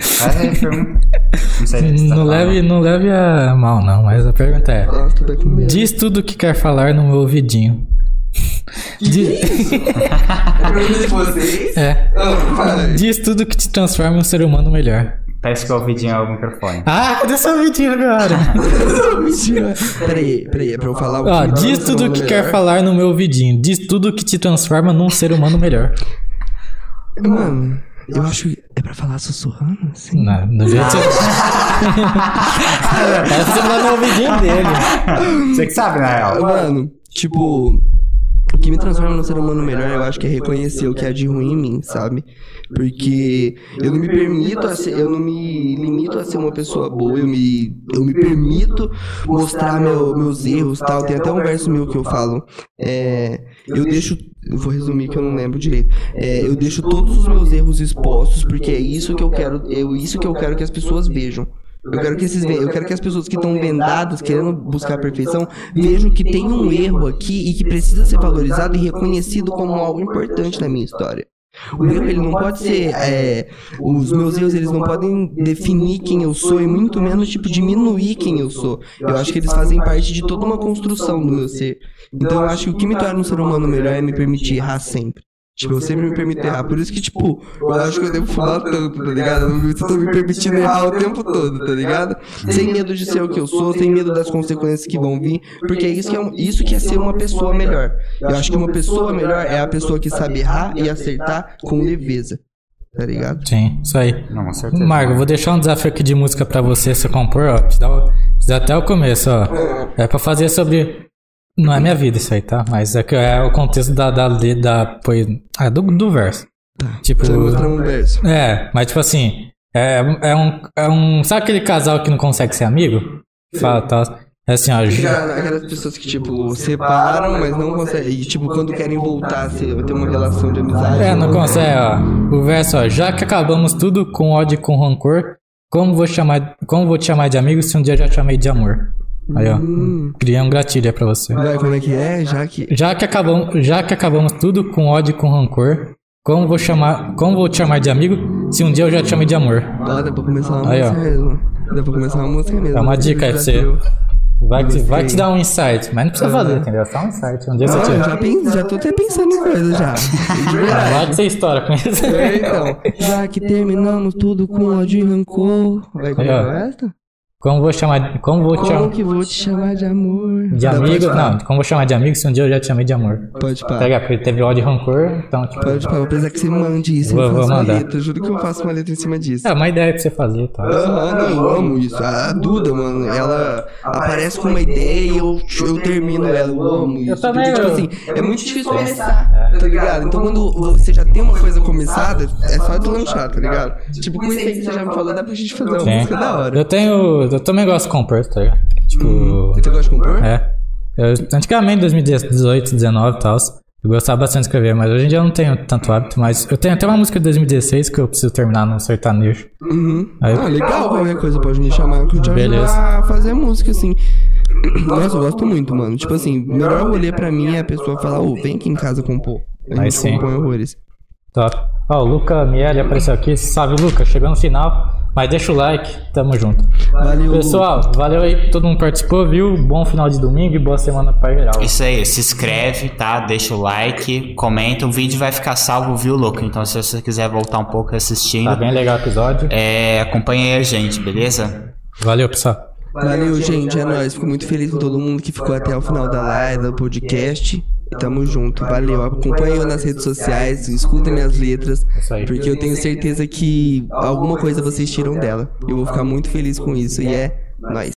Faz aí, pergunta. Não sei tá Não leve, não leve a mal, não, mas a pergunta é. Diz tudo o que quer falar no meu ouvidinho. Diz, Pergunta de vocês? é, diz tudo que te transforma em um ser humano melhor. Parece que o ouvidinho é o microfone. Ah, cadê seu ouvidinho agora? Peraí, peraí, é pra eu falar o Ó, que diz tudo o que melhor? quer falar no meu ouvidinho. Diz tudo o que te transforma num ser humano melhor. Mano, eu acho que é pra falar sussurrando, assim. Não, do jeito que você. Parece que você falar no ouvidinho dele. Você que sabe, na real. Mano, tipo, o que me transforma num ser humano melhor, eu acho que é reconhecer o que há de ruim em mim, sabe? Porque eu não me permito a ser, eu não me limito a ser uma pessoa boa, eu me, eu me permito mostrar meu- meus erros tal. Tem até um verso meu que eu falo. É, eu deixo. Vou resumir que eu não lembro direito. É, eu deixo todos os meus erros expostos, porque é isso que eu quero. É isso que eu quero que as pessoas vejam. Eu quero que esses, eu quero que as pessoas que estão vendadas, querendo buscar a perfeição, vejam que tem um erro aqui e que precisa ser valorizado e reconhecido como algo importante na minha história. O erro, ele não pode ser. é, os meus erros, eles não podem definir quem eu sou e muito menos, tipo, diminuir quem eu sou. Eu acho que eles fazem parte de toda uma construção do meu ser. Então eu acho que o que me torna um ser humano melhor é me permitir errar sempre. Tipo, eu sempre me permito errar. Por isso que, tipo, eu acho que eu devo fumar tanto, tá ligado? Eu tô me permitindo errar o tempo todo, tá ligado? Sem medo de ser o que eu sou, sem medo das consequências que vão vir. Porque é isso que é, um- isso que é ser uma pessoa melhor. Eu acho que uma pessoa melhor é a pessoa que sabe errar e acertar com leveza. Tá ligado? Sim, isso aí. Não, certeza. Marco, eu vou deixar um desafio aqui de música pra você se compor, ó. Te dá, o- te dá até o começo, ó. É pra fazer sobre. Não é minha vida isso aí, tá? Mas é, que é o contexto da, da, da, da ah, do, do verso. Tipo. Você mostrar um verso. É, mas tipo assim. É, é, um, é um. Sabe aquele casal que não consegue ser amigo? Fala, tá. É assim, ó. Aquela- Aquelas pessoas que, tipo, separam, mas não conseguem. E, tipo, quando querem voltar a ser- ter uma relação de amizade. É, não consegue, ó. O verso, ó. Já que acabamos tudo com ódio e com rancor, como vou, chamar, como vou te chamar de amigo se um dia eu já te chamei de amor? Aí, ó. Hum. Criei um gatilho pra você. Vai, como é que é? Já que. Já que, acabamos, já que acabamos tudo com ódio e com rancor, como vou, chamar, como vou te chamar de amigo se um dia eu já te chamei de amor? Ó, dá pra começar uma Aí, ó. música mesmo. Dá pra começar uma música mesmo. É uma dica aí pra você. Vai te, vai te dar um insight, mas não precisa fazer, entendeu? Só um insight. Um dia você Ah, eu tira. já, penso, já tô até pensando em coisa já. Vai que você estoura com isso. É, então. Já que terminamos tudo com ódio e rancor. Vai ó. começar essa? Como vou chamar. Como vou te Como que vou te chamar de amor? de amigo? Não, como vou chamar de amigo se um dia eu já te chamei de amor? Pode parar. ligado? Porque teve ódio e rancor, então, tipo. Pode parar. Vou precisar que você mande isso. Vou- eu vou mandar. letra. Juro que eu faço uma letra em cima disso. É uma ideia pra você fazer, tá? Aham, não, eu amo isso. A Duda, mano, ela aparece com uma ideia e eu, eu termino ela. Eu amo isso. também, Porque, tipo eu- assim, é muito difícil começar, tá ligado? Então quando você já tem uma coisa começada, é só deslanchar, tá ligado? Tipo, com isso aí que você já me falou, dá pra gente fazer uma Sim. música da hora. Eu tenho. Eu também gosto de compor, tá ligado? Tipo. Você gosta de compor? É. Eu, antigamente, 2018, 19 e tal, eu gostava bastante de escrever, mas hoje em dia eu não tenho tanto hábito. Mas eu tenho até uma música de 2016 que eu preciso terminar no sertanejo. Uhum. Aí- Ah, legal, qualquer coisa pode me chamar que eu te a fazer música, assim. Nossa, eu gosto muito, mano. Tipo assim, o melhor rolê pra mim é a pessoa falar, ô, vem aqui em casa compor. A Aí gente sim. compõe horrores. Top. Ó, o Luca Miele apareceu aqui. Salve, Luca. Chegou no final. Mas deixa o like. Tamo junto. Valeu. Pessoal, valeu aí. Todo mundo participou, viu? Bom final de domingo e boa semana pra geral. Isso aí, se inscreve, tá? Deixa o like, comenta. O vídeo vai ficar salvo, viu, louco? Então, se você quiser voltar um pouco assistindo, Tá bem legal o episódio. é, acompanha aí a gente, beleza? Valeu, pessoal. Valeu, gente. É nóis. Fico muito feliz com todo mundo que ficou até o final da live, do podcast. E tamo junto. Valeu. Acompanhe eu nas redes sociais, escutem minhas letras. Aí. Porque eu tenho certeza que alguma coisa vocês tiram dela. Eu vou ficar muito feliz com isso. E é nóis.